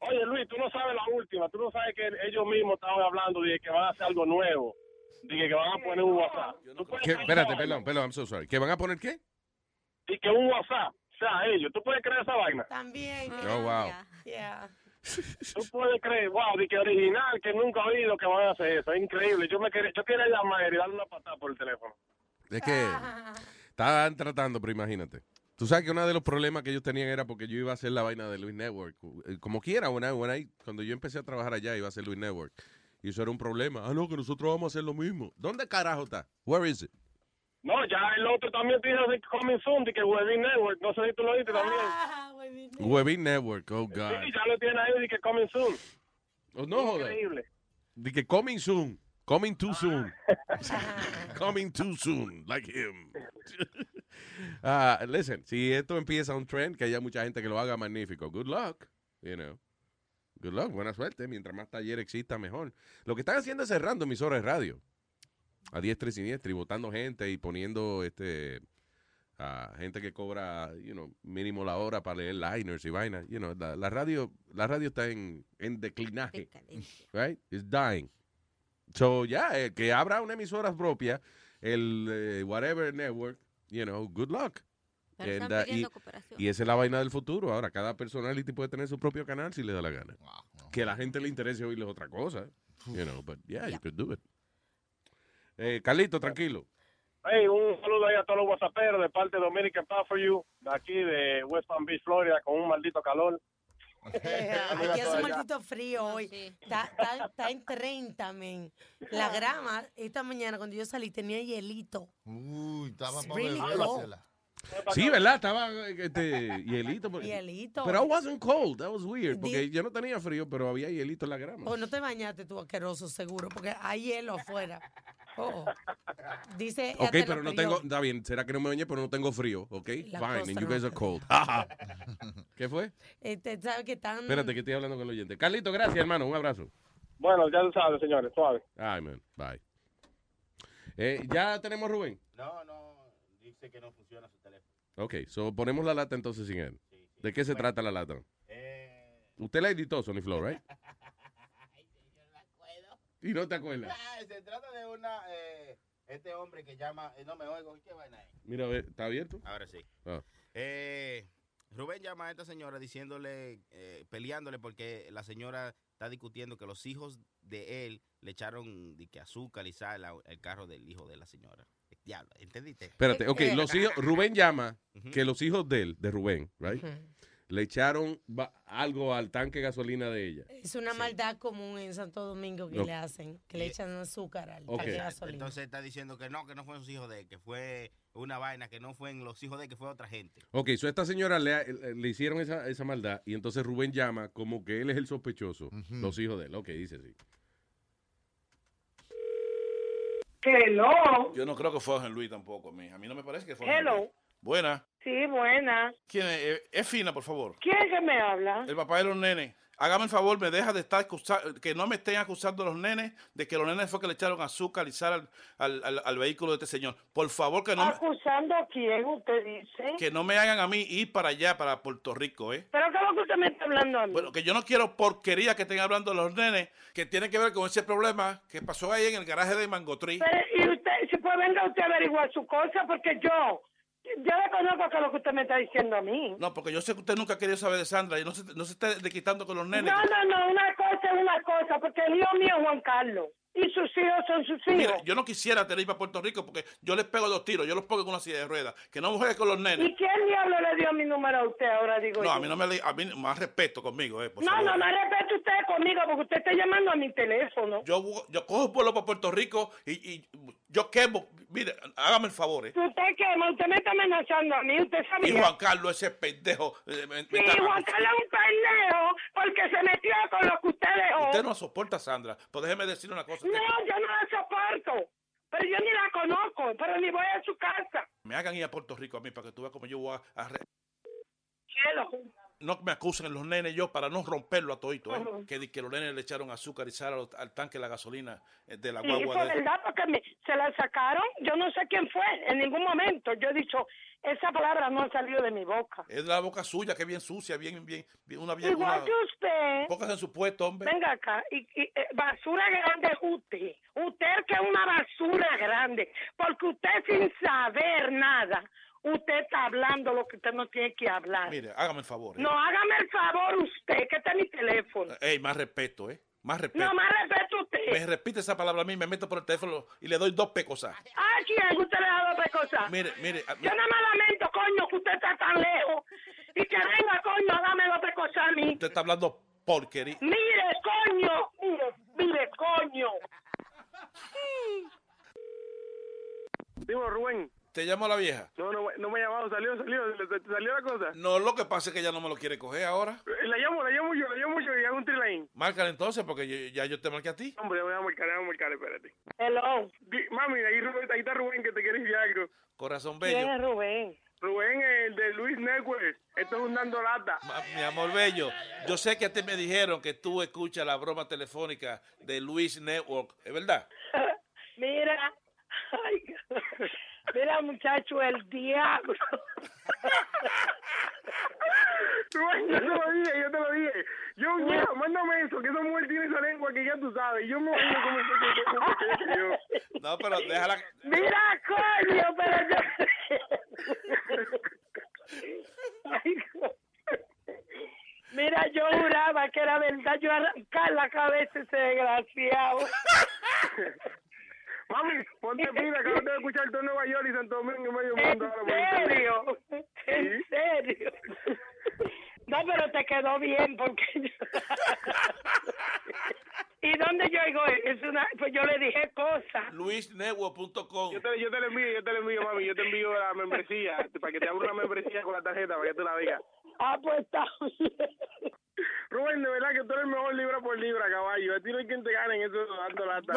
Oye, Luis, tú no sabes la última. Tú no sabes que ellos mismos estaban hablando de que van a hacer algo nuevo. De que van a poner un WhatsApp. ¿Tú puedes ¿Qué? creer Espérate, perdón, perdón, I'm so sorry. ¿Que van a poner qué? Y que un WhatsApp sea ellos. ¿Tú puedes creer esa vaina? También. Oh, wow. Yeah. [laughs] Tú puedes creer, wow, de que original, que nunca he oído que van a hacer eso. Es increíble. Yo me quería, yo quería llamar y darle una patada por el teléfono. Es que [laughs] estaban tratando, pero imagínate. Tú sabes que uno de los problemas que ellos tenían era porque yo iba a hacer la vaina de Luis Network. Eh, Como quiera, when I- when I- cuando yo empecé a trabajar allá, iba a hacer Luis Network. Y eso era un problema. Ah, no, que nosotros vamos a hacer lo mismo. ¿Dónde carajo está? Where is it? No, ya el otro también tiene de Coming Soon, de que Webin Network. No sé si tú lo viste también. Ah, Webin Network, oh God. Sí, ya lo tiene ahí de que Coming Soon. Oh, no, joder. Increíble. De que coming soon. Coming too soon. [laughs] coming too soon, like him. [laughs] Ah, listen, si esto empieza un trend, que haya mucha gente que lo haga magnífico. Good luck, you know. Good luck, buena suerte. Mientras más taller exista, mejor. Lo que están haciendo es cerrando emisoras de radio. A diestra y siniestra y votando gente y poniendo este a gente que cobra, you know, mínimo la hora para leer liners y vainas. You know, la, la radio, la radio está en, en declinaje. Right? It's dying. So, ya, el que abra una emisora propia, el eh, whatever network, you know, good luck. Pero están And, uh, y, pidiendo cooperación. y esa es la vaina del futuro. Ahora, cada personality puede tener su propio canal si le da la gana. Que a la gente le interese oírles otra cosa. You know, but yeah, you could do it. Eh, Carlito, tranquilo. Hey, un saludo ahí a todos los whatsapperos de parte de Dominican Power for You, de aquí de West Palm Beach, Florida, con un maldito calor. Aquí hace un maldito frío hoy. Está, está- está en 30, men. La grama, esta mañana cuando yo salí tenía hielito. Uy, estaba para Really. Sí, ¿verdad? Estaba este, hielito. pero- Hielito. Pero I wasn't cold. That was weird. Porque Di- yo no tenía frío, pero había hielito en la grama. O no te bañaste tú, asqueroso, seguro, porque hay hielo afuera. Oh. Dice. Ok, pero no tengo, está bien, será que no me bañé, pero no tengo frío, ok? La Fine, and you guys are cold. [laughs] [laughs] ¿Qué fue? Este, ¿Sabes que están. Espérate, que estoy hablando con el oyente. Carlito, gracias, hermano, un abrazo. Bueno, ya lo saben, señores, suave. Ay, man, bye. Eh, ¿Ya tenemos Rubén? No, no, dice que no funciona su teléfono. Ok, so ponemos la lata entonces sin él. ¿De qué se trata la lata? Eh, Usted la editó, Sony Flow, right? [laughs] Y no te acuerdas. Ah, se trata de una, eh, este hombre que llama, eh, no me oigo, ¿qué vaina es? Mira, ¿está abierto? Ahora sí. Ah. Eh, Rubén llama a esta señora diciéndole, eh, peleándole porque la señora está discutiendo que los hijos de él le echaron de que azúcar y sal al el carro del hijo de la señora. Diablo, ¿entendiste? Espérate, ok, los hijos, Rubén llama que los hijos de él, de Rubén, right? Le echaron algo al tanque de gasolina de ella. Es una maldad común en Santo Domingo que No. le hacen, que le echan azúcar al tanque de gasolina. Entonces está diciendo que no, que no fueron sus hijos de él, que fue una vaina, que no fueron los hijos de él, que fue otra gente. Ok, so esta señora le, le hicieron esa, esa maldad y entonces Rubén llama como que él es el sospechoso, los hijos de él. Ok, dice así. Hello. Yo no creo que fue Jorge Luis tampoco, mija. A mí no me parece que fue Hello. Buena. Sí, buena. ¿Quién es? Eh, es fina, por favor. ¿Quién es que me habla? El papá de los nenes. Hágame el favor, me deja de estar acusando, que no me estén acusando los nenes de que los nenes fue que le echaron azúcar y sal al, al- al- al vehículo de este señor. Por favor, que no, me- ¿Acusando a quién usted dice? que no me hagan a mí ir para allá, para Puerto Rico, ¿eh? ¿Pero qué es lo que usted me está hablando a mí? Bueno, que yo no quiero porquería que estén hablando los nenes que tienen que ver con ese problema que pasó ahí en el garaje de Mangotrí. Pero, y usted, si pues venga usted a averiguar su cosa, porque yo, yo le conozco que lo que usted me está diciendo a mí. No, porque yo sé que usted nunca ha querido saber de Sandra y no se, no se esté desquitando con los nenes. No, no, no, una cosa es una cosa, porque el hijo mío es Juan Carlos, y sus hijos son sus hijos. Mira, yo no quisiera tener ir para Puerto Rico porque yo les pego dos tiros, yo los pongo con una silla de ruedas. Que no juegue con los nenes. ¿Y quién diablo le dio mi número a usted ahora, digo No, yo? a mí no me le, a mí más respeto conmigo, eh, por no, favor. no, no respete conmigo porque usted está llamando a mi teléfono. Yo, yo cojo un vuelo para Puerto Rico y, y yo quemo. Mire, hágame el favor, ¿eh? Usted quema, usted me está amenazando a mí, usted Y sabía. Juan Carlos, ese pendejo. eh, me- me Sí, está- Juan Carlos es un pendejo porque se metió con lo que usted dejó. Usted no soporta Sandra. Pues déjeme decirle una cosa. que No, yo no la soporto. Pero yo ni la conozco, pero ni voy a su casa. me hagan ir a Puerto Rico a mí para que tú veas cómo yo voy a... Cielo. No me acusen los nenes yo para no romperlo a todito, ¿eh? Ujú. que, los nenes le echaron azúcar y sal al, al tanque de la gasolina eh, de la Sí, guagua fue de verdad, porque me- se la sacaron. Yo no sé quién fue. En ningún momento yo he dicho, esa palabra no ha salido de mi boca. Es la boca suya, que es bien sucia, bien, bien, bien una bien... Igual una- que usted. Póngase en su puesto, hombre. Venga acá, y, y, eh, basura grande es usted. Usted que es una basura grande, porque usted sin saber nada, usted está hablando lo que usted no tiene que hablar. Mire, hágame el favor. ¿eh? No, hágame el favor usted, que está en mi teléfono. Ey, más respeto, ¿eh? Más respeto. No, más respeto usted. Me repite esa palabra a mí, me meto por el teléfono y le doy dos pecosas. ¿A quién usted le ha dado otra cosa? Mire, mire, a- Yo nada más lamento, coño, que usted está tan lejos. Y que venga, coño, dame otra cosa a mí. usted está hablando porquería. Mire, coño, mire, mire, coño. Dime, Rubén. ¿Te llamo la vieja? No, no, no me ha llamado, salió, salió, ¿te- te salió la cosa. No, lo que pasa es que ella no me lo quiere coger ahora. Eh, La llamo, la llamo yo, la llamo yo y hago un trilain. Márcala entonces, porque yo- ya yo te marqué a ti. Hombre, voy a marcar, voy a marcar, espérate. Hello. Mami, ahí, Rubén, ahí está Rubén que te quiere decir algo. Corazón ¿Quién bello. es Rubén? Rubén, el de Luis Network. Esto es un dando lata. Ma- Mi amor bello, yo sé que a ti me dijeron que tú escuchas la broma telefónica de Luis Network, ¿es verdad? [laughs] Mira, [laughs] ay, [laughs] mira muchacho, el diablo. [laughs] Yo te lo dije, yo te lo dije. Yo, mira, mándame eso, que esa mujer tiene esa lengua que ya tú sabes. Yo me voy a comer yo. No, pero déjala. Mira, coño, pero yo... Ay, Mira, yo juraba que era verdad, yo arrancar la cabeza ese desgraciado. Mami, ponte [laughs] pila, que no te voy a escuchar todo Nueva York y Santo Domingo y medio ¿En mundo. internet. serio? ¿En serio? No, pero te quedó bien porque yo... [laughs] ¿Y dónde yo oigo? Es una... Pues yo le dije cosas. LuisNetwork.com. Yo te, yo te lo envío, yo te lo envío, mami. Yo te envío la membresía para que te abra una membresía con la tarjeta para que tú la digas. Ah, pues está [laughs] bien. Rubén, de verdad que tú eres el mejor libra por libra, caballo. A ti no hay quien te gane en eso dando lata.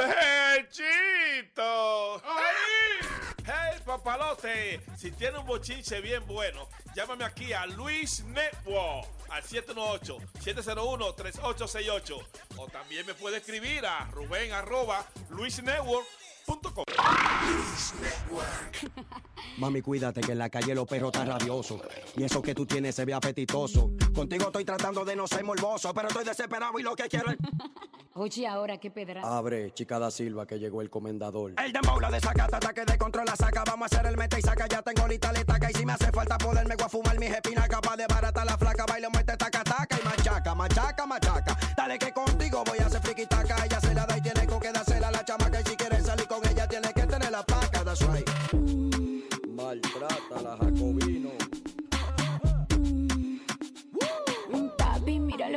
¡Bechito! ¡Ay! ¡Hey, papalote! Si tiene un bochinche bien bueno, llámame aquí a Luis Network al 718-701-3868. O también me puede escribir a Rubén arroba luisnetwork.com. [laughs] Mami, cuídate que en la calle los perros están rabiosos. Y eso que tú tienes se ve apetitoso. Contigo estoy tratando de no ser morboso, pero estoy desesperado y lo que quiero es... [laughs] Oye, ahora qué pedra. Abre, chica da Silva, que llegó el comendador. El dembow la desacata, ataque de control la saca. Vamos a hacer el mete y saca. Ya tengo lista la estaca. Y si me hace falta poderme voy a fumar mis espinas. Capaz de barata la flaca. Baile, muerte, taca, taca. Y machaca, machaca, machaca. Dale que contigo voy a hacer friki taca. Ella se la da y tiene con que dársela a la chamaca. Y si quieres salir con ella, tiene que tener la paca. That's right.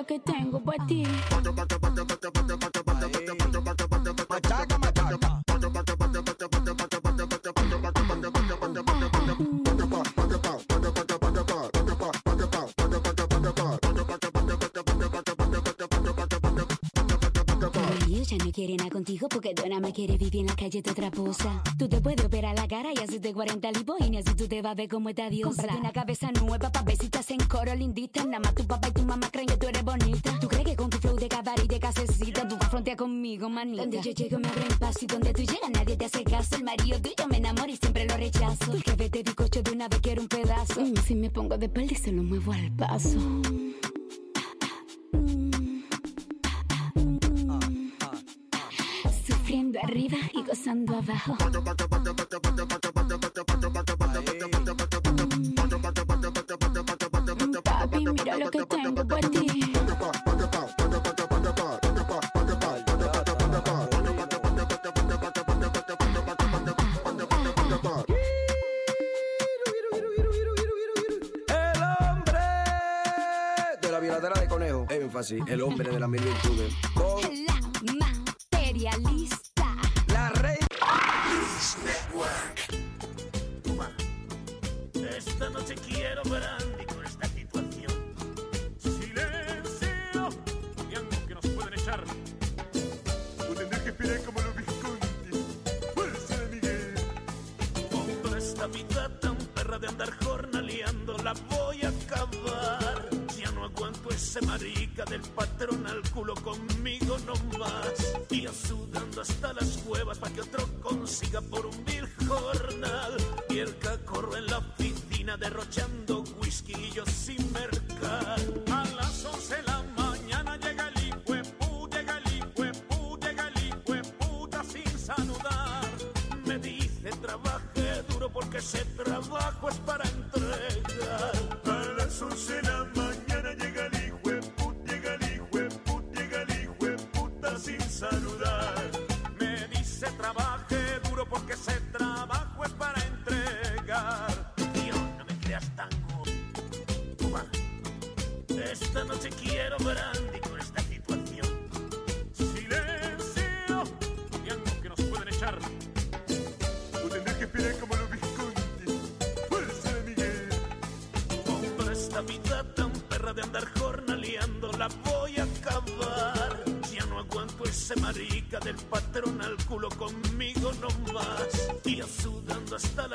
Que tengo para ti. Ella no quiere nada contigo porque Donna quiere vivir en la calle de otra posa. Tú te puedes operar la cara y hacerte 40 lipoínas y tú te vas a ver como esta diosa. Cómprate una cabeza nueva pa' ver si te hacen coro lindita. Nada más tu papá y tu mamá creen que tú eres bonita. ¿Tú crees que con tu flow de cabaret y de casecita tú vas a conmigo, manita? Donde yo llego me abren y donde tú llegas nadie te hace caso. El marido tuyo me enamora y siempre lo rechazo. Porque vete bizcocho de una vez quiero un pedazo. Mm, si me pongo de espalda y se lo muevo al paso. Arriba y gozando abajo. Papi, mira lo que tengo para ti. El hombre de la violadera de conejo. Énfasis, el hombre de la mil virtudes. Con La materialista. Noche quiero brandy con esta situación. Silencio. Y algo que nos pueden echar. O tendré que esperar como los Visconti. Fuerza de Miguel. Con toda esta vida tan perra de andar jornaleando la voy a acabar. Ya no aguanto ese marica del patrón al culo conmigo no más. Y sudando hasta las cuevas para que otro consiga por patrón al culo conmigo no más. Y sudando hasta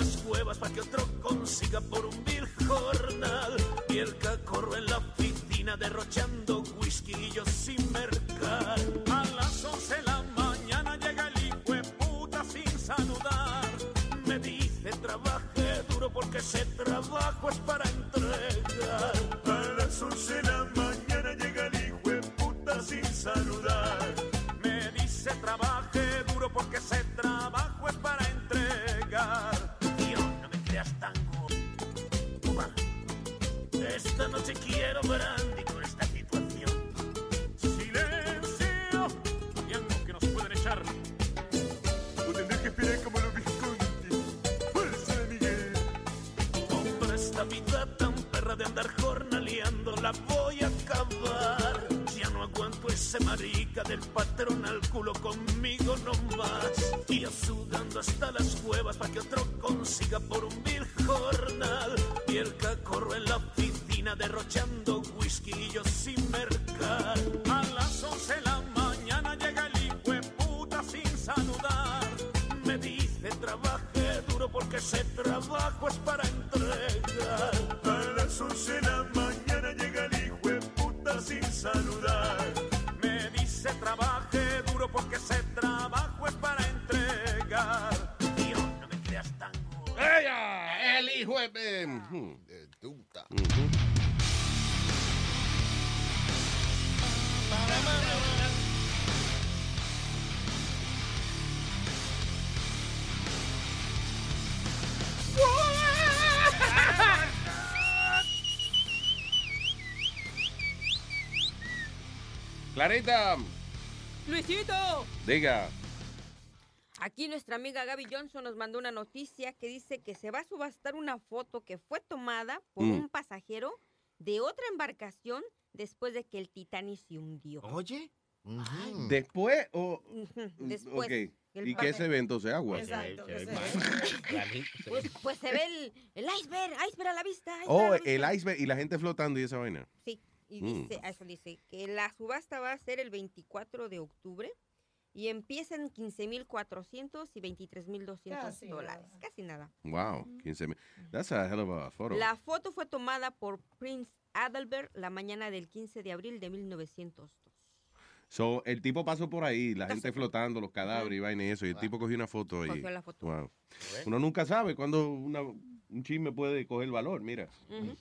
Clarita, Luisito. diga. Aquí nuestra amiga Gaby Johnson nos mandó una noticia que dice que se va a subastar una foto que fue tomada por Mm. un pasajero de otra embarcación después de que el Titanic se hundió. Oye. Después o... Después. Ok. el ¿Y pa- qué es evento? ¿Se agua? Exacto, que se- Pues, pues se ve el, el iceberg, iceberg a la vista. iceberg a Oh, la vista. el iceberg y la gente flotando y esa vaina. Sí, y Mm. dice, eso dice, que la subasta va a ser el 24 de octubre y empieza en 15.400 y 23.200 Casi dólares. Casi nada. Wow, 15 mil. That's a hell of a photo. La foto fue tomada por Prince Adalbert la mañana del 15 de abril de 1902. So, el tipo pasó por ahí, la gente flotando, los cadáveres y vaina y eso, y el tipo cogió una foto ahí. Cogió la foto. Wow. Uno nunca sabe cuándo una- un chisme puede coger valor, mira.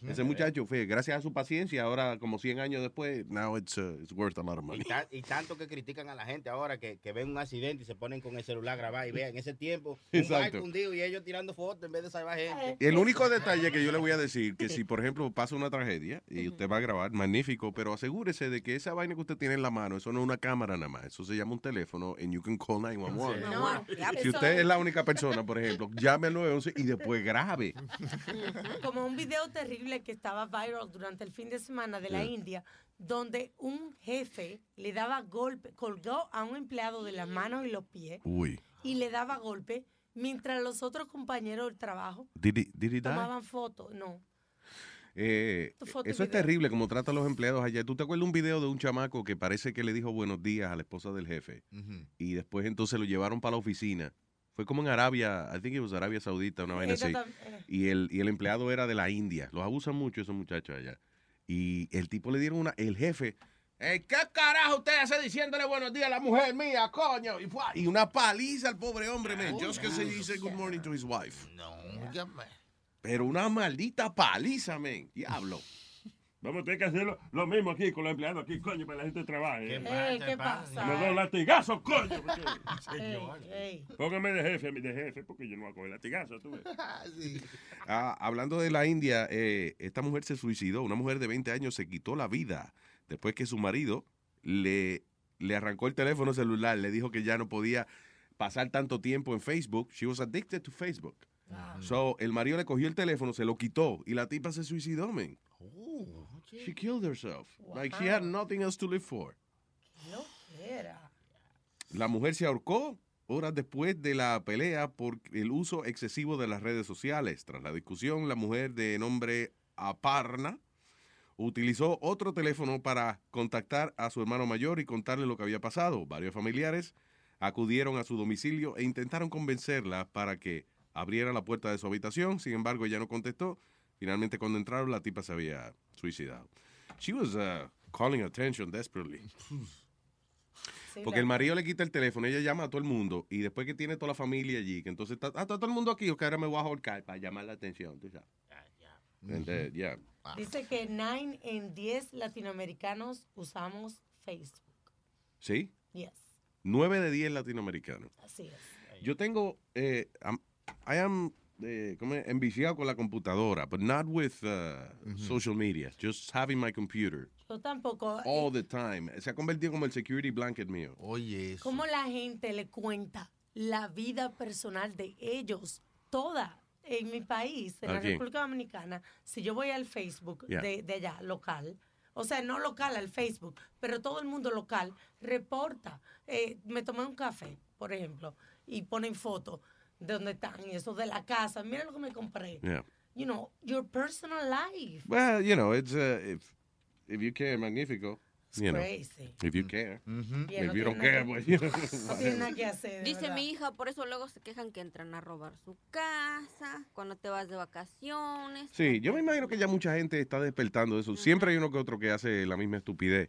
Ese muchacho fue, gracias a su paciencia, ahora como 100 años después, now it's, uh, it's worth a lot of money. Y, ta- y tanto que critican a la gente ahora que, que ven un accidente y se ponen con el celular a grabar y vean en ese tiempo un Exacto. barco hundido y ellos tirando fotos en vez de salvar gente. El único detalle que yo le voy a decir, que si por ejemplo pasa una tragedia y usted va a grabar, magnífico, pero asegúrese de que esa vaina que usted tiene en la mano, eso no es una cámara nada más, eso se llama un teléfono and you can call 911. No, Si usted es la única persona, por ejemplo, llame al 911 y después grabe. Como un video terrible que estaba viral durante el fin de semana de la Yeah. India, donde un jefe le daba golpe, colgó a un empleado de las manos y los pies Uy. y le daba golpe mientras los otros compañeros del trabajo Did he, did he die? tomaban fotos. No. Eh, eso es video. terrible como tratan a los empleados allá. ¿Tú te acuerdas un video de un chamaco que parece que le dijo buenos días a la esposa del jefe? Y después entonces lo llevaron para la oficina. Fue como en Arabia, I think it was Arabia Saudita, una vaina así. Y el, y el empleado era de la India. Los abusan mucho esos muchachos allá. Y el tipo le dieron una, el jefe, "Eh, ¿qué carajo usted hace diciéndole buenos días a la mujer mía, coño? Y, fue- y una paliza al pobre hombre, man. Just que se dice good morning to his wife. No, Pero una maldita paliza, man. Diablo. Vamos a tener que hacerlo lo mismo aquí con los empleados aquí, coño, para que la gente trabaje. ¿eh? Eh, ¿qué pasa? Me doy latigazos, coño. porque-. [laughs] Póngame de jefe, a mí de jefe, porque yo no voy a coger latigazos, tú ves. [laughs] Ah, hablando de la India, eh, esta mujer se suicidó. Una mujer de 20 años se quitó la vida después que su marido le, le arrancó el teléfono celular. Le dijo que ya no podía pasar tanto tiempo en Facebook. She was addicted to Facebook. So, el marido le cogió el teléfono, se lo quitó y la tipa se suicidó, man. She killed herself. Like she had nothing else to live for. No era. La mujer se ahorcó horas después de la pelea por el uso excesivo de las redes sociales. Tras la discusión, la mujer de nombre Aparna utilizó otro teléfono para contactar a su hermano mayor y contarle lo que había pasado. Varios familiares acudieron a su domicilio e intentaron convencerla para que abriera la puerta de su habitación. Sin embargo, ella no contestó. Finalmente, cuando entraron, la tipa se había suicidado. She was uh, calling attention desperately. Porque el marido le quita el teléfono, ella llama a todo el mundo y después que tiene toda la familia allí, que entonces está, ah, está todo el mundo aquí, o que ahora me voy a ahorcar para llamar la atención, tú sabes. And, uh, yeah. Dice que 9 en 10 latinoamericanos usamos Facebook. ¿Sí? Yes, Nueve de diez latinoamericanos. así es. Yo tengo, eh, I am eh, ¿cómo es? enviciado con la computadora, but not with uh, social media, just having my computer Yo tampoco. all the time. Se ha convertido como el security blanket mío. Oye, ¿Cómo la gente le cuenta la vida personal de ellos toda? En mi país, en ¿A la? República Dominicana, si yo voy al Facebook Yeah. de, de allá, local, o sea, no local al Facebook, pero todo el mundo local reporta. Eh, me tomé un café, por ejemplo, y ponen fotos de dónde están y eso de la casa. Mira lo que me compré. Yeah. You know, your personal life. Well, you know, it's uh, if if you care, magnifico. You know, crazy. if you care. Yeah, no If you don't care, pues, que- [laughs] you know, No tiene nada que hacer. Dice verdad. mi hija, por eso luego se quejan que entran a robar su casa, cuando te vas de vacaciones. Sí, yo me imagino que ya mucha gente está despertando de eso. Siempre hay uno que otro que hace la misma estupidez.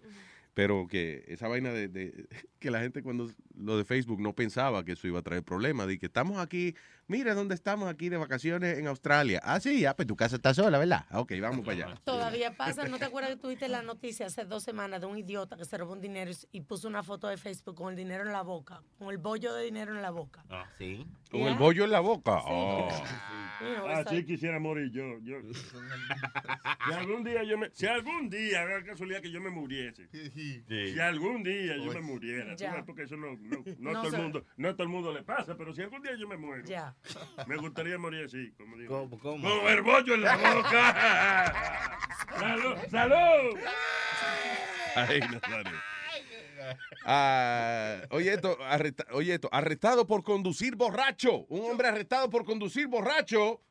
Pero que esa vaina de, de- [laughs] que la gente cuando lo de Facebook no pensaba que eso iba a traer problemas. De que estamos aquí, mira dónde estamos aquí de vacaciones en Australia. Ah, sí, ya, pues tu casa está sola, ¿verdad? Ah, Ok, vamos para allá. Todavía pasa, ¿no te acuerdas que tuviste la noticia hace dos semanas de un idiota que se robó un dinero y- puso una foto de Facebook con el dinero en la boca, con el bollo de dinero en la boca? Ah, sí. Con el bollo en la boca. Oh. Así quisiera morir yo. yo. [laughs] si algún día yo me, si algún día, vea casualidad que yo me muriese. Si algún día yo me muriera, tú Ya. ves, porque eso no, no, no [laughs] No todo el mundo, no todo el mundo le pasa, pero si algún día yo me muero, Ya. me gustaría morir así, como digo. ¿Cómo, cómo? Con el bollo en la boca. [laughs] ¡Salud! ¡Salud! Ay, Nazario. Ah, oye, esto, arresta- oye esto, arrestado por conducir borracho. Un hombre arrestado por conducir borracho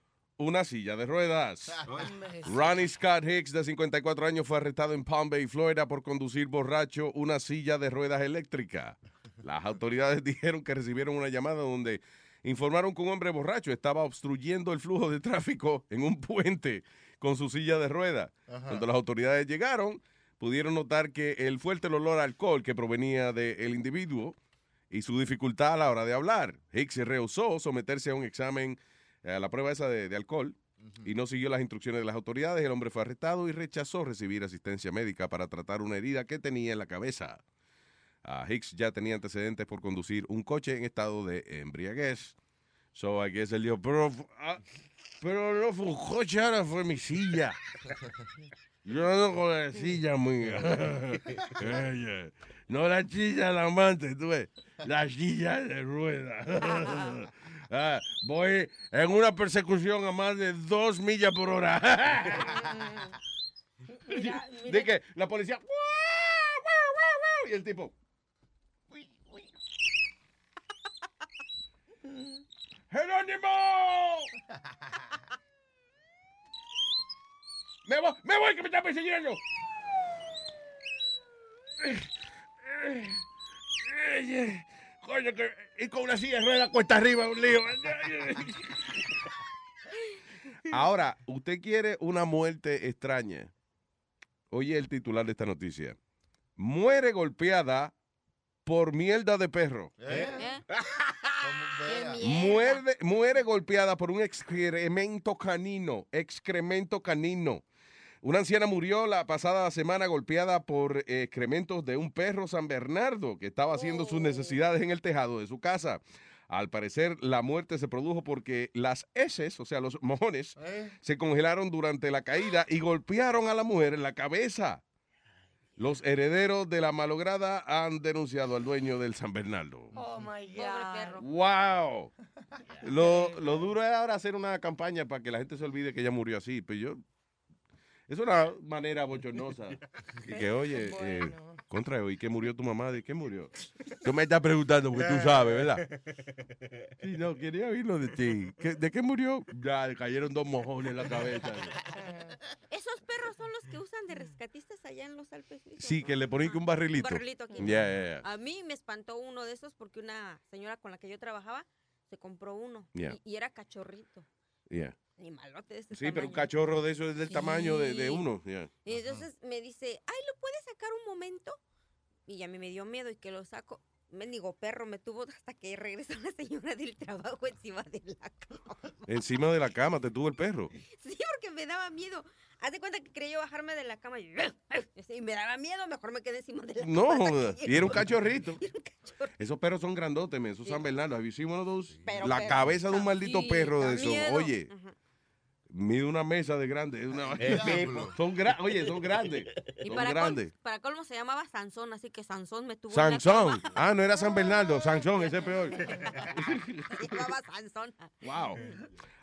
una silla de ruedas. [laughs] Ronnie Scott Hicks, de 54 años, fue arrestado en Palm Bay, Florida, por conducir borracho una silla de ruedas eléctrica. Las autoridades [laughs] dijeron que recibieron una llamada donde informaron que un hombre borracho estaba obstruyendo el flujo de tráfico en un puente con su silla de ruedas. Cuando las autoridades llegaron, pudieron notar que el fuerte olor a alcohol que provenía del individuo y su dificultad a la hora de hablar. Hicks se rehusó someterse a un examen, a la prueba esa de, de alcohol, y no siguió las instrucciones de las autoridades. El hombre fue arrestado y rechazó recibir asistencia médica para tratar una herida que tenía en la cabeza. Ah, Hicks ya tenía antecedentes por conducir un coche en estado de embriaguez. So I guess él dijo, pero, ah, pero no fue un coche, ahora fue mi silla. [laughs] Yo ando con la silla. [laughs] Ella. No la silla la amante, tú ves. La silla de ruedas. [laughs] Ah, voy en una persecución a más de dos millas por hora. [laughs] [laughs] De que la policía. "Guau, guau, guau, guau", Y el tipo. [laughs] ¡Jerónimo! ¡Me voy, me voy que me está persiguiendo! Coño, que y con una silla de ruedas cuesta arriba un lío. Ahora, usted quiere una muerte extraña. Oye el titular de esta noticia. Muere golpeada por mierda de perro. Muerde- muere golpeada por un excremento canino. Excremento canino. Una anciana murió la pasada semana golpeada por excrementos de un perro San Bernardo que estaba haciendo sus necesidades en el tejado de su casa. Al parecer, la muerte se produjo porque las heces, o sea, los mojones, se congelaron durante la caída y golpearon a la mujer en la cabeza. Los herederos de la malograda han denunciado al dueño del San Bernardo. Oh my God. ¡Wow! [laughs] Lo, lo duro es ahora hacer una campaña para que la gente se olvide que ella murió así. Pero yo. Es una manera bochornosa. [laughs] Y que, oye, eh, contra ¿y qué murió tu mamá? ¿De qué murió? Tú me estás preguntando porque tú sabes, ¿verdad? [laughs] Sí, no, quería oírlo de ti. ¿Qué- ¿De qué murió? Ya, le cayeron dos mojones en la cabeza. [laughs] Esos perros son los que usan de rescatistas allá en los Alpes suizos. Sí, que le ponen que un barrilito. Un barrilito aquí. Ya, ya, ya. A mí me espantó uno de esos porque una señora con la que yo trabajaba se compró uno Ya. y, y era cachorrito. Ya. Animalote de este Sí, pero un tamaño. cachorro de eso es del tamaño de, de Sí. uno. ya. Y entonces me dice, ay, ¿lo puedes sacar un momento? Y a mí me dio miedo y que lo saco. Mendigo perro me tuvo hasta que regresó la señora del trabajo encima de la cama. Encima de la cama te tuvo el perro. [laughs] Sí, porque me daba miedo. Haz de cuenta que quería yo bajarme de la cama y, [laughs] y me daba miedo, mejor me quedé encima de la No, cama. joda, [laughs] y era un cachorrito. Esos perros son grandotes, men, esos San Bernardo. One of those? Pero, La cabeza de un maldito sí, perro de da esos. miedo. Oye, mide una mesa de grande. es Una... [laughs] Son gra- Oye, son grandes. Y son para, grandes. col- para colmo se llamaba Sansón, así que Sansón me tuvo en la Sansón. Ah, no era San Bernardo. [laughs] Sansón, ese es peor. Se llamaba Sansón. Wow.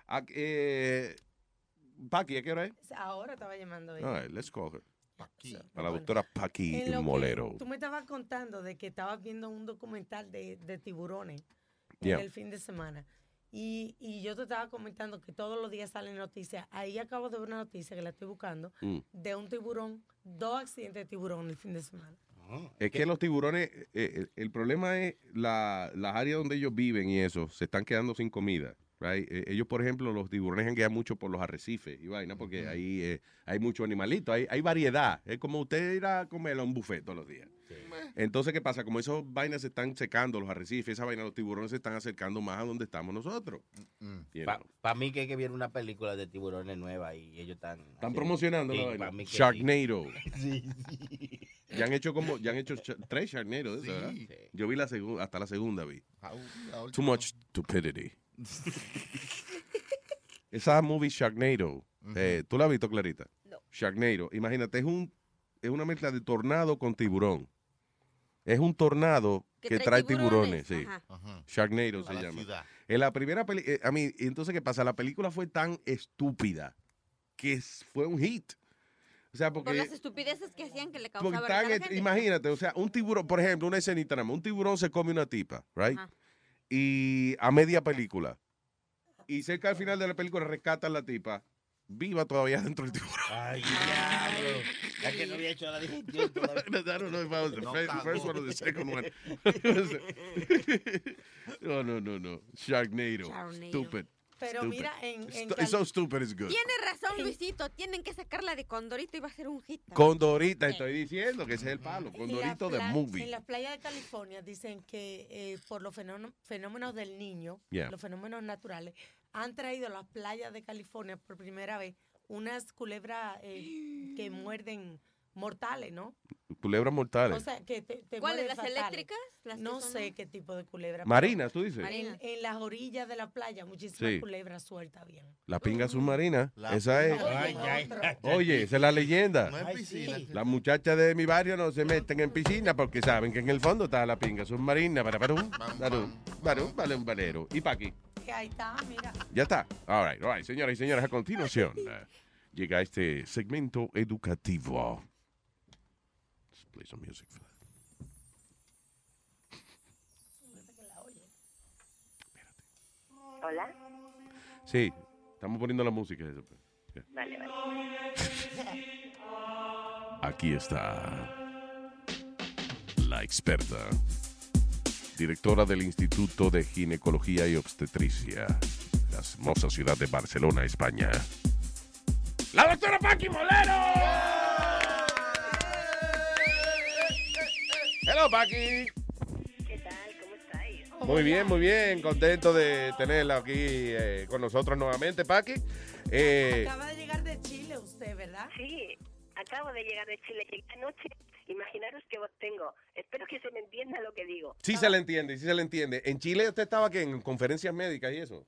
Ah, eh, Paqui, ¿a qué hora es? Ahora estaba llamando ella. All right, let's call her. A la doctora Paqui Molero. Tú me estabas contando de que estabas viendo un documental de, de tiburones Yeah. en el fin de semana. Y, y yo te estaba comentando que todos los días salen noticias. Ahí acabo de ver una noticia que la estoy buscando Mm. de un tiburón, dos accidentes de tiburón el fin de semana. Es que los tiburones, eh, eh, el problema es la, las áreas donde ellos viven y eso, se están quedando sin comida. Right? Eh, ellos, por ejemplo, los tiburones hanguean mucho por los arrecifes y vaina, porque ahí eh, hay mucho animalito, hay, hay variedad. Es como usted ir a comer a un buffet todos los días. Entonces, ¿qué pasa? Como esas vainas se están secando, los arrecifes, esa vaina, los tiburones se están acercando más a donde estamos nosotros. You Para know. mí que hay que ver una película de tiburones nueva y ellos están... Están promocionando la vaina. pa' mí que sí. Sharknado. [laughs] Sí, Ya han hecho como, ya han hecho tres Sharknado. Yo vi la segunda, hasta la segunda vi. Too much stupidity. [laughs] Esa movie Sharknado, eh, ¿tú la has visto, Clarita? No. Sharknado, imagínate, es un es una mezcla de tornado con tiburón. Es un tornado que, Que trae trae tiburones, tiburones, sí. ajá. Ajá. Sharknado se la llama. ciudad. En la primera película, a mí, entonces, ¿qué pasa? La película fue tan estúpida que fue un hit. O sea, Por porque... las estupideces que hacían que le Porque causaban imagínate, o sea, un tiburón, por ejemplo, una escenita nada más, un tiburón se come una tipa, right? Ajá. Y a media película. Y cerca al final de la película rescatan la tipa, viva todavía dentro del tiburón. Ay, diablo. Ya que no había hecho la digestión todavía. I don't know if I was the No first, first one or the second one. [laughs] [laughs] no, no, no, no. Sharknado. Sharknado. Stupid. Pero Stupid. mira, en, en It's so stupid, it's good. Tiene razón, Luisito. Tienen que sacarla de Condorito y va a ser un hit. Condorita, estoy diciendo que ese es el palo. Condorito la de movie. En las playas de California dicen que eh, por los fenómenos, fenómenos del niño, Yeah. los fenómenos naturales, han traído a las playas de California por primera vez unas culebras eh, que [gasps] muerden mortales, ¿no? Culebras mortales. O sea, que te, te ¿Cuáles? ¿Las fatales. eléctricas? Las no sé qué tipo de culebra. Marinas, tú dices. En, en las orillas de la playa, muchísimas Sí. culebras sueltas bien. La pinga submarina. La esa es. pinga Ay, ay, ay. Oye, esa es la leyenda. No en piscina. Las muchachas de mi barrio no se meten en piscina porque saben que en el fondo está la pinga submarina. Para, para, un, para, un, para, un, vale, un valero. ¿Y pa' aquí? que ahí está, mira. Ya está. All right, all right. Señoras y señores, a continuación eh, llega este segmento educativo. Play some music for that. Hola. Sí, estamos poniendo la música. Vale, vale. Aquí está la experta, directora del Instituto de Ginecología y Obstetricia, la hermosa ciudad de Barcelona, España. ¡La doctora Paqui Molero! Hello, Paqui. ¿Qué tal? ¿Cómo estáis? Muy bien, muy bien. Contento de tenerla aquí eh, con nosotros nuevamente, Paqui. Eh, Acaba de llegar de Chile usted, ¿verdad? Sí, acabo de llegar de Chile. Llegué anoche. Imaginaros qué voz tengo. Espero que se me entienda lo que digo. Sí se le entiende, sí se le entiende. ¿En Chile usted estaba que en conferencias médicas y eso?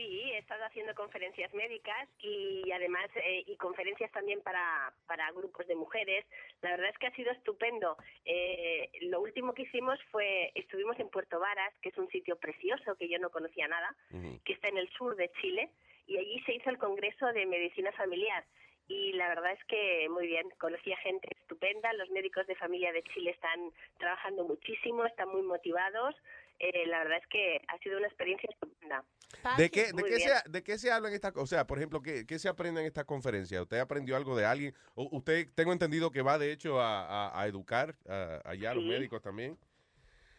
Sí, he estado haciendo conferencias médicas y además eh, y conferencias también para, para grupos de mujeres. La verdad es que ha sido estupendo. Eh, lo último que hicimos fue, estuvimos en Puerto Varas, que es un sitio precioso que yo no conocía nada, que está en el sur de Chile, y allí se hizo el Congreso de Medicina Familiar. Y la verdad es que muy bien, conocí a gente estupenda, los médicos de familia de Chile están trabajando muchísimo, están muy motivados. Eh, la verdad es que ha sido una experiencia estupenda. ¿De qué, de, qué se, ¿De qué se habla en esta O sea, por ejemplo, ¿qué, qué se aprende en esta conferencia? ¿Usted aprendió algo de alguien? O usted, tengo entendido que va de hecho a, a- a educar a- allá a los Sí. médicos también.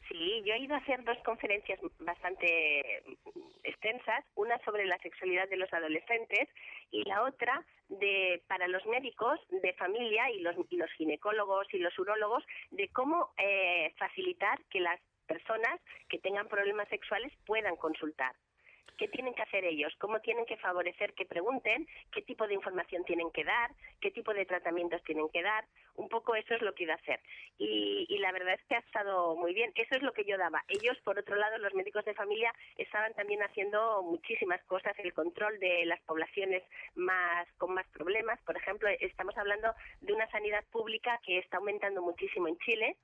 Sí, yo he ido a hacer dos conferencias bastante extensas, una sobre la sexualidad de los adolescentes y la otra de para los médicos de familia y los, y los ginecólogos y los urólogos de cómo eh, facilitar que las personas que tengan problemas sexuales puedan consultar. ¿Qué tienen que hacer ellos? ¿Cómo tienen que favorecer que pregunten? ¿Qué tipo de información tienen que dar? ¿Qué tipo de tratamientos tienen que dar? Un poco eso es lo que iba a hacer. Y, y la verdad es que ha estado muy bien. Eso es lo que yo daba. Ellos, por otro lado, los médicos de familia, estaban también haciendo muchísimas cosas. El control de las poblaciones más con más problemas. Por ejemplo, estamos hablando de una sanidad pública que está aumentando muchísimo en Chile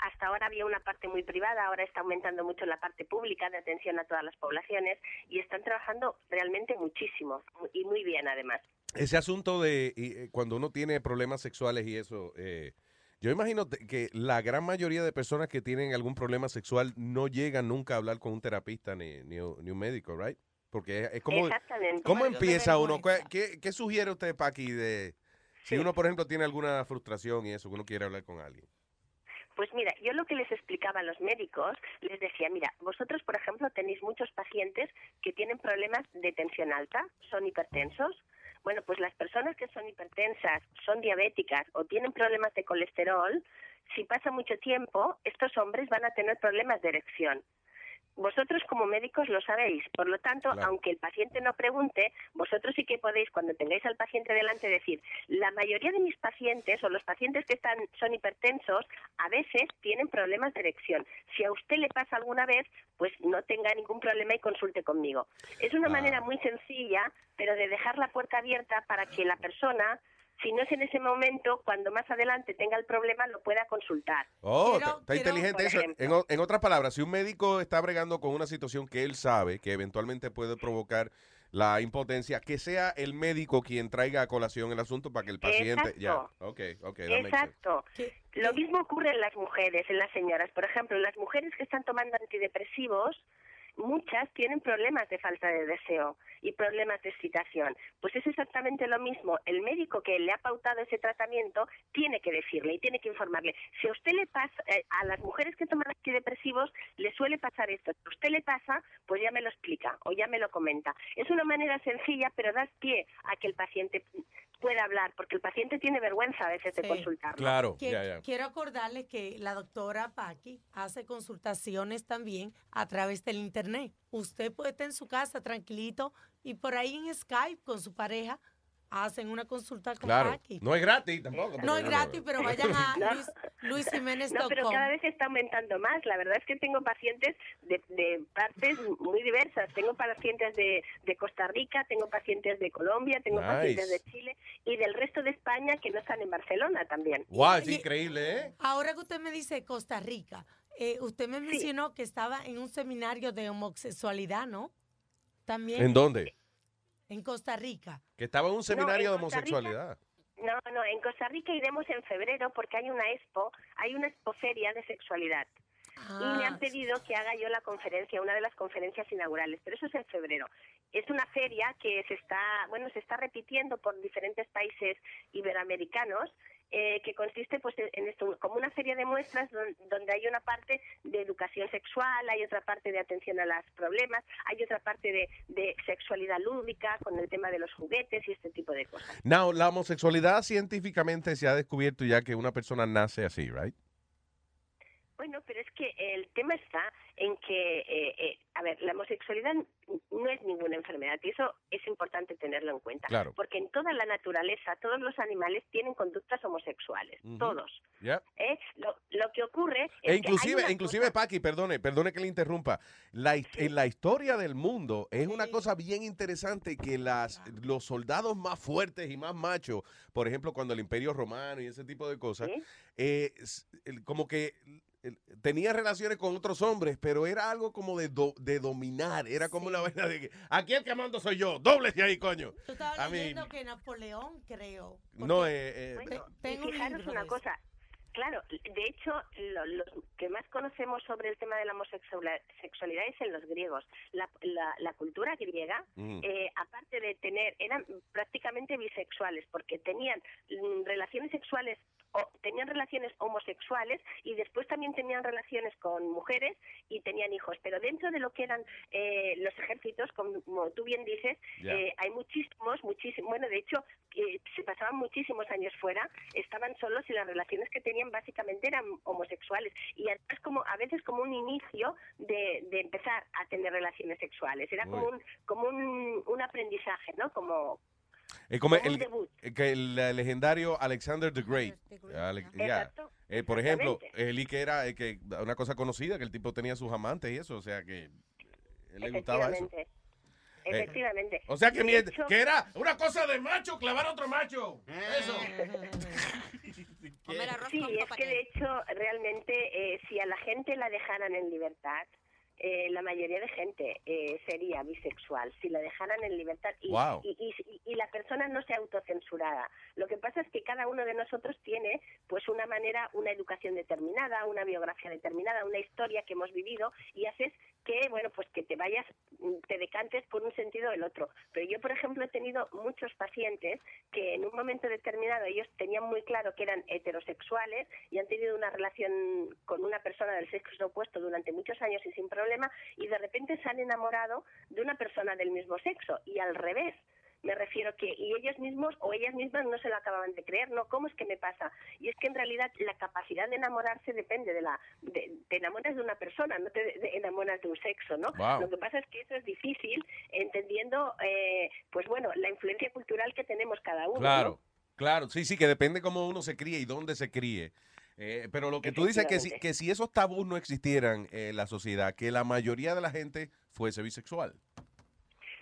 hasta ahora había una parte muy privada, ahora está aumentando mucho la parte pública de atención a todas las poblaciones y están trabajando realmente muchísimo y muy bien además. Ese asunto de y, eh, cuando uno tiene problemas sexuales y eso, eh, yo imagino que la gran mayoría de personas que tienen algún problema sexual no llegan nunca a hablar con un terapista ni, ni, un- ni un médico, ¿right? Porque es, es como, Exactamente. ¿cómo empieza uno? ¿Qué, qué, qué sugiere usted, Paqui, de si uno, por ejemplo, tiene alguna frustración y eso, que uno quiere hablar con alguien? Pues mira, yo lo que les explicaba a los médicos, les decía, mira, vosotros, por ejemplo, tenéis muchos pacientes que tienen problemas de tensión alta, son hipertensos. Bueno, pues las personas que son hipertensas, son diabéticas o tienen problemas de colesterol, si pasa mucho tiempo, estos hombres van a tener problemas de erección. Vosotros como médicos lo sabéis, por lo tanto, Claro. aunque el paciente no pregunte, vosotros sí que podéis, cuando tengáis al paciente delante, decir, la mayoría de mis pacientes o los pacientes que están son hipertensos, a veces tienen problemas de erección. Si a usted le pasa alguna vez, pues no tenga ningún problema y consulte conmigo. Es una manera muy sencilla, pero de dejar la puerta abierta para que la persona, si no es en ese momento, cuando más adelante tenga el problema, lo pueda consultar. Oh, Quiero- está- inteligente eso. En, otras palabras, si un médico está bregando con una situación que él sabe que eventualmente puede provocar la impotencia, que sea el médico quien traiga a colación el asunto para que el paciente... Ya, Exacto. ok, ok, sense. Exacto. Lo mismo ocurre en las mujeres, en las señoras. Por ejemplo, las mujeres que están tomando antidepresivos, muchas tienen problemas de falta de deseo y problemas de excitación. Pues es exactamente lo mismo. El médico que le ha pautado ese tratamiento tiene que decirle y tiene que informarle. Si a usted le pasa, eh, a las mujeres que toman antidepresivos le suele pasar esto. Si a usted le pasa, pues ya me lo explica o ya me lo comenta. Es una manera sencilla, pero das pie a que el paciente pueda hablar, porque el paciente tiene vergüenza a veces de consultarlo. Claro, Que- ya, ya. Quiero acordarles que la doctora Paqui hace consultaciones también a través del internet. Usted puede estar en su casa tranquilito y por ahí en Skype con su pareja hacen una consulta con Claro, Paqui. no es gratis tampoco. No es gratis, pero vayan a [laughs] No. Luis, luisjiménez.com. No, pero cada vez está aumentando más. La verdad es que tengo pacientes de, de partes muy diversas. Tengo pacientes de, de Costa Rica, tengo pacientes de Colombia, tengo Nice. pacientes de Chile y del resto de España que no están en Barcelona también. Wow, es increíble, ¿eh? Ahora que usted me dice Costa Rica, eh, usted me mencionó que estaba en un seminario de homosexualidad, ¿no? También. ¿En dónde? En Costa Rica. Que estaba en un seminario en de Rica- homosexualidad. No, no, en Costa Rica iremos en febrero porque hay una expo, hay una expoferia de sexualidad. y me han pedido que haga yo la conferencia, una de las conferencias inaugurales, pero eso es en febrero. Es una feria que se está, bueno, se está repitiendo por diferentes países iberoamericanos, eh, que consiste pues en esto, como una feria de muestras don- donde hay una parte de educación sexual, hay otra parte de atención a los problemas, hay otra parte de, de sexualidad lúdica con el tema de los juguetes y este tipo de cosas. Now, la homosexualidad científicamente se ha descubierto ya que una persona nace así, right? Bueno, pero es que el tema está en que, eh, eh, a ver, la homosexualidad no es ninguna enfermedad y eso es importante tenerlo en cuenta. Claro. Porque en toda la naturaleza, todos los animales tienen conductas homosexuales, todos. Yeah. ¿eh? Lo, lo que ocurre es E que inclusive, inclusive Paqui, perdone, perdone que le interrumpa. La, En la historia del mundo es una cosa bien interesante que las, los soldados más fuertes y más machos, por ejemplo, cuando el Imperio Romano y ese tipo de cosas, eh, s- el- como que tenía relaciones con otros hombres, pero era algo como de, do- de dominar, era como una vaina de que aquí el que mando soy yo, doble ahí, coño. Yo estaba I mean, leyendo que Napoleón, creo. no, eh, eh, Bueno, tengo y fijaros una cosa. Claro, de hecho, lo, lo que más conocemos sobre el tema de la homosexualidad sexualidad es en los griegos. La, la- la cultura griega, Mm. eh, aparte de tener, eran prácticamente bisexuales, porque tenían mm, relaciones sexuales o tenían relaciones homosexuales y después también tenían relaciones con mujeres y tenían hijos. Pero dentro de lo que eran eh, los ejércitos, como, tú bien dices, eh, hay muchísimos, muchísimos, bueno, de hecho, eh, se pasaban muchísimos años fuera, estaban solos y las relaciones que tenían básicamente eran homosexuales. Y además como a veces como un inicio de, de empezar a tener relaciones sexuales. Era como un, como un, un aprendizaje, ¿no? Como, Eh, como Como un el, debut. eh, que el eh, legendario Alexander the Great. Ale- Eh, por ejemplo, el que era eh, que una cosa conocida, que el tipo tenía sus amantes y eso, o sea que eh, él le gustaba eso. Efectivamente. Efectivamente. O sea que, De mi- hecho- que era una cosa de macho clavar a otro macho. Eso. Sí, es que de hecho realmente eh, si a la gente la dejaran en libertad, eh, la mayoría de gente eh, sería bisexual, si la dejaran en libertad y, Wow. y, y- y la persona no se autocensurara. Lo que pasa es que cada uno de nosotros tiene pues una manera, una educación determinada, una biografía determinada, una historia que hemos vivido y haces que, bueno, pues que te vayas, mm, te decantes por un sentido o el otro. Pero yo, por ejemplo, he tenido muchos pacientes que en un momento determinado ellos tenían muy claro que eran heterosexuales y han tenido una relación con una persona del sexo opuesto durante muchos años y sin problema y de repente se han enamorado de una persona del mismo sexo y al revés. Me refiero que, y ellos mismos o ellas mismas no se lo acababan de creer, ¿no? ¿Cómo es que me pasa? Y es que en realidad la capacidad de enamorarse depende de la. De, te enamoras de una persona, no te de- enamoras de un sexo, ¿no? Wow. Lo que pasa es que eso es difícil entendiendo, eh, pues bueno, la influencia cultural que tenemos cada uno. ¿no? Claro, claro, sí, sí, que depende cómo uno se críe y dónde se críe. Eh, pero lo que tú dices que si, que si esos tabús no existieran en la sociedad, que la mayoría de la gente fuese bisexual.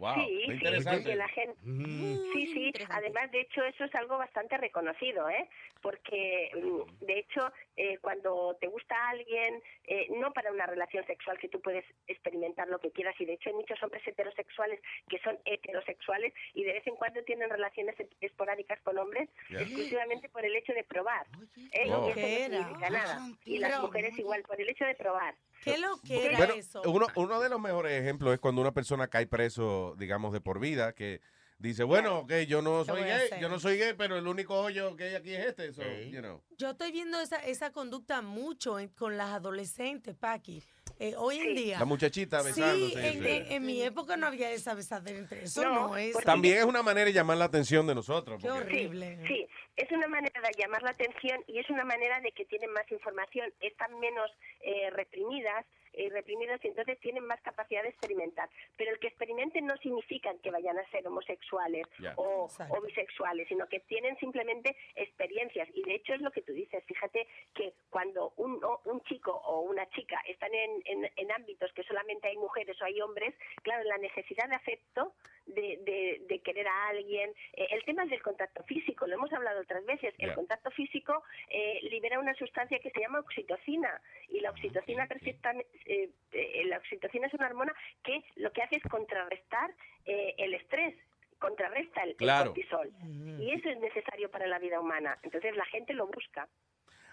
Wow, sí, sí, interesante. la gente, sí, sí. Además, de hecho, eso es algo bastante reconocido, ¿eh? Porque, mm, de hecho, eh, cuando te gusta alguien, eh, no para una relación sexual que tú puedes experimentar lo que quieras, y de hecho hay muchos hombres heterosexuales que son heterosexuales y de vez en cuando tienen relaciones e- esporádicas con hombres exclusivamente por el hecho de probar. ¿eh? Oh. Y eso no significa nada. Y las mujeres igual, por el hecho de probar. ¿Qué lo que era Bueno, eso? uno, uno de los mejores ejemplos es cuando una persona cae preso, digamos, de por vida, que dice, bueno, ok, yo no ¿Qué soy gay, yo no soy gay, pero el único hoyo que hay aquí es este, so, you know. Yo estoy viendo esa, esa conducta mucho en- con las adolescentes, Paqui. Eh, hoy en día. La muchachita Sí, besándose. en, sí. en- en mi época no había esa besadera entre eso. No, No, es. También es una manera de llamar la atención de nosotros. Qué porque- horrible. Sí, es una manera de llamar la atención y es una manera de que tienen más información, están menos eh, reprimidas, eh, reprimidas y entonces tienen más capacidad de experimentar. Pero el que experimenten no significa que vayan a ser homosexuales o, o bisexuales, sino que tienen simplemente experiencias. Y de hecho es lo que tú dices. Fíjate que cuando un, o- un chico o una chica están en, en- en ámbitos que solamente hay mujeres o hay hombres, claro, la necesidad de afecto, de, de- de querer a alguien, eh, el tema del contacto físico, lo hemos hablado otras veces, el contacto físico eh, libera una sustancia que se llama oxitocina y y la oxitocina perfectamente, eh, eh, la oxitocina es una hormona que lo que hace es contrarrestar eh, el estrés contrarresta el, cortisol. Y eso es necesario para la vida humana. Entonces la gente lo busca.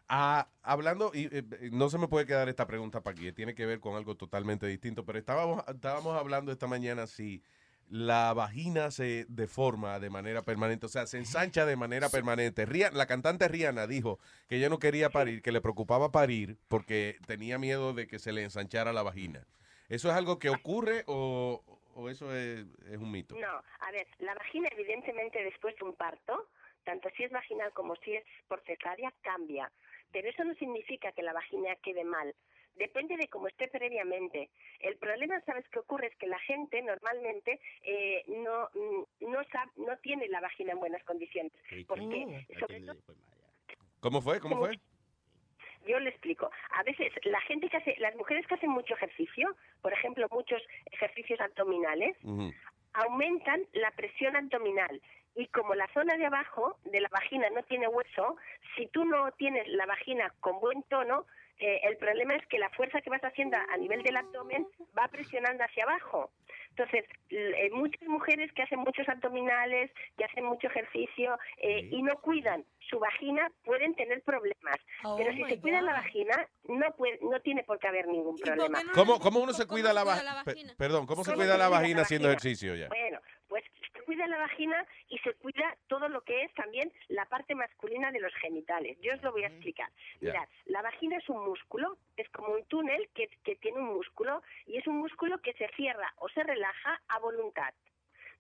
Ah, hablando, y eh, no se me puede quedar esta pregunta para aquí, tiene que ver con algo totalmente distinto, pero estábamos, estábamos hablando esta mañana si la vagina se deforma de manera permanente, o sea, se ensancha de manera permanente. Ria- la cantante Rihanna dijo que ella no quería parir, que le preocupaba parir porque tenía miedo de que se le ensanchara la vagina. ¿Eso es algo que ocurre o, o eso es, es un mito? No, a ver, la vagina evidentemente después de un parto, tanto si es vaginal como si es por cesárea, cambia. Pero eso no significa que la vagina quede mal. Depende de cómo esté previamente. El problema, ¿sabes qué ocurre? Es que la gente normalmente eh, no, mm, no, no tiene la vagina en buenas condiciones. Porque, sobre todo, ¿Cómo fue? ¿Cómo fue? yo le explico. A veces la gente que hace, las mujeres que hacen mucho ejercicio, por ejemplo, muchos ejercicios abdominales, aumentan la presión abdominal. Y como la zona de abajo de la vagina no tiene hueso, si tú no tienes la vagina con buen tono, eh, el problema es que la fuerza que vas haciendo a nivel del abdomen va presionando hacia abajo. Entonces, eh, muchas mujeres que hacen muchos abdominales, que hacen mucho ejercicio eh, y no cuidan su vagina pueden tener problemas. Oh Pero si se cuida la vagina, no puede, no tiene por qué haber ningún problema. ¿Cómo, cómo uno se cuida la cuida vagina? la vagina? Perdón, ¿cómo se ¿Cómo cuida se la cuida la vagina haciendo vagina? ejercicio ya? Bueno, cuida la vagina y se cuida todo lo que es también la parte masculina de los genitales. Yo os lo voy a explicar. Mirad, la vagina es un músculo, es como un túnel que, que tiene un músculo y es un músculo que se cierra o se relaja a voluntad.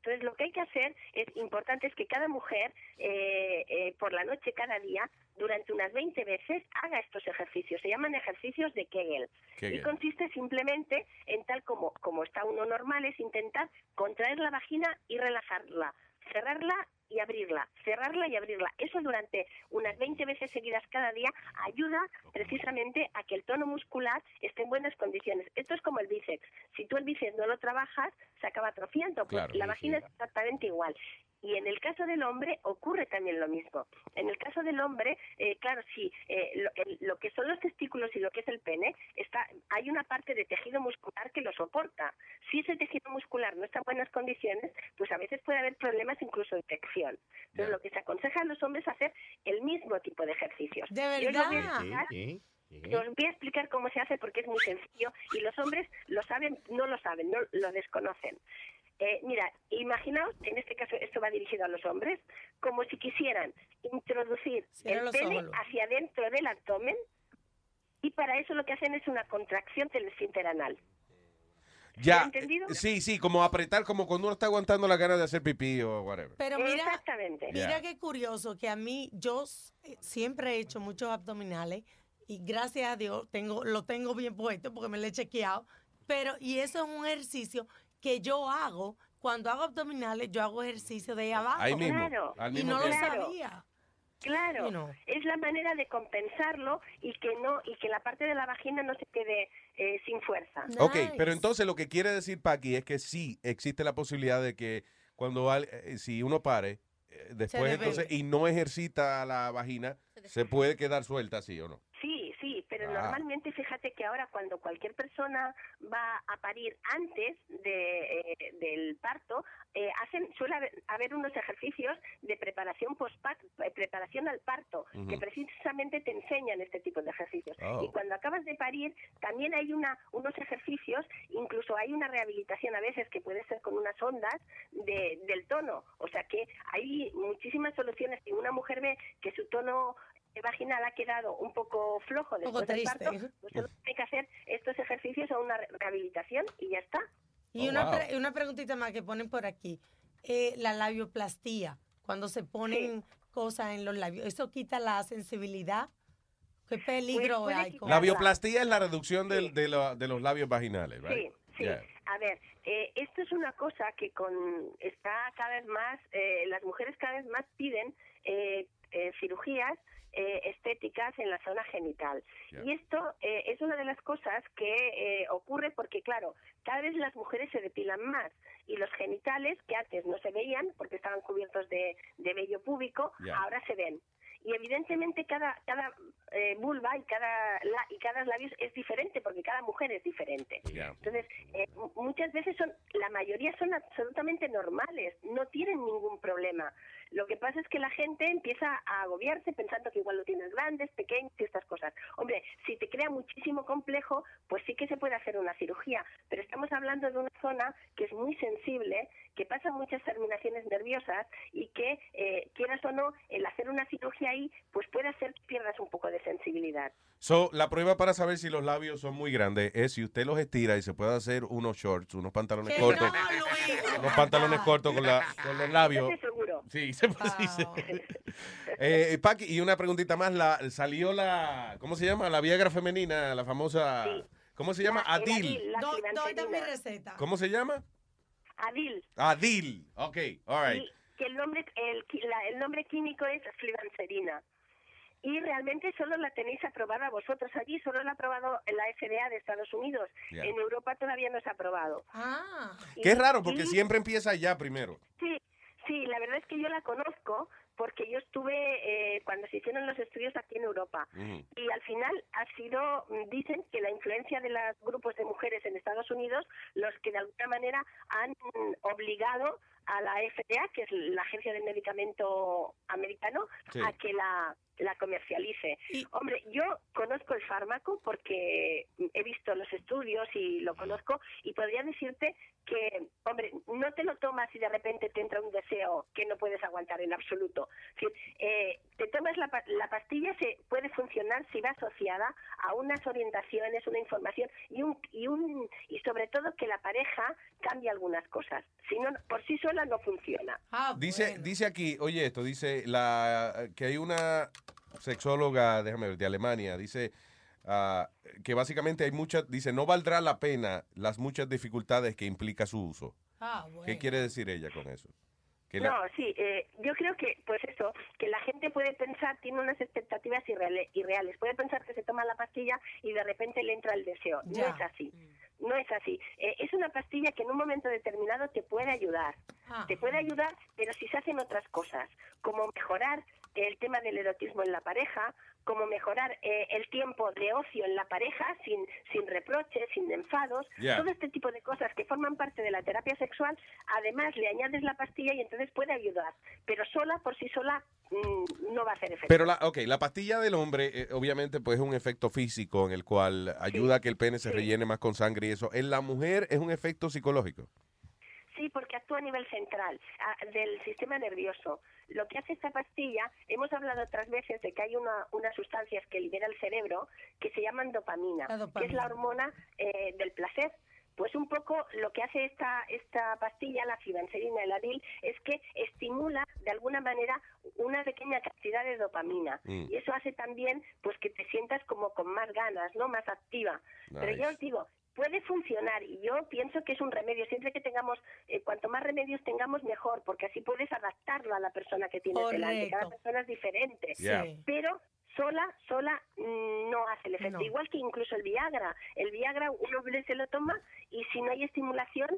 Entonces, lo que hay que hacer es importante es que cada mujer, eh, eh, por la noche, cada día, durante unas 20 veces, haga estos ejercicios. Se llaman ejercicios de Kegel. Kegel. Y consiste simplemente en tal como, como está uno normal, es intentar contraer la vagina y relajarla, cerrarla y abrirla, cerrarla y abrirla. Eso durante unas 20 veces seguidas cada día ayuda precisamente a que el tono muscular esté en buenas condiciones. Esto es como el bíceps. Si tú el bíceps no lo trabajas, se acaba atrofiando. Pues Claro, la sí, vagina es exactamente igual. Y en el caso del hombre ocurre también lo mismo. En el caso del hombre, eh, claro, sí, eh, lo, el- lo que son los testículos y lo que es el pene, está, hay una parte de tejido muscular que lo soporta. Si ese tejido muscular no está en buenas condiciones, pues a veces puede haber problemas incluso de infección. Entonces, lo que se aconseja a los hombres es hacer el mismo tipo de ejercicios. ¿De verdad? explicar. Yo os voy a explicar cómo se hace porque es muy sencillo y los hombres lo saben, no lo saben, no lo desconocen. Eh, mira, imaginaos, en este caso esto va dirigido a los hombres, como si quisieran introducir Cierra el pene ojos, hacia adentro del abdomen y para eso lo que hacen es una contracción del esfínter anal. Ya, entendido? eh, sí, sí, como apretar, como cuando uno está aguantando la ganas de hacer pipí o whatever. Pero mira, Exactamente. mira Ya. qué curioso que a mí yo eh, siempre he hecho muchos abdominales y gracias a Dios tengo lo tengo bien puesto porque me lo he chequeado, pero y eso es un ejercicio que yo hago cuando hago abdominales, yo hago ejercicio de ahí abajo. Ahí mismo, Claro. al y no lo sabía. Claro, You know. es la manera de compensarlo y que no y que la parte de la vagina no se quede eh, sin fuerza. Ok, pero entonces lo que quiere decir Paqui es que sí existe la posibilidad de que cuando al- eh, si uno pare, eh, después entonces y no ejercita la vagina, se puede quedar suelta, sí o no. Sí, pero Ah. normalmente fíjate que ahora cuando cualquier persona va a parir antes de, eh, del parto, eh, hacen suele haber, haber unos ejercicios de preparación postparto, eh, preparación al parto, que precisamente te enseñan este tipo de ejercicios. Oh. Y cuando acabas de parir, también hay una unos ejercicios, incluso hay una rehabilitación a veces que puede ser con unas ondas de, del tono. O sea que hay muchísimas soluciones. Si una mujer ve que su tono vaginal ha quedado un poco flojo después del parto, pues solo tiene que hacer estos ejercicios o una re- rehabilitación y ya está. Y una, pre- una preguntita más que ponen por aquí. Eh, la labioplastía, cuando se ponen cosas en los labios, ¿eso quita la sensibilidad? ¿Qué peligro puede hay con La bioplastía es la reducción del- de, los labios vaginales, Sí, right? sí. Yeah. A ver, eh, esto es una cosa que con está cada vez más, eh, las mujeres cada vez más piden eh, eh, cirugías eh, estéticas en la zona genital. Y esto eh, es una de las cosas que eh, ocurre porque, claro, cada vez las mujeres se depilan más y los genitales, que antes no se veían porque estaban cubiertos de, de vello púbico, ahora se ven. Y evidentemente cada cada eh, vulva y cada la- y cada labios es diferente porque cada mujer es diferente. Entonces, eh, mu- muchas veces son, la mayoría son absolutamente normales, no tienen ningún problema. Lo que pasa es que la gente empieza a agobiarse pensando que igual lo tienes grandes, pequeños y estas cosas. Hombre, si te crea muchísimo complejo, pues sí que se puede hacer una cirugía, pero estamos hablando de una zona que es muy sensible, que pasan muchas terminaciones nerviosas y que, eh, quieras o no, el hacer una cirugía ahí, pues puede hacer que pierdas un poco de sensibilidad. So, la prueba para saber si los labios son muy grandes es si usted los estira y se puede hacer unos shorts, unos pantalones Que cortos. no, unos pantalones cortos con, la, con los labios. Eso seguro. Sí, [laughs] se puede sí, se- Eh, Paqui, y una preguntita más. La, salió la, ¿cómo se llama? La Viagra femenina, la famosa. ¿Cómo se llama? La- Adil. Adil, la Do- ¿Dónde está mi receta? ¿Cómo se llama? Adil. Adil. Ok, all right. Y que el nombre, el, la- el nombre químico es flibanserina. Y realmente solo la tenéis aprobada vosotros allí, solo la ha aprobado la FDA de Estados Unidos. En Europa todavía no se ha aprobado. Ah. Qué raro, porque Y- siempre empieza allá primero. Sí, sí, la verdad es que yo la conozco porque yo estuve eh, cuando se hicieron los estudios aquí en Europa. Y al final ha sido, mm, dicen que la influencia de los grupos de mujeres en Estados Unidos, los que de alguna manera han obligado a la FDA, que es la agencia del medicamento americano, Sí. a que la, la comercialice. Hombre, yo conozco el fármaco porque he visto los estudios y lo conozco y podría decirte que, hombre, no te lo tomas y de repente te entra un deseo que no puedes aguantar en absoluto. Es decir, eh, te tomas la, la pastilla, se puede funcionar si va asociada a unas orientaciones, una información y un y un y sobre todo que la pareja cambie algunas cosas. Si no, por sí sola no funciona. Dice, dice aquí, oye esto, dice la que hay una sexóloga, déjame ver, de Alemania, dice ah, que básicamente hay muchas, dice, no valdrá la pena las muchas dificultades que implica su uso. Ah, ¿Qué quiere decir ella con eso? Que la- No, sí, eh, yo creo que, pues eso, que la gente puede pensar, tiene unas expectativas irreale- irreales, puede pensar que se toma la pastilla y de repente le entra el deseo. Ya. No es así, no es así. Eh, es una pastilla que en un momento determinado te puede ayudar, Ah. te puede ayudar, pero si se hacen otras cosas, como mejorar el tema del erotismo en la pareja, como mejorar eh, el tiempo de ocio en la pareja sin, sin reproches, sin enfados, todo este tipo de cosas que forman parte de la terapia sexual, además le añades la pastilla y entonces puede ayudar, pero sola, por sí sola, mm, no va a hacer efecto. Pero la, ok, la pastilla del hombre, eh, obviamente, pues es un efecto físico en el cual ayuda a que el pene se rellene más con sangre y eso. En la mujer es un efecto psicológico. Sí, porque actúa a nivel central a- del sistema nervioso. Lo que hace esta pastilla, hemos hablado otras veces de que hay una, unas sustancias que libera el cerebro que se llaman dopamina, que es la hormona eh, del placer. Pues un poco lo que hace esta, esta pastilla, la flibanserina, el Adil, es que estimula de alguna manera una pequeña cantidad de dopamina. Mm. Y eso hace también pues que te sientas como con más ganas, ¿no? Más activa. Pero yo os digo, puede funcionar y yo pienso que es un remedio. Siempre que tengamos, eh, cuanto más remedios tengamos, mejor, porque así puedes adaptarlo a la persona que tienes delante. Cada persona es diferente. Sí. Pero sola, sola mm, no hace el efecto. No. Igual que incluso el Viagra. El Viagra un hombre se lo toma y si no hay estimulación,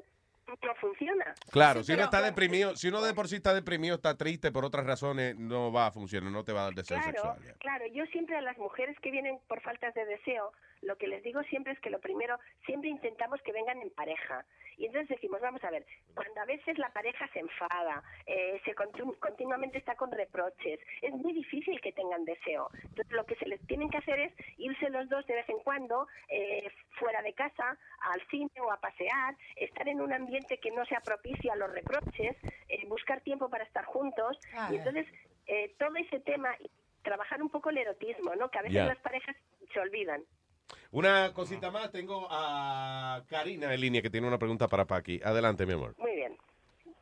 no funciona. Claro, Sí, si uno pero- está deprimido, si uno de por sí está deprimido, está triste por otras razones, no va a funcionar, no te va a dar deseo Claro, sexual. ya. claro, yo siempre a las mujeres que vienen por faltas de deseo, lo que les digo siempre es que lo primero, siempre intentamos que vengan en pareja. Y entonces decimos, vamos a ver, cuando a veces la pareja se enfada, eh, se continu- continuamente está con reproches, es muy difícil que tengan deseo. Entonces lo que se les tienen que hacer es irse los dos de vez en cuando eh, fuera de casa, al cine o a pasear, estar en un ambiente que no sea propicio a los reproches, eh, buscar tiempo para estar juntos. Ah. Y entonces eh, todo ese tema, trabajar un poco el erotismo, ¿no? Que a veces las parejas se olvidan. Una cosita más, tengo a Karina en línea que tiene una pregunta para Paqui. Adelante, mi amor. Muy bien.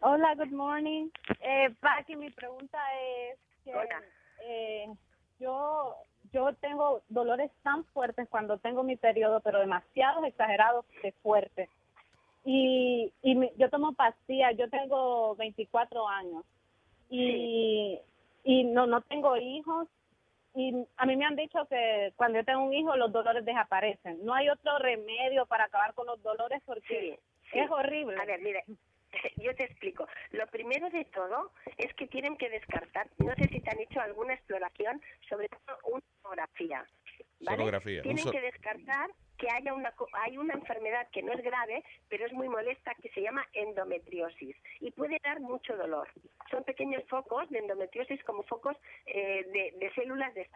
Hola, good morning. Eh, Paqui, mi pregunta es que eh, yo yo tengo dolores tan fuertes cuando tengo mi periodo, pero demasiado exagerados de fuertes. Y, y yo tomo pastillas, yo tengo 24 años y, y no, no tengo hijos. Y a mí me han dicho que cuando yo tengo un hijo los dolores desaparecen. No hay otro remedio para acabar con los dolores porque Sí, es horrible. A ver, mire, [laughs] Yo te explico. Lo primero de todo es que tienen que descartar, no sé si te han hecho alguna exploración, sobre todo una sonografía. ¿Vale? Sonografía, Tienen so- que descartar que haya una hay una enfermedad que no es grave, pero es muy molesta que se llama endometriosis y puede dar mucho dolor. Son pequeños focos de endometriosis como focos eh, de, de células de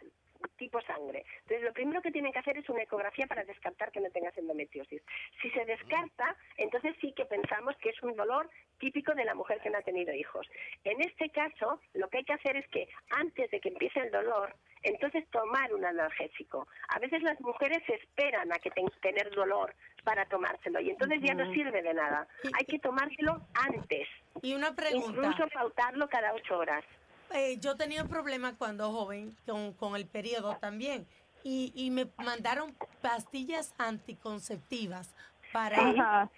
tipo sangre. Entonces, lo primero que tienen que hacer es una ecografía para descartar que no tengas endometriosis. Si se descarta, entonces sí que pensamos que es un dolor típico de la mujer que no ha tenido hijos. En este caso, lo que hay que hacer es que antes de que empiece el dolor, entonces tomar un analgésico. A veces las mujeres esperan a que tengan tener dolor para tomárselo y entonces ya no sirve de nada. Hay que tomárselo antes. Y una pregunta. Incluso pautarlo cada ocho horas. Eh, yo tenía un problema cuando joven con, con el periodo también. Y, y me mandaron pastillas anticonceptivas para, Ajá,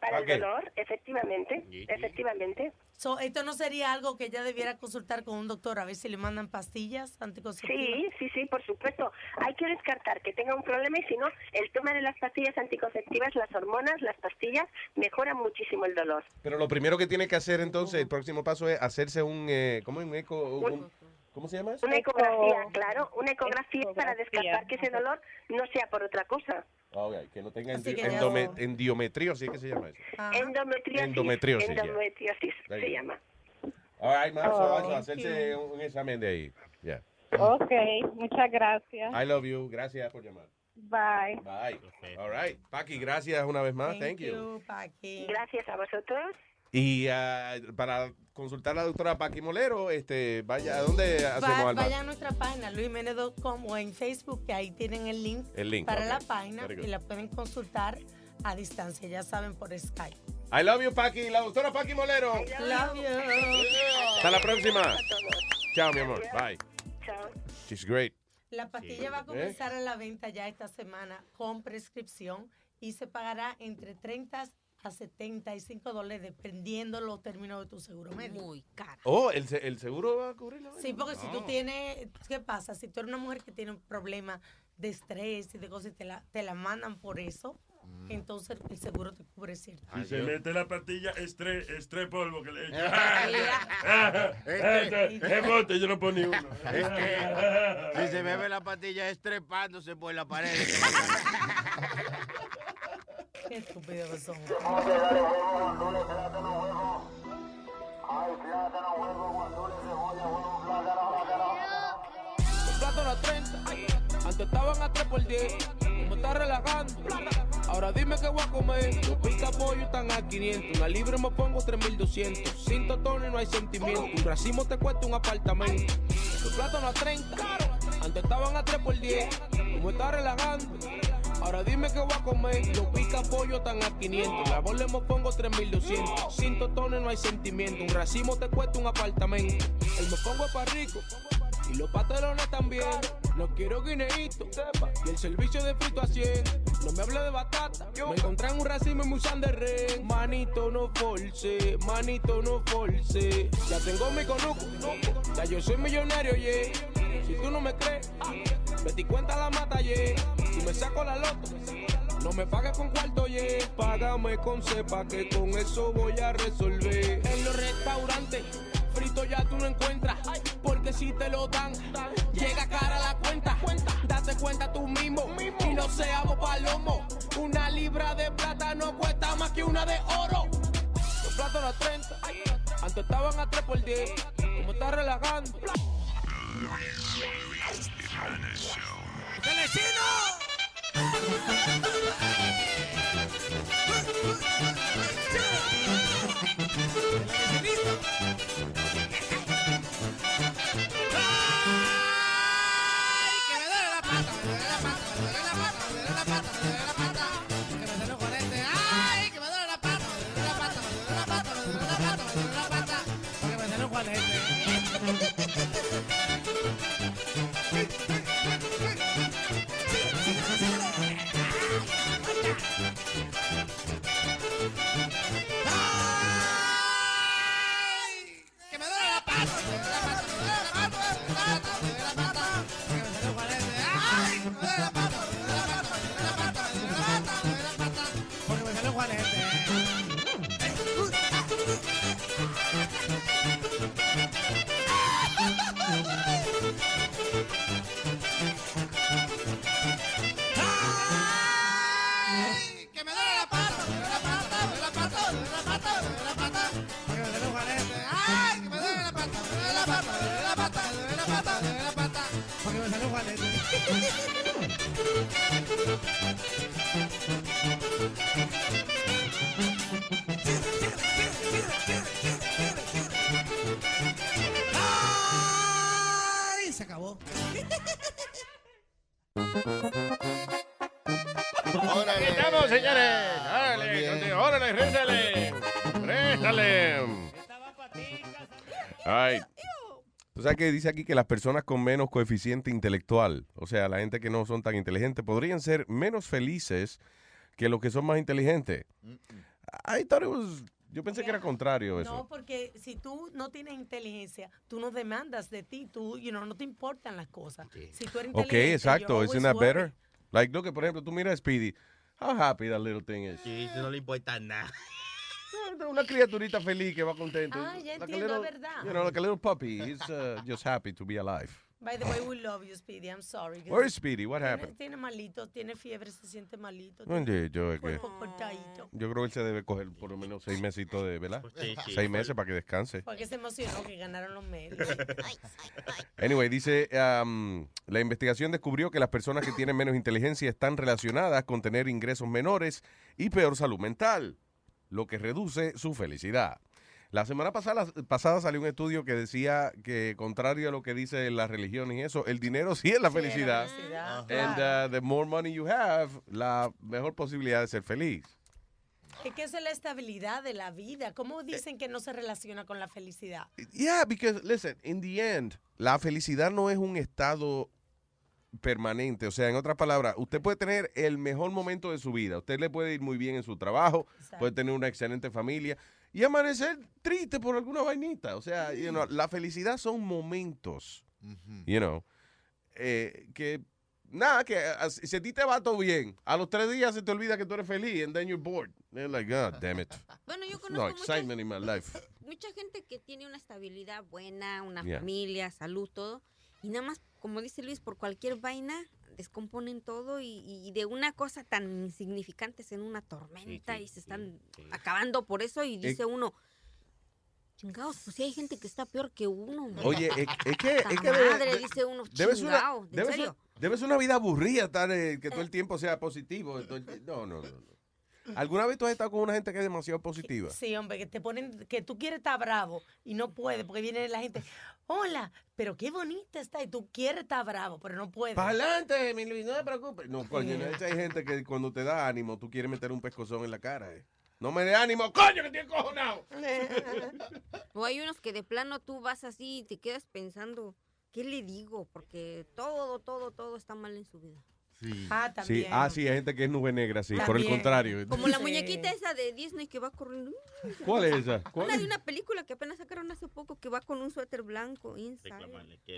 Para el dolor, efectivamente, efectivamente. So, esto no sería algo que ella debiera consultar con un doctor a ver si le mandan pastillas anticonceptivas. Sí, sí, sí, por supuesto. Hay que descartar que tenga un problema y si no, el toma de las pastillas anticonceptivas, las hormonas, las pastillas, mejoran muchísimo el dolor. Pero lo primero que tiene que hacer entonces, el próximo paso es hacerse un, eh, ¿cómo es un eco? un- ¿Cómo se llama eso? Una ecografía, claro, una ecografía para descartar que ese dolor no sea por otra cosa. Ah, ok, que no tenga endi- que endome- endiometriosis, ¿qué se llama eso? Endometriosis. Endometriosis, ya. Endometriosis There se you llama. All right, ma, so, Oh, so thank hacerse you. un, un examen de ahí. Yeah. Ok, muchas gracias. I love you. Gracias por llamar. Bye. Bye. All right. Paqui, gracias una vez más. Thank, you. Gracias a vosotros. Y ah, para consultar a la doctora Paqui Molero, este, vaya, ¿a dónde hacemos Va- Alma? vayan a nuestra página luismenez.com o en Facebook, que ahí tienen el link, El link, para la página y la pueden consultar a distancia, ya saben, por Skype. I love you, Paqui. La doctora Paqui Molero. Love you. Hasta la próxima. Chao, mi amor. Bye. Chao. She's great. La pastilla va a ¿Eh? comenzar a la venta ya esta semana con prescripción y se pagará entre 30 a 75 dólares dependiendo los términos de tu seguro médico. Muy cara. Oh, ¿el, el seguro va a cubrirlo? Sí, porque si tú tienes, ¿qué pasa? Si tú eres una mujer que tiene un problema de estrés y de cosas y te la, te la mandan por eso, Mm. entonces el seguro te cubre cierto. Si se mete la pastilla, estrés, estrés polvo que le [laughs] echa. Este- [laughs] yo no pongo ni uno. Es que [laughs] si se bebe la pastilla es trepándose por la pared. Qué estúpido que son. Los plátanos a 30, antes estaban a 3 por 10. Me está relajando, ahora dime qué voy a comer. Los pica pollo están a 500, una libre me pongo 3200. Sin totones no hay sentimiento, un racimo te cuesta un apartamento. Los plátanos a 30, antes estaban a 3 por 10. Me está relajando. Ahora dime qué voy a comer. Los pica pollo están a 500. La bola me pongo 3200. Sin totones no hay sentimiento. Un racimo te cuesta un apartamento. El me pongo para rico. Y los pantalones también. No quiero guineíto. Y el servicio de frito a 100. No me hable de batata. Me encontré en un racimo y me usan de ren. Manito no force. Manito no force. Ya tengo mi conuco. Ya yo soy millonario, yeah. Si tú no me crees, y cuenta la mata, yeah. Si me saco la loto, no me pagues con cuarto, yeah. Págame con cepa que con eso voy a resolver. En los restaurantes, frito ya tú no encuentras. Porque si te lo dan, llega cara la cuenta. Date cuenta tú mismo y no seamos palomo. Una libra de plata no cuesta más que una de oro. Los plátanos a 30, antes estaban a 3 por 10. Como está relajando. ¡Telecino! Réstale. Ay. Tú sabes que dice aquí que las personas con menos coeficiente intelectual, o sea, la gente que no son tan inteligentes, podrían ser menos felices que los que son más inteligentes. I thought it was- yo pensé que era contrario eso. No, porque si tú no tienes inteligencia, tú no demandas de ti, tú, you know, no te importan las cosas. Si tú eres Ok, inteligente, exacto. you're Isn't that better? Like, look, por ejemplo, tú miras a Speedy. How happy that little thing is. Sí, no le importa nada. Una criaturita feliz que va contento. Ah, ya Like entiendo, little- verdad. You know, like a little puppy. He's uh, just happy to be alive. By the way, we love you, Speedy. I'm sorry. [laughs] Where is Speedy? What Tiene- happened? Tiene malito, tiene fiebre, se siente malito. Tiene yo el que-. Yo creo que él se debe coger por lo menos seis mesitos de, ¿verdad? Sí, sí. Seis meses para que descanse. Porque se emocionó que ganaron los medios. [laughs] Anyway, dice, um, la investigación descubrió que las personas que tienen menos inteligencia están relacionadas con tener ingresos menores y peor salud mental, lo que reduce su felicidad. La semana pasada, pasada salió un estudio que decía que, contrario a lo que dice la religión y eso, el dinero sí es la Sí, es la felicidad. And uh, the more money you have, la mejor posibilidad de ser feliz. Es que esa es la estabilidad de la vida. ¿Cómo dicen que no se relaciona con la felicidad? Yeah, because listen, in the end, la felicidad no es un estado permanente. O sea, en otras palabras, usted puede tener el mejor momento de su vida. Usted le puede ir muy bien en su trabajo, puede tener una excelente familia y amanecer triste por alguna vainita. O sea, you know, la felicidad son momentos, you know, eh, que nada, que si a ti te va todo bien, a los tres días se te olvida que tú eres feliz and then you're bored. You're like, God damn it. [laughs] Bueno, yo No conozco muchas, excitement in my life. [laughs] mucha gente que tiene una estabilidad buena, una Yeah. familia, salud, todo. Y nada más, como dice Luis, por cualquier vaina descomponen todo y, y de una cosa tan insignificante en una tormenta y se están acabando por eso y dice uno, chingados, pues si hay gente que está peor que uno. man". Oye, es, es que, es que madre, de- dice uno, debe ser una, chingao, ¿en debe ser- serio? debe ser una vida aburrida estar eh, que todo el tiempo sea positivo. todo el ti- No, no, no, no. ¿Alguna vez tú has estado con una gente que es demasiado positiva? Sí, hombre, que te ponen, que tú quieres estar bravo y no puedes, porque viene la gente, hola, pero qué bonita está, y tú quieres estar bravo, pero no puedes. Para adelante, mi Luis, no te preocupes. No, coño, no, hay gente que cuando te da ánimo, tú quieres meter un pescozón en la cara. eh. No me dé ánimo, coño, que estoy cojonado. [laughs] O hay unos que de plano tú vas así y te quedas pensando, ¿qué le digo? Porque todo, todo, todo está mal en su vida. Sí. Ah, Sí, también. ah, sí, hay gente que es nube negra, sí. Por el También. contrario. Como la Sí. muñequita esa de Disney que va corriendo. ¿Cuál es esa? ¿Cuál Una de una película que apenas sacaron hace poco que va con un suéter blanco. Inside.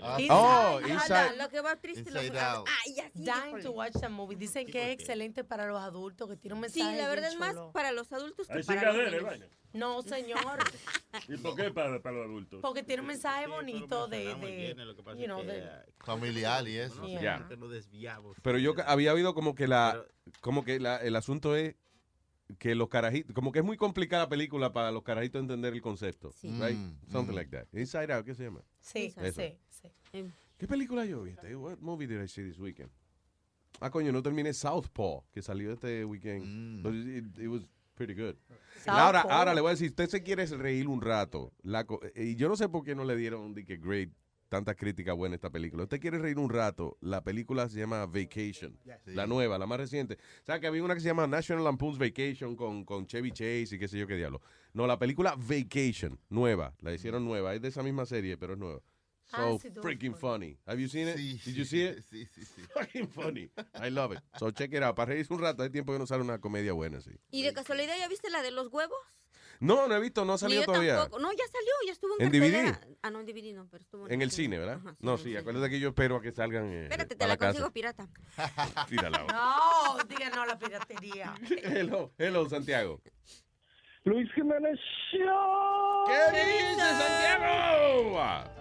Ah, Oh, Ah, Inside- la, la que va triste. la- Inside Out. Ay, así, Dying to watch the movie. Dicen que es excelente para los adultos, que tiene un Sí, mensaje. la verdad es más para los adultos que Hay para los niños. No, señor, [laughs] ¿Y por qué para, para los adultos? porque tiene un mensaje bonito de, de you know, de- Familiar y eso. Yeah. Pero yo ca- había oído como que la, como que la, el asunto es que los carajitos, como que es muy complicada la película para los carajitos entender el concepto, Sí. right? Mm, Something mm. like that. Inside Out, ¿qué se llama? Sí, Eso. sí, sí. Em, ¿Qué película yo vi? este? What movie did I see this weekend? Ah, coño, no terminé Southpaw, que salió este weekend. Mm. But it, it was pretty good. Ahora, ahora le voy a decir, usted se quiere reír un rato. La co- y yo no sé por qué no le dieron de que great tanta crítica buena a esta película. Usted quiere reír un rato, la película se llama Vacation. Sí. La nueva, la más reciente. O sea, que había una que se llama National Lampoon's Vacation con, con Chevy Chase y qué sé yo qué diablo. No, la película Vacation, nueva. La hicieron nueva. Es de esa misma serie, pero es nueva. Ah, So freaking funny. Have you seen it? Sí, Did you see it? Sí, sí, sí. [laughs] Fucking funny. I love it. So check it out. Para reírse un rato, hay tiempo que no sale una comedia buena, sí. ¿Y de casualidad ya viste la de los huevos? No, no he visto, no ha salido todavía. tampoco. No, ya salió, ya estuvo en, ¿En DVD? cartelera. Ah, no, en DVD no, pero estuvo En el cine, ¿verdad? Ajá, no, en sí, cine. acuérdate que yo espero a que salgan eh, Espérate, a te la, la casa. consigo pirata. [laughs] Tírala. No, diga no a la piratería. [laughs] hello, hello, Santiago. Luis Jiménez Show. ¿Qué dices, Santiago?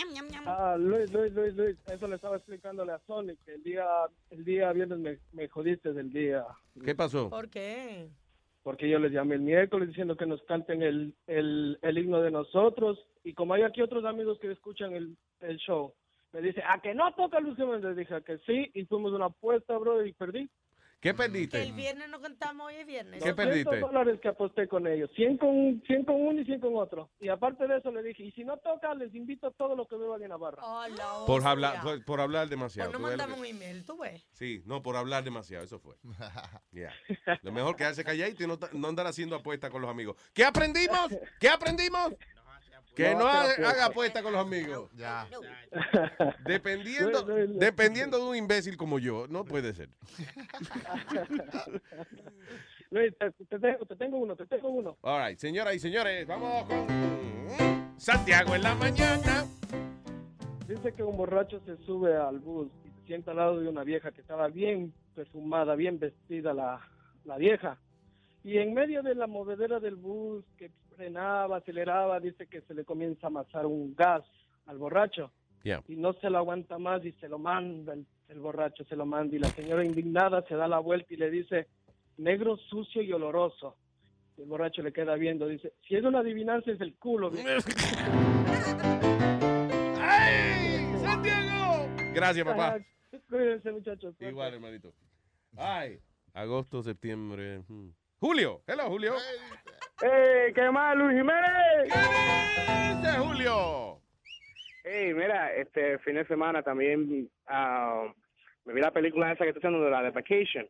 Ñam, ñam, ñam. Ah, Luis, Luis, Luis, Luis, eso le estaba explicándole a Sonic, que el día, el día viernes me, me jodiste del día. ¿Qué pasó? ¿Por qué? porque yo les llamé el miércoles diciendo que nos canten el, el, el himno de nosotros y como hay aquí otros amigos que escuchan el, el show, me dice, ¿a que no toca Luis Jiménez? Dije "A que sí y fuimos una apuesta, bro, y perdí. ¿Qué Que perdiste? el viernes no cantamos, hoy es viernes. ¿Qué perdiste? 200 dólares que aposté con ellos, 100 con, 100 con uno y 100 con otro. Y aparte de eso le dije, y si no toca, les invito a todo lo que beban en Navarra. Por hablar, por, por hablar demasiado. Pues no tú ves lo mandamos que- un email, tú ves. Sí, no, por hablar demasiado, eso fue. [laughs] Yeah. Lo mejor quedarse calladito y no, no andar haciendo apuestas con los amigos. ¿Qué aprendimos? ¿Qué aprendimos? Que no, haga apuestas. apuestas con los amigos. Ya. Dependiendo, No, no, no. dependiendo de un imbécil como yo, no puede ser. [laughs] Luis, te, te tengo, te tengo uno, te tengo uno. All right, señoras y señores, vamos con Santiago en la mañana. Dice que un borracho se sube al bus y se sienta al lado de una vieja que estaba bien perfumada, bien vestida la, la vieja. Y en medio de la movedera del bus, que frenaba, aceleraba, dice que se le comienza a amasar un gas al borracho. Yeah. Y no se lo aguanta más y se lo manda, el, el borracho se lo manda. Y la señora indignada se da la vuelta y le dice, negro, sucio y oloroso. Y el borracho le queda viendo, dice, si es una adivinanza es el culo. vieja". [laughs] ¡Ay, Santiago! Gracias, papá. Cuídense, muchachos. Igual, hermanito. Ay, agosto, septiembre. hmm. Julio, hello, Julio. ¡Ey! ¿Qué más, Luis Jiménez? ¿Qué dice Julio? Hey, mira, este fin de semana también ah, me vi la película esa que estoy haciendo de la de Vacation.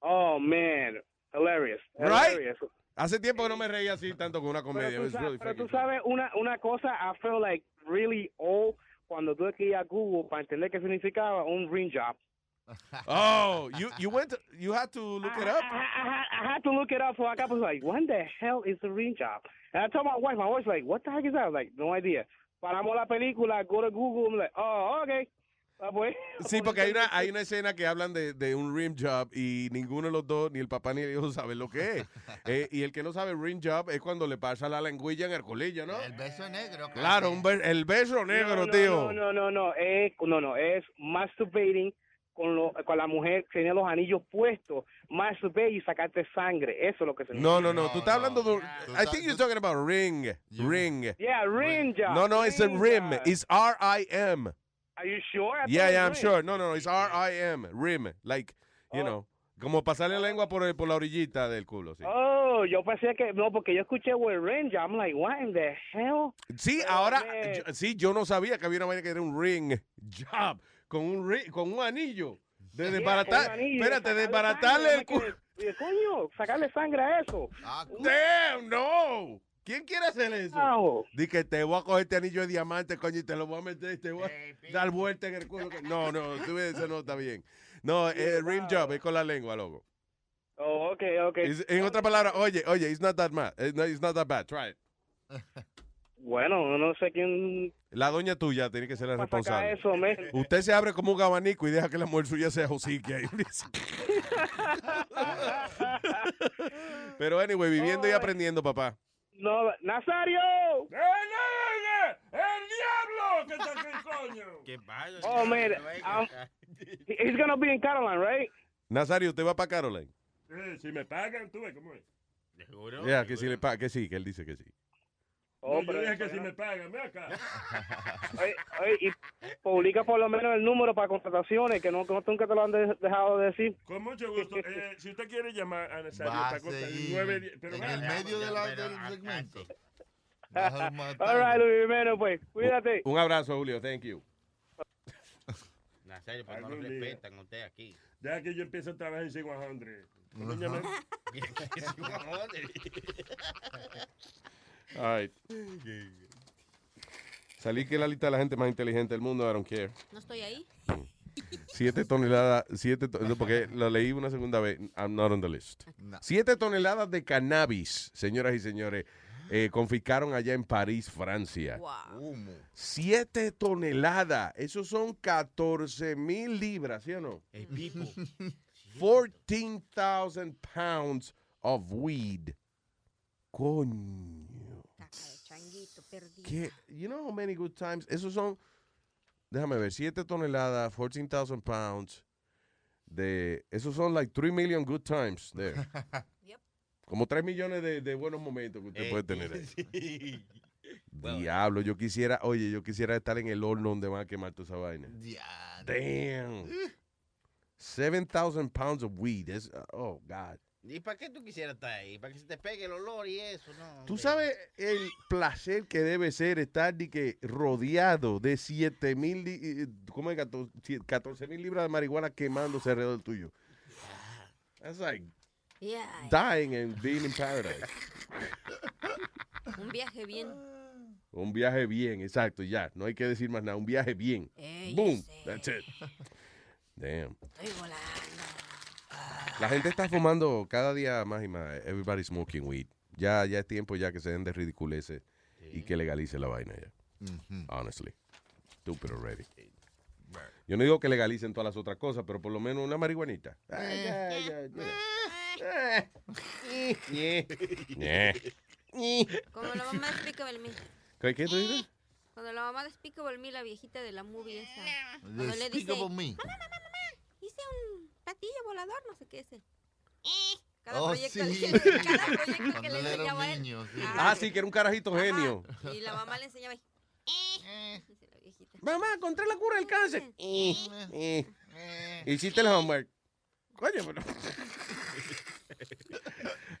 Oh, man, hilarious. Right? hilarious. Hace tiempo que no me reía así tanto con una comedia. Pero, tú, was sa- really pero tú sabes una, una cosa, I feel like really old cuando tuve que ir a Google para entender qué significaba un ring job. Oh, you you went to, you had to look it up. I, I, I had to look it up, so I was like, what the hell is a ring job? And I told my wife, my wife's like, what the heck is that? I was like, no idea. Paramos la película, go to Google, I'm like, oh, okay. Ah, pues. [laughs] Sí, porque hay una, hay una escena que hablan de, de un rim job y ninguno de los dos, ni el papá ni el hijo, [laughs] saben lo que es. Eh, y el que no sabe rim job es cuando le pasa la lengüilla en el colillo, ¿no? El beso negro. Claro, un be- el beso negro, no, no, tío. No, no, no, no, es, no, no, es masturbating con, lo, con la mujer que tiene los anillos puestos, masturbate y sacarte sangre. Eso es lo que se No, no, no, tú estás hablando de... I think you're talking about ring, ring. Yeah, ring job. No, no, it's a rim. It's R-I-M. Are you sure? I Yeah, yeah, I'm sure. No, no, no, it's R-I-M. Rim. Like, you know, como pasarle la lengua por, el- por la orillita del culo, sí. Oh, yo pensé que, no, porque yo escuché word ring job. I'm like, what in the hell? Sí, Oh, ahora, yo- sí, yo no sabía que había una vaina que era un ring [laughs] job, con un, ri- con un anillo. De desbaratar, espérate, desbaratarle el culo. Coño, sacarle sangre a eso. Damn, no. ¿Quién quiere hacer eso? No. Di que te voy a coger este anillo de diamante, coño, y te lo voy a meter y te voy a dar vuelta en el culo. No, no, tú ves, eso no está bien. No, eh, rim job es con la lengua, loco. Oh, okay, okay. It's- en otra palabra, oye, oye, it's not that bad. It's not, it's not that bad. Try it. [laughs] Bueno, no sé quién La doña tuya tiene que ser la responsable. eso. Usted se abre como un abanico y deja que la mujer suya sea josique ahí. [laughs] Pero anyway, viviendo y aprendiendo, papá. No, Nazario. ¡El diablo! [laughs] ¿Qué tal que coño? ¿Qué vaya? Oh, man. um, he's gonna be in Caroline, right? Nazario, ¿usted va para Caroline? Eh, si me pagan, tú ves cómo es. Ya, que, si le que sí, que él dice que sí. Oh, No, yo pero- dije que si me pagan, ve acá. [laughs] Oye, oye, y publica por lo menos el número para contrataciones, que no, que no- nunca te lo han de- dejado de decir. Con mucho gusto. [laughs] Eh, si usted quiere llamar a Nazario para pero en el medio de la- del segmento. [laughs] All right, Luis Jiménez, pues, cuídate. Un abrazo, Julio. Thank you. Nazario, pues no lo respetan usted aquí. Ya que yo empiezo a trabajar en 100 ¿Cómo se llama? All right. Salí que la lista de la gente más inteligente del mundo, I don't care. No estoy ahí. Siete toneladas, siete, to- porque lo leí una segunda vez, I'm not on the list. Siete toneladas de cannabis, señoras y señores, eh, confiscaron allá en París, Francia. Siete toneladas, esos son 14 mil libras, ¿sí o no? El pipo. [laughs] 14,000 pounds of weed. Coño. Changuito perdido. ¿Qué? You know how many good times? Esos son, déjame ver, 7 toneladas, 14,000 pounds. De, esos son like 3 million good times there. [laughs] Como 3 millones de, de buenos momentos que usted Eh, puede [laughs] tener ahí. sí. Diablo, yo quisiera, oye, yo quisiera estar en el horno donde van a quemar toda esa vaina. Damn. 7,000 pounds of weed. Oh, God. ¿Y para qué tú quisieras estar ahí? ¿Para que se te pegue el olor y eso? No. Tú sabes el placer que debe ser estar de que rodeado de 7 mil, eh, ¿cómo es? 14 mil libras de marihuana quemándose alrededor tuyo. That's like Yeah. dying and being in paradise. [laughs] Un viaje bien. Un viaje bien, exacto, ya. No hay que decir más nada. Un viaje bien. Eh, Boom. That's it. [laughs] Damn. Estoy volando. La gente está fumando cada día más y más. Everybody smoking weed. Ya, ya es tiempo ya que se den de ridiculeces y que legalice la vaina ya. Honestly. Stupid already. Yo no digo que legalicen todas las otras cosas, pero por lo menos una marihuanita. Ah, ya, ya, ya. Eh. Como la mamá de Speakable Me. ¿Qué, qué tú dices? Cuando la mamá de Speakable Me, la viejita de la movie esa. Cuando le dice, mamá, mamá, mamá, hice un platillo volador, no sé qué es. Cada Oh, proyecto, sí. cada proyecto que Cuando le enseñaba a él. niño, sí. Ah, sí, que era un carajito genio. Y la mamá le enseñaba. Eh. [laughs] Dice la viejita. Mamá, encontré la cura del cáncer. Eh, eh. Hiciste el homework. Coño, pero. [laughs]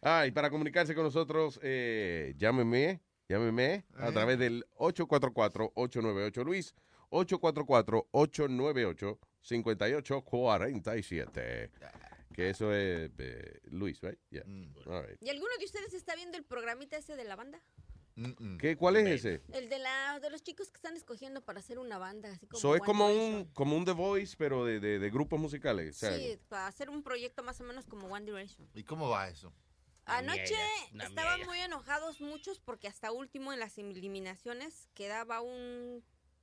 Ah, y para comunicarse con nosotros, eh, llámeme, llámeme a Eh. través del 844-898 Luis, 844-898-5847. Que eso es eh, Luis, right? Yeah. All right. ¿Y alguno de ustedes está viendo el programita ese de la banda? ¿Qué, ¿Cuál es ese? El de, la, de los chicos que están escogiendo para hacer una banda. Así como So, es como Direction. un, como un The Voice, pero de, de, de grupos musicales. o sea, Sí, para hacer un proyecto más o menos como One Direction. ¿Y cómo va eso? Anoche estaban muy enojados muchos porque hasta último en las eliminaciones quedaba un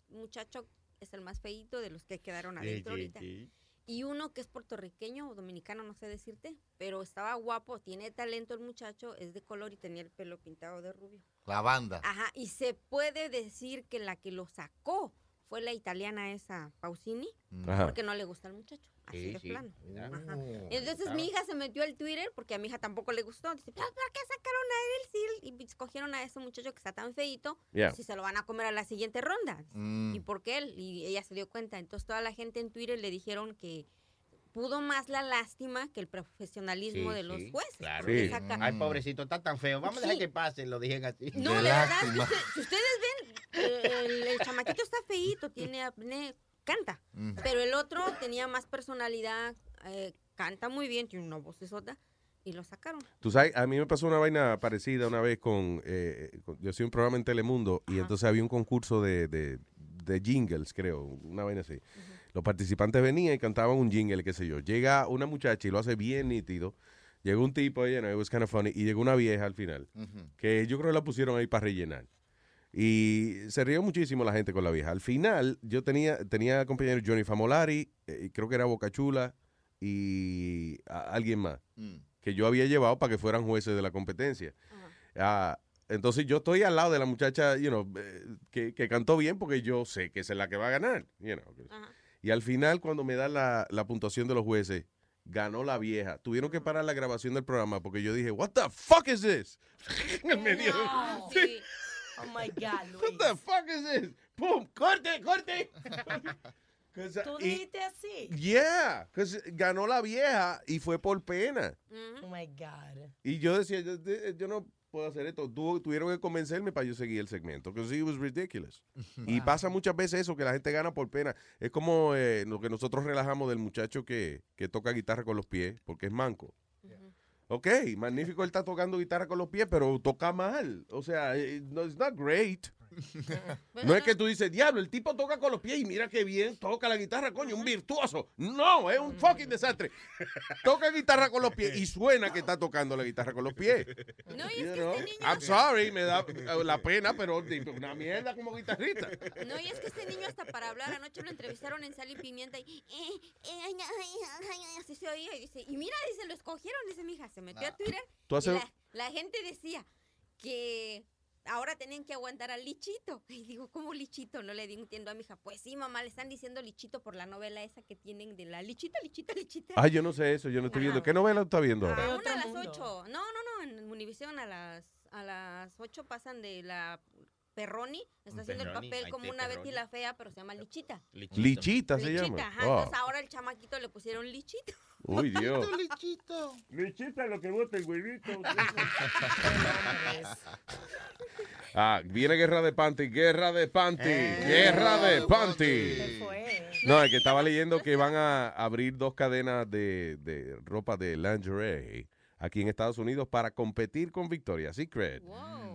muchacho, es el más feíto de los que quedaron adentro ahorita. Y uno que es puertorriqueño o dominicano, no sé decirte, pero estaba guapo, tiene talento el muchacho, es de color y tenía el pelo pintado de rubio. La banda. Ajá, y se puede decir que la que lo sacó fue la italiana esa, Pausini, Ajá. porque no le gusta al muchacho, así Sí, de sí. plano. Ajá. Entonces claro. mi hija se metió al Twitter porque a mi hija tampoco le gustó. Dice, "¿Pero ¿por qué sacaron a él? Sí, y escogieron a ese muchacho que está tan feito, Yeah. si se lo van a comer a la siguiente ronda. Mm. ¿Y por qué él? Y ella se dio cuenta. Entonces toda la gente en Twitter le dijeron que pudo más la lástima que el profesionalismo Sí, de los sí, jueces. Claro. saca- Ay, pobrecito, está tan feo. Vamos a dejar que pase, lo dijeron así. No, de verdad, si, usted- si ustedes ven, el, el chamaquito está feíto, tiene apnea, canta. Mm. Pero el otro tenía más personalidad, eh, canta muy bien, tiene una voz sota y lo sacaron. Tú sabes, a mí me pasó una vaina parecida una vez con, eh, con- yo hacía un programa en Telemundo y entonces había un concurso de, de, de jingles, creo, una vaina así. Los participantes venían y cantaban un jingle, qué sé yo. Llega una muchacha y lo hace bien nítido. Llegó un tipo, you know, it was kind of funny, y llegó una vieja al final, que yo creo que la pusieron ahí para rellenar. Y se rió muchísimo la gente con la vieja. Al final, yo tenía, tenía compañero Johnny Famolari, eh, creo que era Bocachula y a- alguien más que yo había llevado para que fueran jueces de la competencia. Ah, entonces yo estoy al lado de la muchacha, you know, eh, que, que cantó bien porque yo sé que esa es la que va a ganar. you know. Y al final, cuando me dan la, la puntuación de los jueces, ganó la vieja. Tuvieron que parar la grabación del programa porque yo dije, what the fuck is this? En el medio. Sí. Oh my God, Luis. [laughs] What the fuck is this? ¡Pum! ¡Corte, corte! [laughs] 'Cause, ¿Tú dijiste así? Yeah, 'cause ganó la vieja y fue por pena. Oh my God. Y yo decía, yo, de- yo no puedo hacer esto. Tu- tuvieron que convencerme para yo seguir el segmento. Because it was ridiculous. Y pasa muchas veces eso, que la gente gana por pena. Es como eh, lo que nosotros relajamos del muchacho que, que toca guitarra con los pies, porque es manco. Ok, magnífico, él está tocando guitarra con los pies, pero toca mal. O sea, eh, no, it's not great. No es que tú dices, diablo, el tipo toca con los pies y mira qué bien toca la guitarra, coño, un virtuoso. No, es un fucking desastre. Toca guitarra con los pies y suena que está tocando la guitarra con los pies. No, y es que este niño... I'm sorry, me da eh, la pena, pero una mierda como guitarrista. No, y es que este niño hasta para hablar, anoche lo entrevistaron en Sal y Pimienta y eh, eh, ay, ay, ay, ay, así se oía y dice, y mira, dice, lo escogieron, dice mi hija, se metió a Twitter Tú y haces- la, la gente decía que ahora tienen que aguantar al lichito. [laughs] Y digo, ¿cómo lichito? No le entiendo a mi hija. Pues sí, mamá, le están diciendo lichito por la novela esa que tienen de la lichita, lichita, lichita. Ay, yo no sé eso, yo no estoy viendo. ¿Qué novela está viendo A ahora? una a las ocho. No, no, no, en Univisión a las a las ocho pasan de la Perroni, está haciendo el papel como una Betty la fea, pero se llama Lichita. Lichita se Lichita, llama. ajá. Oh. Entonces ahora el chamaquito le pusieron Lichito. Uy, Dios. [laughs] Lichito. Lichita es lo que bota el huevito. [laughs] Ah, viene guerra de panty, guerra de panty, guerra de panty. No, es que estaba leyendo que van a abrir dos cadenas de, de ropa de lingerie aquí en Estados Unidos para competir con Victoria's Secret.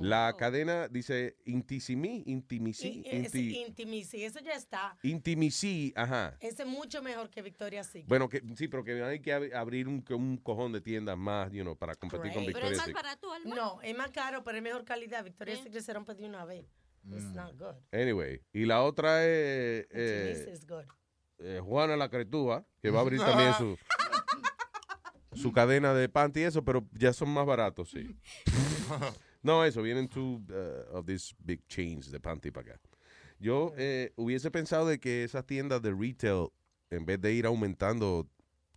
La cadena dice Intisimi, Intimisi, Y- ese Inti, Intimacy, eso ya está. Intimisi, ajá. Ese es mucho mejor que Victoria's Secret. Bueno, que sí, pero que hay que ab- abrir un, un cojón de tiendas más, you know, para competir con. Victoria's Secret. No, es más caro, pero es mejor calidad. Victoria's Secret se rompe de una vez. It's Mm. not good. Anyway, y la otra es eh, is good. eh, Juana la Cretúa, que va a abrir también [laughs] su, su cadena de panty y eso, pero ya son más baratos, sí. [laughs] no, eso, vienen two uh, of these big chains de panty para acá. Yo eh, hubiese pensado de que esas tiendas de retail, en vez de ir aumentando,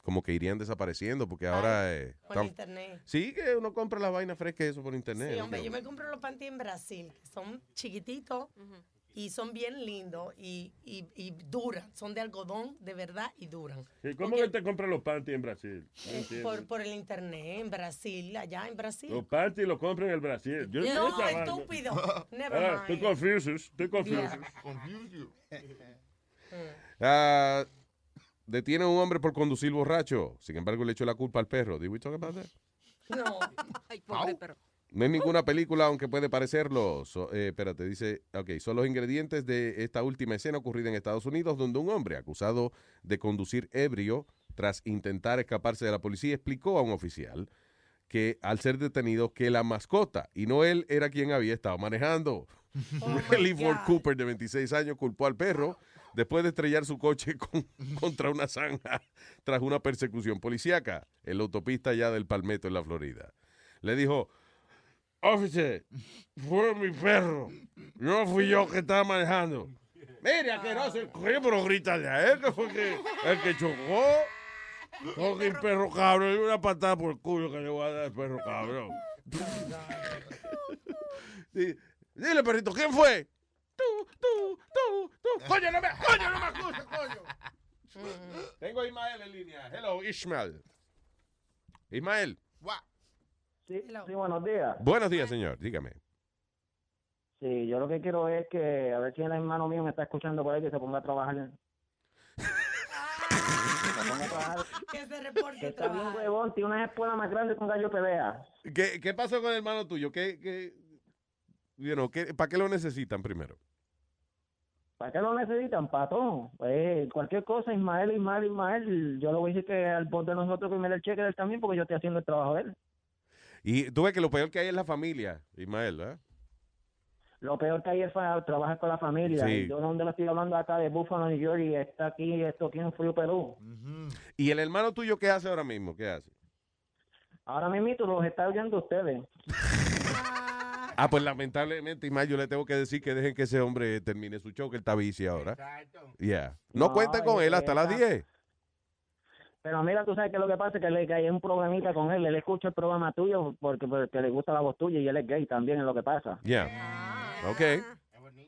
como que irían desapareciendo, porque ahora... eh, Por están- internet. Sí, que uno compra las vainas frescas eso por internet. Sí, hombre, ¿no? yo me compro los panties en Brasil, que son chiquititos y son bien lindos y, y, y duran. Son de algodón, de verdad, y duran. ¿Y ¿Cómo que te compran los panties en Brasil? No Eh, por, por el internet, en Brasil, allá en Brasil. Los panties los compran en el Brasil. Yo No, estúpido. Never Ah, Estoy mind. confuso, estoy confuso. Ah, detiene a un hombre por conducir borracho. Sin embargo, le echó la culpa al perro. Did we talk about that? No. Ay, pobre perro. No es ninguna película, aunque puede parecerlo. So- eh, espérate, dice, ok, son los ingredientes de esta última escena ocurrida en Estados Unidos, donde un hombre acusado de conducir ebrio tras intentar escaparse de la policía explicó a un oficial que al ser detenido que la mascota y no él era quien había estado manejando. [laughs] [laughs] Lee Ford Cooper, de 26 años, culpó al perro después de estrellar su coche [laughs] con- contra una zanja tras una persecución policíaca en la autopista ya del Palmetto en la Florida. Le dijo, Officer, fue mi perro. No fui yo que estaba manejando. Mire, asqueroso, el coño, pero grítale a él que fue que, el que chocó. Coge el perro cabrón y una patada por el culo que le voy a dar al perro cabrón. Di- Dile, perrito, ¿quién fue? Tú, tú, tú, tú. Coño, no me, coño, no me escuches, coño. Tengo a Ismael en línea. Hello, Ismael. Ismael. Sí, sí, buenos días. Buenos días, señor. Dígame. Sí, yo lo que quiero es que, a ver si el hermano mío me está escuchando por ahí, que se ponga a trabajar. [laughs] Que se reporte Que está bien huevón, tiene una espuela más grande que un gallo que vea. ¿Qué, qué pasó con el hermano tuyo? ¿Qué, qué, you know, qué- ¿Para qué lo necesitan primero? ¿Para qué lo necesitan? Pato. Pues, cualquier cosa, Ismael, Ismael, Ismael, yo le voy a decir que al boss de nosotros que me dé el cheque de él también, porque yo estoy haciendo el trabajo de él. Y tú ves que lo peor que hay es la familia, Ismael, ¿verdad? Lo peor que hay es fa- trabajar con la familia. Sí. Yo donde lo estoy hablando acá de Buffalo, New York, y está aquí, esto aquí en Frío, Perú. ¿Y el hermano tuyo qué hace ahora mismo? ¿Qué hace? Ahora mismo los está oyendo ustedes. [laughs] Ah, pues lamentablemente, Ismael, yo le tengo que decir que dejen que ese hombre termine su show, que él está bici ahora. Yeah. No, No, cuenten con él hasta las está- 10. Pero mira, tú sabes que lo que pasa es que, le, que hay un problemita con él. Él escucha el programa tuyo porque, porque le gusta la voz tuya y él es gay también, es lo que pasa. Yeah. Ok.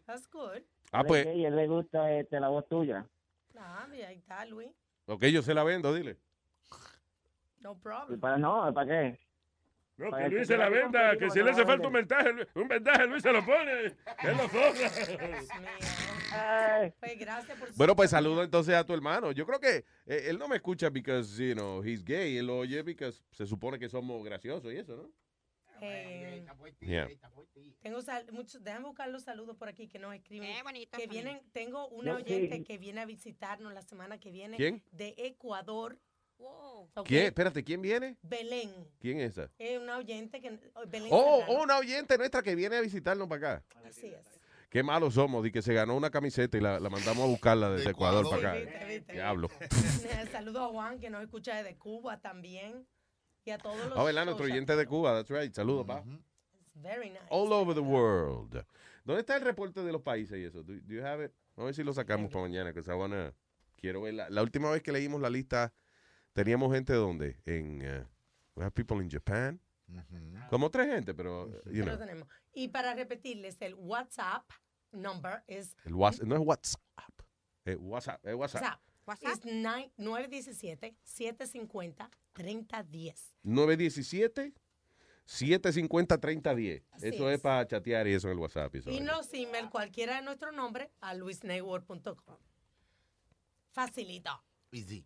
That's good. Ah, pues, y él le gusta este, la voz tuya. Ah, mira, ahí está, Luis. ok, yo se la vendo, dile. No Y problem. para, no, ¿para qué? No, que que Luis se la venda, que si le hace falta un mensaje, Luis- un mensaje, Luis se lo pone. [laughs] Él lo cobra. Pues gracias por su Bueno, pues saludo entonces a tu hermano. Yo creo que eh, él no me escucha because, you know, he's gay. Él lo oye porque se supone que somos graciosos y eso, ¿no? Eh, Yeah. tengo sal- muchos, déjame buscar los saludos por aquí que nos escriben. que familia. vienen, tengo una oyente que viene a visitarnos la semana que viene. ¿Quién? De Ecuador. Ok. ¿Quién? Espérate, ¿quién viene? Belén. ¿Quién es esa? Es una oyente que. oh, Belén Oh, oh, una oyente nuestra que viene a visitarnos para acá. Así es. Qué malos somos, y que se ganó una camiseta y la, la mandamos a buscarla desde Ecuador, Sí, para viste, acá. viste. Diablo. [laughs] Saludo a Juan que nos escucha desde Cuba también. Y a todos los. Oh, ¿verdad? Nuestro oyente de Cuba, that's right. Saludos, pa. Very nice. all over the world. ¿Dónde está el reporte de los países y eso? Do, do you have it? Vamos a ver si lo sacamos para mañana, que se wanna- Quiero ver. La, la última vez que leímos la lista, teníamos gente donde? En, uh, we have people in Japan. Como tres gente, pero, uh, you know, tenemos. Y para repetirles, el WhatsApp number es el WhatsApp, no es WhatsApp, es WhatsApp, es WhatsApp. WhatsApp. Es nine- 917-750-3010. 917 750 3010. Así Eso es, para chatear y eso en el WhatsApp. y eso. Y nos email cualquiera de nuestro nombre a luisnetwork.com. Facilito. Easy.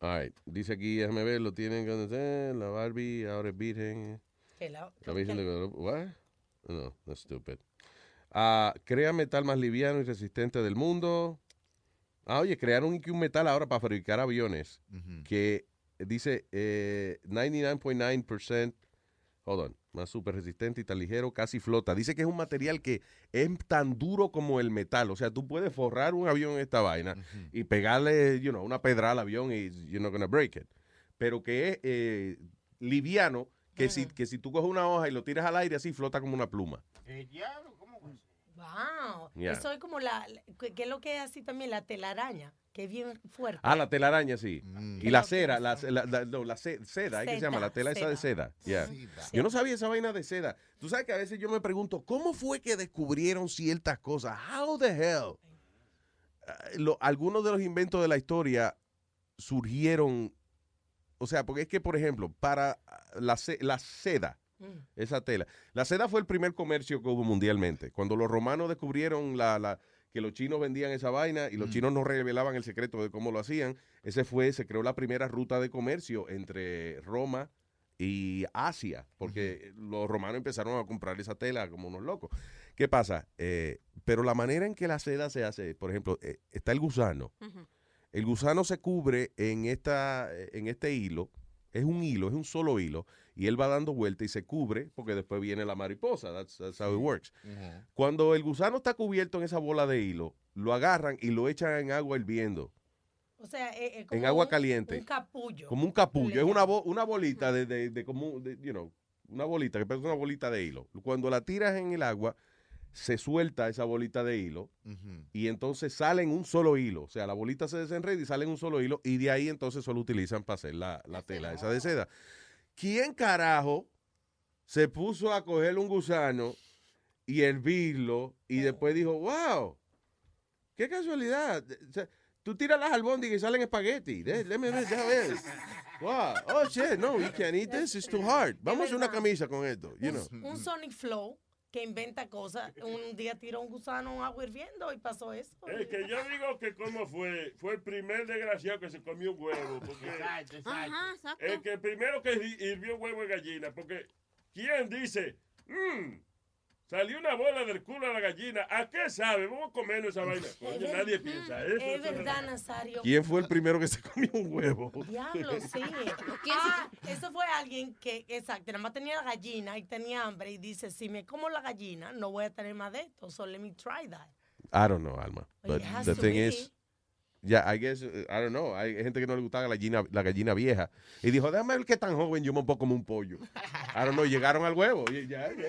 All right. Dice aquí, déjame ver, lo tienen que hacer, la Barbie, ahora es virgen. La- La Virgen de Guadalupe. What? No, that's stupid. Ah, crea metal más liviano y resistente del mundo. Ah, oye, crearon un un metal ahora para fabricar aviones que dice eh, 99.9%, hold on, más súper resistente y tan ligero, casi flota. Dice que es un material que es tan duro como el metal. O sea, tú puedes forrar un avión en esta vaina y pegarle, you know, una pedra al avión y you're not gonna break it. Pero que es eh, liviano, que, si, que si tú coges una hoja y lo tiras al aire así, flota como una pluma. Wow. Yeah. Eso es como la, la- que es lo que es así también la telaraña, que es bien fuerte. Ah, la telaraña, sí. Mm. Y la cera, la, la, la- no, la ce- seda, ¿eh? ¿qué se llama? La tela esa de seda. Yeah. Yo no sabía esa vaina de seda. Tú sabes que a veces yo me pregunto, ¿cómo fue que descubrieron ciertas cosas? How the hell? Ah, lo- algunos de los inventos de la historia surgieron, o sea, porque es que, por ejemplo, para la, ce- la seda, esa tela. La seda fue el primer comercio que hubo mundialmente. Cuando los romanos descubrieron la, la- que los chinos vendían esa vaina y los chinos no revelaban el secreto de cómo lo hacían, ese fue, se creó la primera ruta de comercio entre Roma y Asia, porque los romanos empezaron a comprar esa tela como unos locos. ¿Qué pasa? Eh, pero la manera en que la seda se hace, por ejemplo, eh, está el gusano. El gusano se cubre en, esta, en este hilo, es un hilo, es un solo hilo, y él va dando vuelta y se cubre, porque después viene la mariposa. That's, that's how it works. Cuando el gusano está cubierto en esa bola de hilo, lo agarran y lo echan en agua hirviendo, O sea, es como en agua un- caliente. Un capullo. Como un capullo. Es una, bo- una bolita de, de, de como, de, you know, una bolita, que parece una bolita de hilo. Cuando la tiras en el agua, se suelta esa bolita de hilo y entonces sale en un solo hilo. O sea, la bolita se desenreda y sale en un solo hilo y de ahí entonces solo utilizan para hacer la, la tela esa de seda. ¿Quién carajo se puso a coger un gusano y hervirlo y después dijo, wow, qué casualidad? O sea, tú tiras las albóndigas y salen espagueti. Déjame ver, déjame ver. Wow. Oh, shit, no, you can't eat this, it's too hard. Vamos a hacer una camisa con esto, you know. Un Sonic Flow que inventa cosas. Un día tiró un gusano en agua hirviendo y pasó eso. Es que yo digo que cómo fue, fue el primer desgraciado que se comió un huevo. Porque Ajá, exacto. el que primero que hi- hirvió huevo es gallina. Porque ¿quién dice, "Mm, salió una bola del culo a la gallina? ¿A qué sabe? Vamos a comernos esa vaina. [laughs] Coño, nadie piensa eso. Es verdad, Nazario. ¿Quién fue el primero que se comió un huevo? Diablo, [laughs] sí. Ah, eso fue alguien que, exacto, nada más tenía la gallina y tenía hambre y dice, si me como la gallina, no voy a tener más de esto, so let me try that. I don't know, Alma. But the thing be. is, yeah, I guess, uh, I don't know. Hay gente que no le gustaba la gallina, la gallina vieja. Y dijo, déjame ver qué tan joven yo me pongo como un pollo. I don't know, llegaron al huevo. y ya, ya.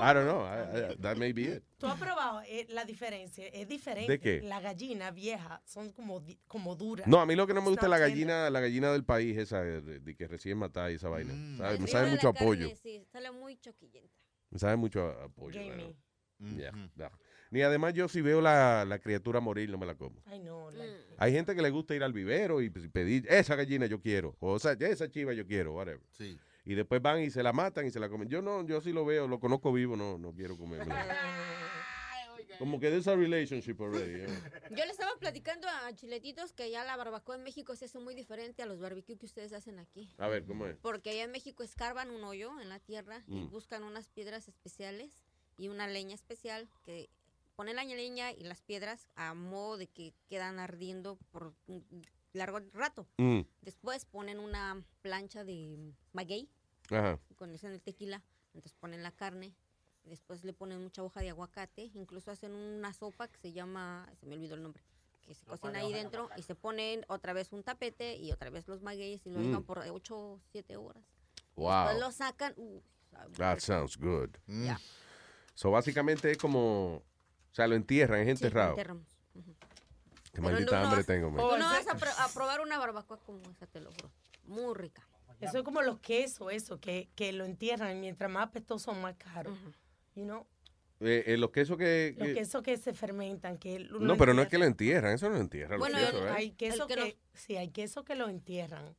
I don't know. I- I- that may be it. ¿Tú has probado eh, la diferencia? Es diferente. ¿De qué? La gallina vieja son como, como duras. No, a mí lo que no me gusta es la gallina, la gallina del país, esa de, de que recién matada y esa vaina. Mm. ¿Sabe? Me sabe mucho la a pollo. carne, Sí, sale muy choquillenta. Me sabe mucho a, a pollo. Gamey. bueno. Yeah, yeah. Ni además yo si veo la, la criatura morir no me la como. Ay, no. la- Hay gente que le gusta ir al vivero y pedir, esa gallina yo quiero, o sea, esa chiva yo quiero, whatever. Sí. Y después van y se la matan y se la comen. Yo no, yo sí lo veo, lo conozco vivo, no, no quiero comérmela. [laughs] Como que de esa relationship already. eh. Yo le estaba platicando a Chiletitos que allá la barbacoa en México se hace muy diferente a los barbecues que ustedes hacen aquí. A ver, ¿cómo es? Porque allá en México escarban un hoyo en la tierra y Mm. buscan unas piedras especiales y una leña especial que ponen la leña y las piedras a modo de que quedan ardiendo por largo rato. Mm. Después ponen una plancha de maguey Ajá. con eso en el tequila, entonces ponen la carne, después le ponen mucha hoja de aguacate, incluso hacen una sopa que se llama, se me olvidó el nombre, que se Sopa cocina de ahí dentro y se ponen otra vez un tapete y otra vez los magueyes y lo Mm. dejan por 8 o 7 horas. Wow. Después lo sacan, uh. That sounds good. Ya. So, básicamente es como, o sea, lo entierran, es Sí, lo enterrado. enterramos. Qué Pero maldita no hambre vas- tengo, man. Tú no vas a, pro- a probar una barbacoa como esa, te lo juro. Muy rica. Eso es como los quesos, eso, que, que lo entierran. Mientras más apestoso, más caro. You know, Eh, eh, los quesos que... los que- quesos que se fermentan. Que lo no, pero no es que lo entierran, eso no lo entierran. Bueno, los quesos, ¿eh? hay quesos El que que, sí, hay quesos que lo entierran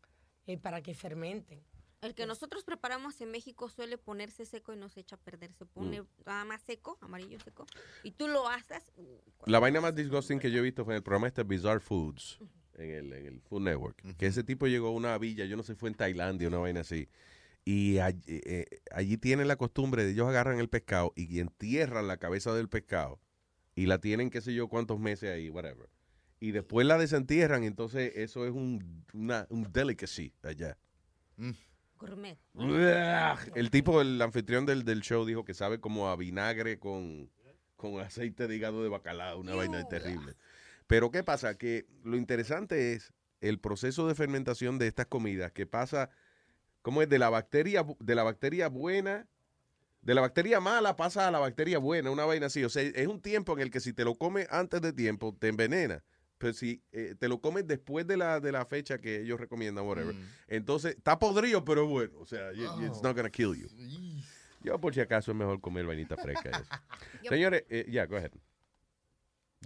eh, para que fermenten. El que nosotros preparamos en México suele ponerse seco y no se echa a perder. Se pone Mm. nada más seco, amarillo seco. Y tú lo haces. La vaina más disgusting que yo he visto fue en el programa este Bizarre Foods, en el, en el Food Network. Que ese tipo llegó a una villa, yo no sé, fue en Tailandia, una vaina así. Y allí, eh, allí tienen la costumbre de ellos agarran el pescado y entierran la cabeza del pescado y la tienen, qué sé yo, cuántos meses ahí, whatever. Y después la desentierran, entonces eso es un, una, un delicacy allá. Gourmet. El tipo, el anfitrión del, del show dijo que sabe como a vinagre con, con aceite de hígado de bacalao, una vaina terrible. Pero ¿qué pasa? Que lo interesante es el proceso de fermentación de estas comidas que pasa, ¿cómo es? De la bacteria, de la bacteria buena, de la bacteria mala pasa a la bacteria buena, una vaina así. O sea, es un tiempo en el que si te lo comes antes de tiempo, te envenena. Pero si eh, te lo comes después de la, de la fecha que ellos recomiendan, whatever, entonces está podrido, pero bueno. O sea, you- it's not gonna kill you. Yo, por si acaso, es mejor comer vainita fresca. eso. [laughs] Señores, eh, ya, go ahead.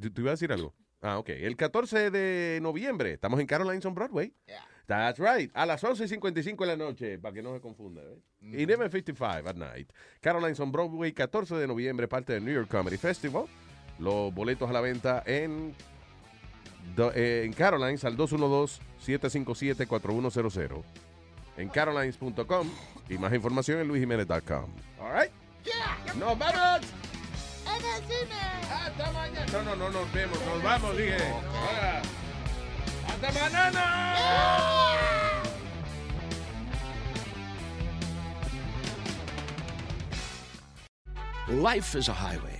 ¿Tú, tú ibas a decir algo? Ah, ok. El 14 de noviembre estamos en Caroline's on Broadway. That's right. A las 11.55 de la noche, para que no se confunda. ¿eh? 11.55 at night. Caroline's on Broadway, 14 de noviembre, parte del New York Comedy Festival. Los boletos a la venta en, do- eh, en Carolines al 212-757-4100. En carolines.com y más información en luisjiménez.com. All right. ¡Nos vamos! ¡En el cine! ¡Hasta mañana! No, no, no nos vemos, nos vamos, dije. Ahora. ¡Hasta mañana! Life is a highway,